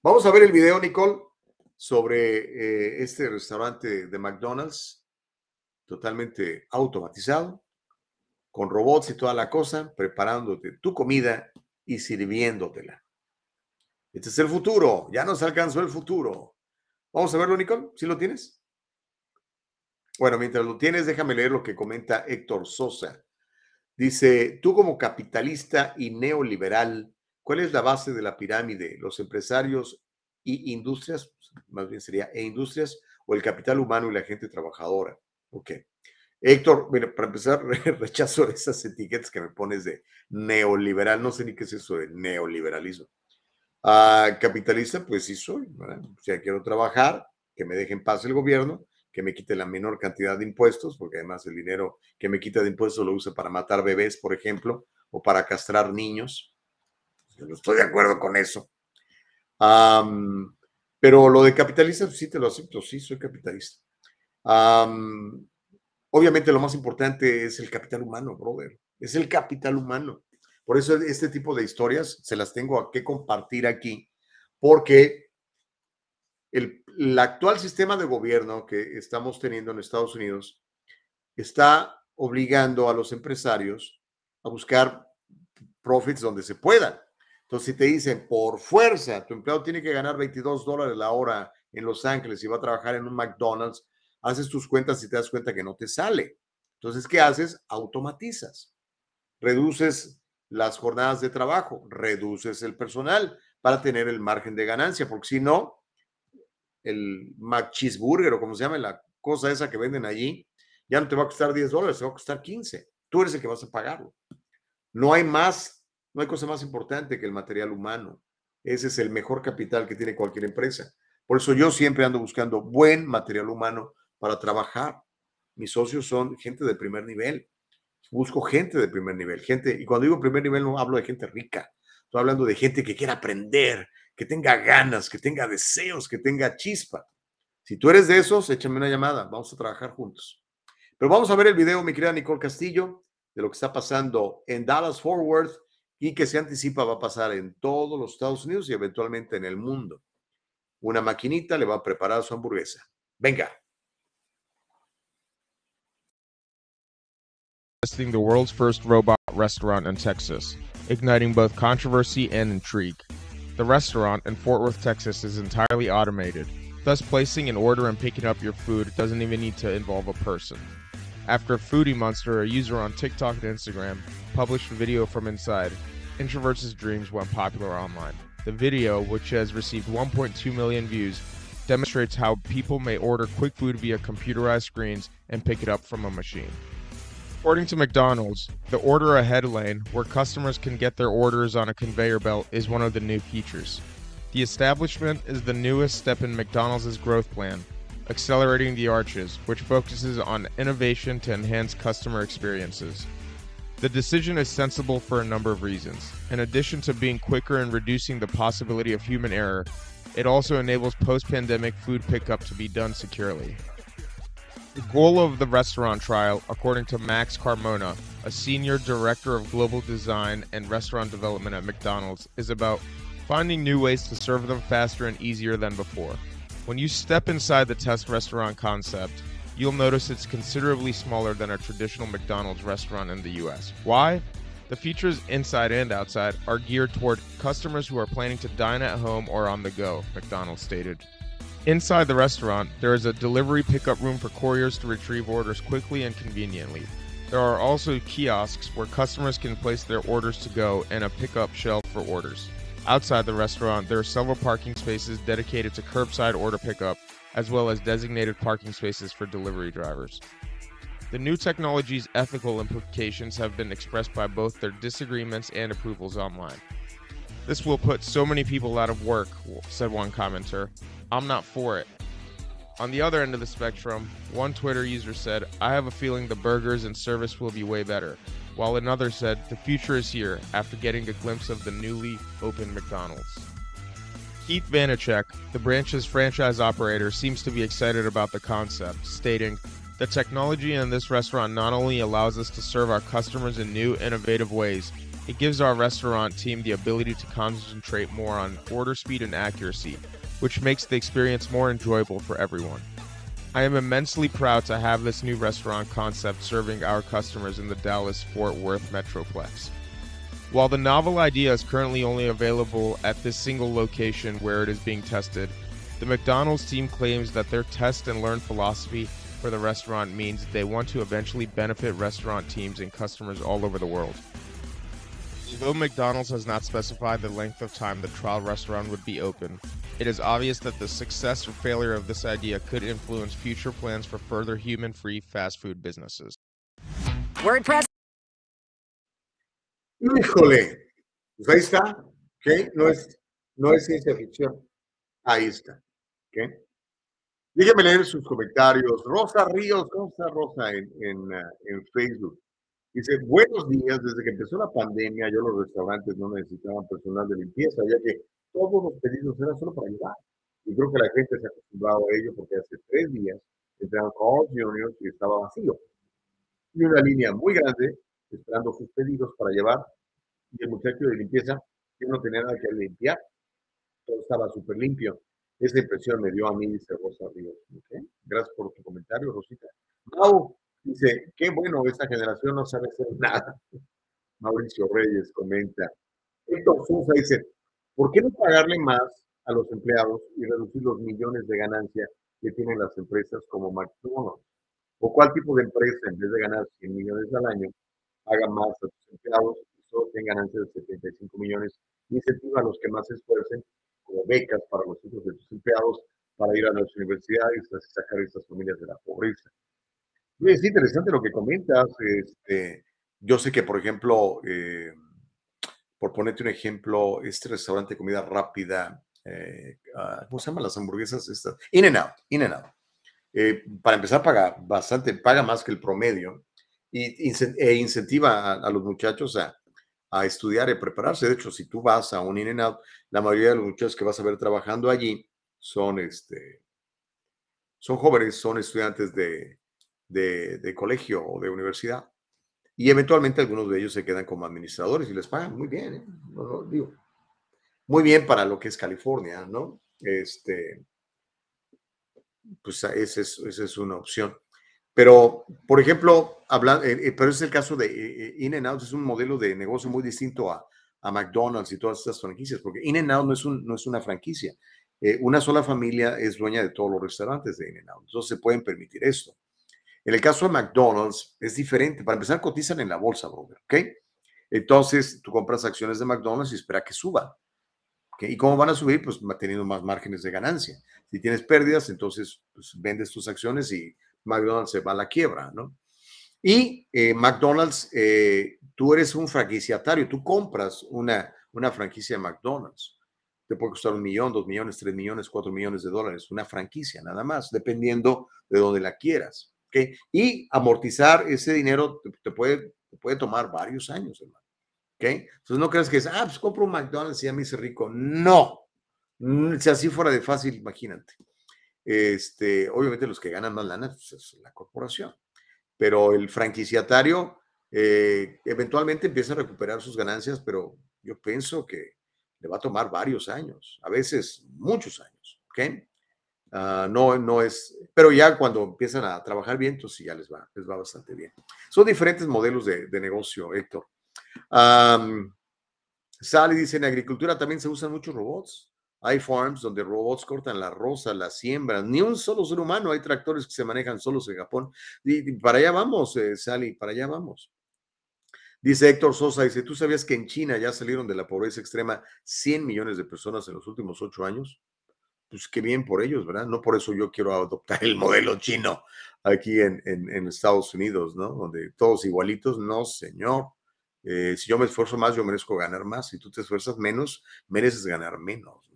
Vamos a ver el video, Nicole, sobre eh, este restaurante de McDonald's, totalmente automatizado, con robots y toda la cosa, preparándote tu comida y sirviéndotela. Este es el futuro, ya nos alcanzó el futuro. Vamos a verlo, Nicole, ¿sí lo tienes? Bueno, mientras lo tienes, déjame leer lo que comenta Héctor Sosa. Dice, tú como capitalista y neoliberal, ¿Cuál es la base de la pirámide? ¿Los empresarios y industrias? Más bien sería e industrias o el capital humano y la gente trabajadora. Ok. Héctor, bueno, para empezar, rechazo esas etiquetas que me pones de neoliberal. No sé ni qué es eso de neoliberalismo. Ah, capitalista, pues sí soy. O sea, quiero trabajar, que me deje en paz el gobierno, que me quite la menor cantidad de impuestos, porque además el dinero que me quita de impuestos lo usa para matar bebés, por ejemplo, o para castrar niños. No estoy de acuerdo con eso. pero lo de capitalista, pues sí te lo acepto, sí, soy capitalista. obviamente lo más importante es el capital humano, brother. Es el capital humano. Por eso este tipo de historias se las tengo que compartir aquí, porque el, el actual sistema de gobierno que estamos teniendo en Estados Unidos está obligando a los empresarios a buscar profits donde se puedan. Entonces, si te dicen por fuerza, tu empleado tiene que ganar 22 dólares la hora en Los Ángeles y va a trabajar en un McDonald's, haces tus cuentas y te das cuenta que no te sale. Entonces, ¿qué haces? Automatizas. Reduces las jornadas de trabajo, reduces el personal para tener el margen de ganancia, porque si no, el McCheeseburger o como se llama la cosa esa que venden allí, ya no te va a costar 10 dólares, te va a costar 15. Tú eres el que vas a pagarlo. No hay más no hay cosa más importante que el material humano. Ese es el mejor capital que tiene cualquier empresa. Por eso yo siempre ando buscando buen material humano para trabajar. Mis socios son gente de primer nivel. Busco gente de primer nivel, gente, y cuando digo primer nivel no hablo de gente rica, estoy hablando de gente que quiera aprender, que tenga ganas, que tenga deseos, que tenga chispa. Si tú eres de esos, échame una llamada, vamos a trabajar juntos. Pero vamos a ver el video, mi querida Nicole Castillo, de lo que está pasando en Dallas Fort y que se anticipa va a pasar en todos los Estados Unidos y eventualmente en el mundo. una maquinita, le va a preparar su hamburguesa. Venga. Testing the world's first robot restaurant in Texas, igniting both controversy and intrigue. The restaurant in Fort Worth, Texas is entirely automated, thus placing an order and picking up your food doesn't even need to involve a person. After Foodie Monster, a user on TikTok and Instagram, published a video from inside, Introverts' Dreams went popular online. The video, which has received 1.2 million views, demonstrates how people may order quick food via computerized screens and pick it up from a machine. According to McDonald's, the order ahead lane, where customers can get their orders on a conveyor belt, is one of the new features. The establishment is the newest step in McDonald's growth plan, accelerating the arches, which focuses on innovation to enhance customer experiences. The decision is sensible for a number of reasons. In addition to being quicker and reducing the possibility of human error, it also enables post pandemic food pickup to be done securely. The goal of the restaurant trial, according to Max Carmona, a senior director of global design and restaurant development at McDonald's, is about finding new ways to serve them faster and easier than before. When you step inside the test restaurant concept, you'll notice it's considerably smaller than a traditional McDonald's restaurant in the US. Why? The features inside and outside are geared toward customers who are planning to dine at home or on the go, McDonald's stated. Inside the restaurant, there is a delivery pickup room for couriers to retrieve orders quickly and conveniently. There are also kiosks where customers can place their orders to go and a pickup shelf for orders. Outside the restaurant, there are several parking spaces dedicated to curbside order pickup, as well as designated parking spaces for delivery drivers. The new technology's ethical implications have been expressed by both their disagreements and approvals online. This will put so many people out of work, said one commenter. I'm not for it. On the other end of the spectrum, one Twitter user said, I have a feeling the burgers and service will be way better, while another said, the future is here after getting a glimpse of the newly opened McDonald's. Keith Vanacek, the branch's franchise operator, seems to be excited about the concept, stating, The technology in this restaurant not only allows us to serve our customers in new, innovative ways, it gives our restaurant team the ability to concentrate more on order speed and accuracy, which makes the experience more enjoyable for everyone. I am immensely proud to have this new restaurant concept serving our customers in the Dallas Fort Worth Metroplex. While the novel idea is currently only available at this single location where it is being tested, the McDonald's team claims that their test and learn philosophy for the restaurant means they want to eventually benefit restaurant teams and customers all over the world. Although McDonald's has not specified the length of time the trial restaurant would be open, it is obvious that the success or failure of this idea could influence future plans for further human free fast food businesses. WordPress. Híjole, pues ahí está, ¿ok? No es, no es ciencia ficción. Ahí está, ¿ok? Déjenme leer sus comentarios. Rosa Ríos, ¿cómo está Rosa en, en, uh, en Facebook? Dice, buenos días, desde que empezó la pandemia, yo los restaurantes no necesitaban personal de limpieza, ya que todos los pedidos eran solo para ayudar. Y creo que la gente se ha acostumbrado a ello porque hace tres días entraron Carl Jr. y estaba vacío. Y una línea muy grande esperando sus pedidos para llevar. Y el muchacho de limpieza, que no tenía nada que limpiar, todo estaba súper limpio. Esa impresión me dio a mí, dice Rosa Ríos. ¿Okay? Gracias por tu comentario, Rosita. Mau dice, qué bueno, esta generación no sabe hacer nada. Mauricio Reyes comenta. Héctor Sousa dice, ¿por qué no pagarle más a los empleados y reducir los millones de ganancia que tienen las empresas como McDonald's? ¿O cuál tipo de empresa, en vez de ganar 100 millones al año, paga más a sus empleados y solo tenga ganancias de 75 millones incentiva a los que más se esfuercen, como becas para los hijos de sus empleados, para ir a las universidades y sacar a estas familias de la pobreza? Es interesante lo que comentas. Este, yo sé que, por ejemplo, eh, por ponerte un ejemplo, este restaurante de comida rápida, eh, uh, ¿cómo se llaman las hamburguesas estas? In and Out, In and Out. Eh, para empezar, paga bastante, paga más que el promedio y, e incentiva a, a los muchachos a, a, estudiar y prepararse. De hecho, si tú vas a un In and Out, la mayoría de los muchachos que vas a ver trabajando allí son, este, son jóvenes, son estudiantes de, de, colegio o de universidad. Y eventualmente algunos de ellos se quedan como administradores y les pagan muy bien, ¿eh? digo, muy bien para lo que es California, ¿no? Este, pues esa es, una opción. Pero, por ejemplo, hablando, pero es el caso de eh, In-N-Out, es un modelo de negocio muy distinto a, a McDonald's y todas estas franquicias, porque In-N-Out no, es no es una franquicia. Eh, una sola familia es dueña de todos los restaurantes de In-N-Out, entonces se pueden permitir esto. En el caso de McDonald's es diferente. Para empezar, cotizan en la bolsa, brother, ¿ok? Entonces, tú compras acciones de McDonald's y espera que suba. ¿okay? ¿Y cómo van a subir? Pues teniendo más márgenes de ganancia. Si tienes pérdidas, entonces pues, vendes tus acciones y McDonald's se va a la quiebra, ¿no? Y eh, McDonald's, eh, tú eres un franquiciatario, tú compras una, una franquicia de McDonald's. Te puede costar un millón, dos millones, tres millones, cuatro millones de dólares, una franquicia nada más, dependiendo de dónde la quieras. ¿Okay? Y amortizar ese dinero te, puede, puede tomar varios años, hermano. ¿okay? Entonces no creas que es, ah, pues compro un McDonald's y ya me hice rico. No. Mm, si así fuera de fácil, imagínate. Este, obviamente los que ganan más lana pues, es la corporación, pero el franquiciatario eh, eventualmente empieza a recuperar sus ganancias, pero yo pienso que le va a tomar varios años, a veces muchos años, ¿ok? Ah, no, no es, pero ya cuando empiezan a trabajar bien, entonces ya les va, les va bastante bien. Son diferentes modelos de, negocio, Héctor. Sally dice, en agricultura también se usan muchos robots. Hay farms donde robots cortan la rosa, la siembran. Ni un solo ser humano. Hay tractores que se manejan solos en Japón. Y, para allá vamos, eh, Sally, para allá vamos. Dice Héctor Sosa, dice, ¿tú sabías que en China ya salieron de la pobreza extrema 100 millones de personas en los últimos ocho años? Pues qué bien por ellos, ¿verdad? No por eso yo quiero adoptar el modelo chino aquí en, en, Estados Unidos, ¿no? Donde todos igualitos, no, señor. Eh, si yo me esfuerzo más, yo merezco ganar más. Si tú te esfuerzas menos, mereces ganar menos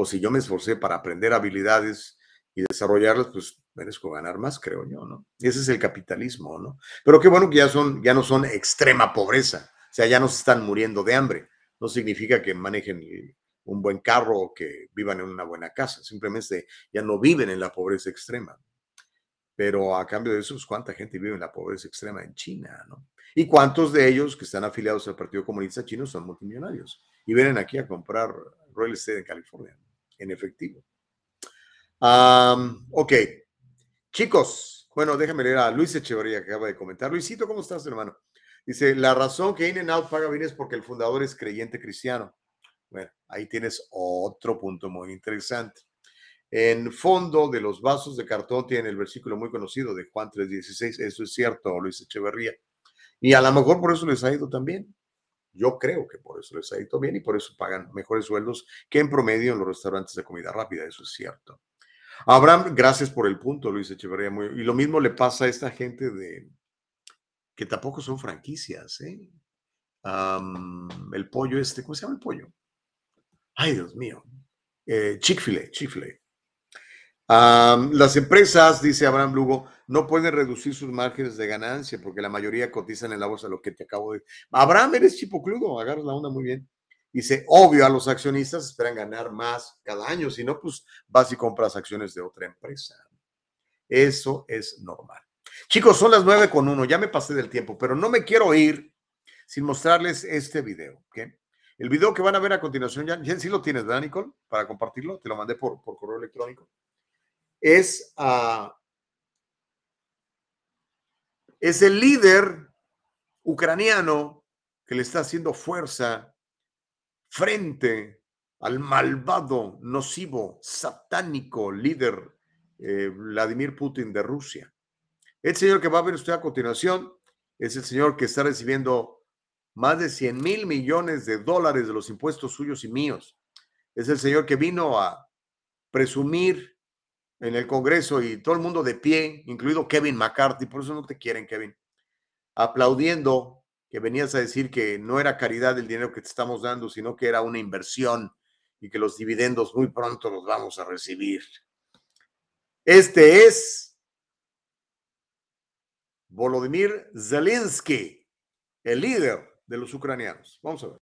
o si yo me esforcé para aprender habilidades y desarrollarlas, pues merezco ganar más, creo yo, ¿no? Ese es el capitalismo, ¿no? Pero qué bueno que ya, son, ya no son extrema pobreza, o sea, ya no se están muriendo de hambre. No significa que manejen un buen carro o que vivan en una buena casa, simplemente ya no viven en la pobreza extrema. Pero a cambio de eso, pues, ¿cuánta gente vive en la pobreza extrema en China, no? ¿Y cuántos de ellos que están afiliados al Partido Comunista Chino son multimillonarios y vienen aquí a comprar real estate en California? en efectivo. ok. Chicos, bueno, déjame leer a Luis Echeverría que acaba de comentar. Luisito, ¿cómo estás, hermano? Dice, la razón que In-N-Out paga bien es porque el fundador es creyente cristiano. Bueno, ahí tienes otro punto muy interesante. En fondo de los vasos de cartón tiene el versículo muy conocido de Juan 3:16. Eso es cierto, Luis Echeverría. Y a lo mejor por eso les ha ido también. Yo creo que por eso les ha ido bien y por eso pagan mejores sueldos que en promedio en los restaurantes de comida rápida, eso es cierto. Abraham, gracias por el punto, Luis Echeverría. y lo mismo le pasa a esta gente de que tampoco son franquicias. ¿eh? el pollo este, ¿cómo se llama el pollo? Ay, Dios mío. Eh, Chick-fil-A, Chick-fil-A las empresas, dice Abraham Lugo, no pueden reducir sus márgenes de ganancia porque la mayoría cotizan en la bolsa, lo que te acabo de... Abraham, eres chipocludo, agarras la onda muy bien. Dice, obvio, a los accionistas esperan ganar más cada año, si no, pues vas y compras acciones de otra empresa. Eso es normal. Chicos, son las nueve con uno, ya me pasé del tiempo, pero no me quiero ir sin mostrarles este video, ¿ok? El video que van a ver a continuación, ya, ya sí lo tienes, ¿verdad, Nicole? Para compartirlo, te lo mandé por, correo electrónico es, uh, es el líder ucraniano que le está haciendo fuerza frente al malvado, nocivo, satánico líder eh, Vladimir Putin de Rusia. El señor que va a ver usted a continuación es el señor que está recibiendo más de 100 mil millones de dólares de los impuestos suyos y míos. Es el señor que vino a presumir en el Congreso y todo el mundo de pie, incluido Kevin McCarthy, por eso no te quieren, Kevin, aplaudiendo que venías a decir que no era caridad el dinero que te estamos dando, sino que era una inversión y que los dividendos muy pronto los vamos a recibir. Este es Volodymyr Zelensky, el líder de los ucranianos. Vamos a ver.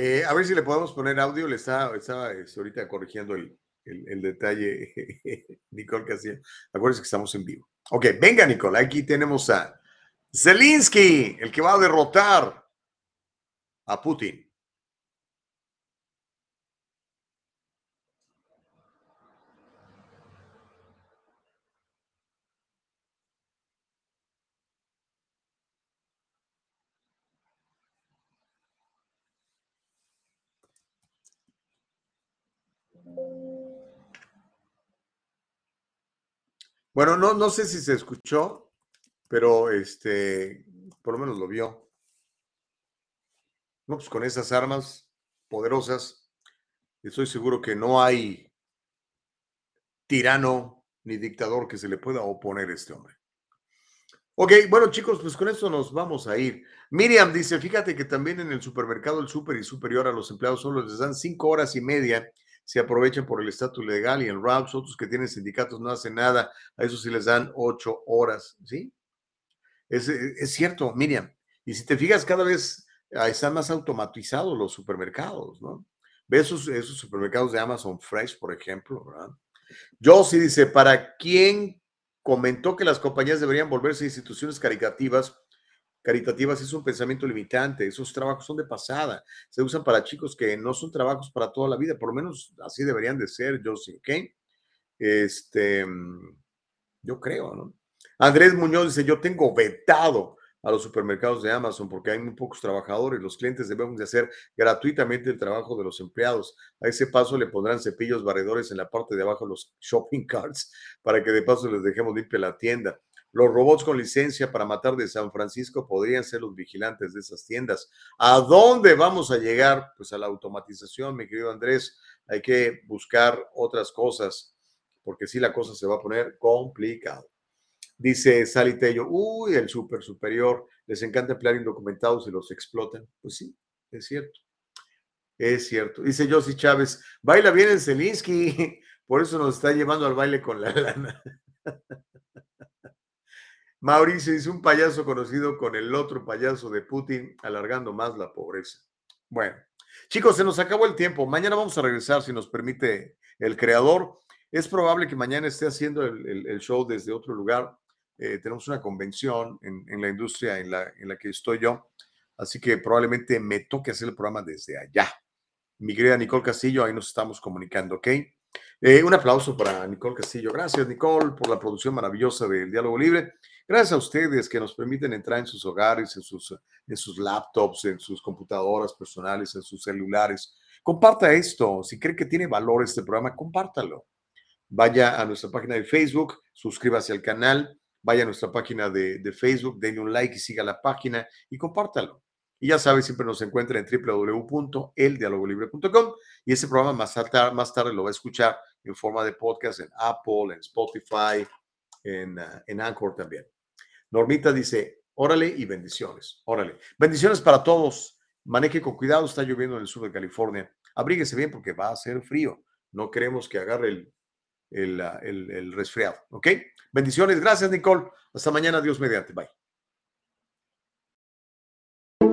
Eh, a ver si le podemos poner audio. Le estaba, estaba este, ahorita corrigiendo el, el, detalle, Nicole Castillo. Acuérdense que estamos en vivo. Ok, venga, Nicole. Aquí tenemos a Zelensky, el que va a derrotar a Putin. Bueno, no, no sé si se escuchó, pero este, por lo menos lo vio. No, pues con esas armas poderosas, estoy seguro que no hay tirano ni dictador que se le pueda oponer a este hombre. Ok, bueno chicos, pues con esto nos vamos a ir. Miriam dice, fíjate que también en el supermercado el super y superior a los empleados solo les dan cinco horas y media se aprovechan por el estatus legal y en RAPS, otros que tienen sindicatos no hacen nada, a eso sí les dan ocho horas, ¿sí? Es, es cierto, Miriam. Y si te fijas, cada vez ah, están más automatizados los supermercados, ¿no? Ves esos, esos supermercados de Amazon Fresh, por ejemplo, ¿verdad? Yo sí dice, ¿para quién comentó que las compañías deberían volverse instituciones caritativas? Caritativas es un pensamiento limitante, esos trabajos son de pasada, se usan para chicos que no son trabajos para toda la vida, por lo menos así deberían de ser, yo sí, ¿ok? Este, yo creo, ¿no? Andrés Muñoz dice, yo tengo vetado a los supermercados de Amazon porque hay muy pocos trabajadores, los clientes debemos de hacer gratuitamente el trabajo de los empleados. A ese paso le pondrán cepillos barredores en la parte de abajo de los shopping carts para que de paso les dejemos limpia la tienda. Los robots con licencia para matar de San Francisco podrían ser los vigilantes de esas tiendas. ¿A dónde vamos a llegar? Pues a la automatización, mi querido Andrés. Hay que buscar otras cosas, porque si la cosa se va a poner complicado. Dice Sally Tello, uy, el super superior, les encanta emplear indocumentados y los explotan. Pues sí, es cierto. Es cierto. Dice Josie Chávez, baila bien el Zelinsky, por eso nos está llevando al baile con la lana. Mauricio dice un payaso conocido con el otro payaso de Putin, alargando más la pobreza. Bueno, chicos, se nos acabó el tiempo. Mañana vamos a regresar, si nos permite el creador. Es probable que mañana esté haciendo el, show desde otro lugar. Eh, tenemos una convención en, la industria en la, en la que estoy yo, así que probablemente me toque hacer el programa desde allá. Mi querida Nicole Castillo, ahí nos estamos comunicando, ¿ok? Eh, un aplauso para Nicole Castillo. Gracias, Nicole, por la producción maravillosa del Diálogo Libre. Gracias a ustedes que nos permiten entrar en sus hogares, en sus, en sus laptops, en sus computadoras personales, en sus celulares. Comparta esto. Si cree que tiene valor este programa, compártalo. Vaya a nuestra página de Facebook, suscríbase al canal, vaya a nuestra página de, de Facebook, denle un like y siga la página y compártalo. Y ya sabes, siempre nos encuentra en www.eldialogolibre.com y ese programa más tarde, más tarde lo va a escuchar en forma de podcast en Apple, en Spotify, en, uh, en Anchor también. Normita dice, órale y bendiciones, órale. Bendiciones para todos. Maneje con cuidado, está lloviendo en el sur de California. Abríguese bien porque va a ser frío. No queremos que agarre el, el, el, el resfriado, ¿ok? Bendiciones, gracias Nicole. Hasta mañana, Dios mediante. Bye.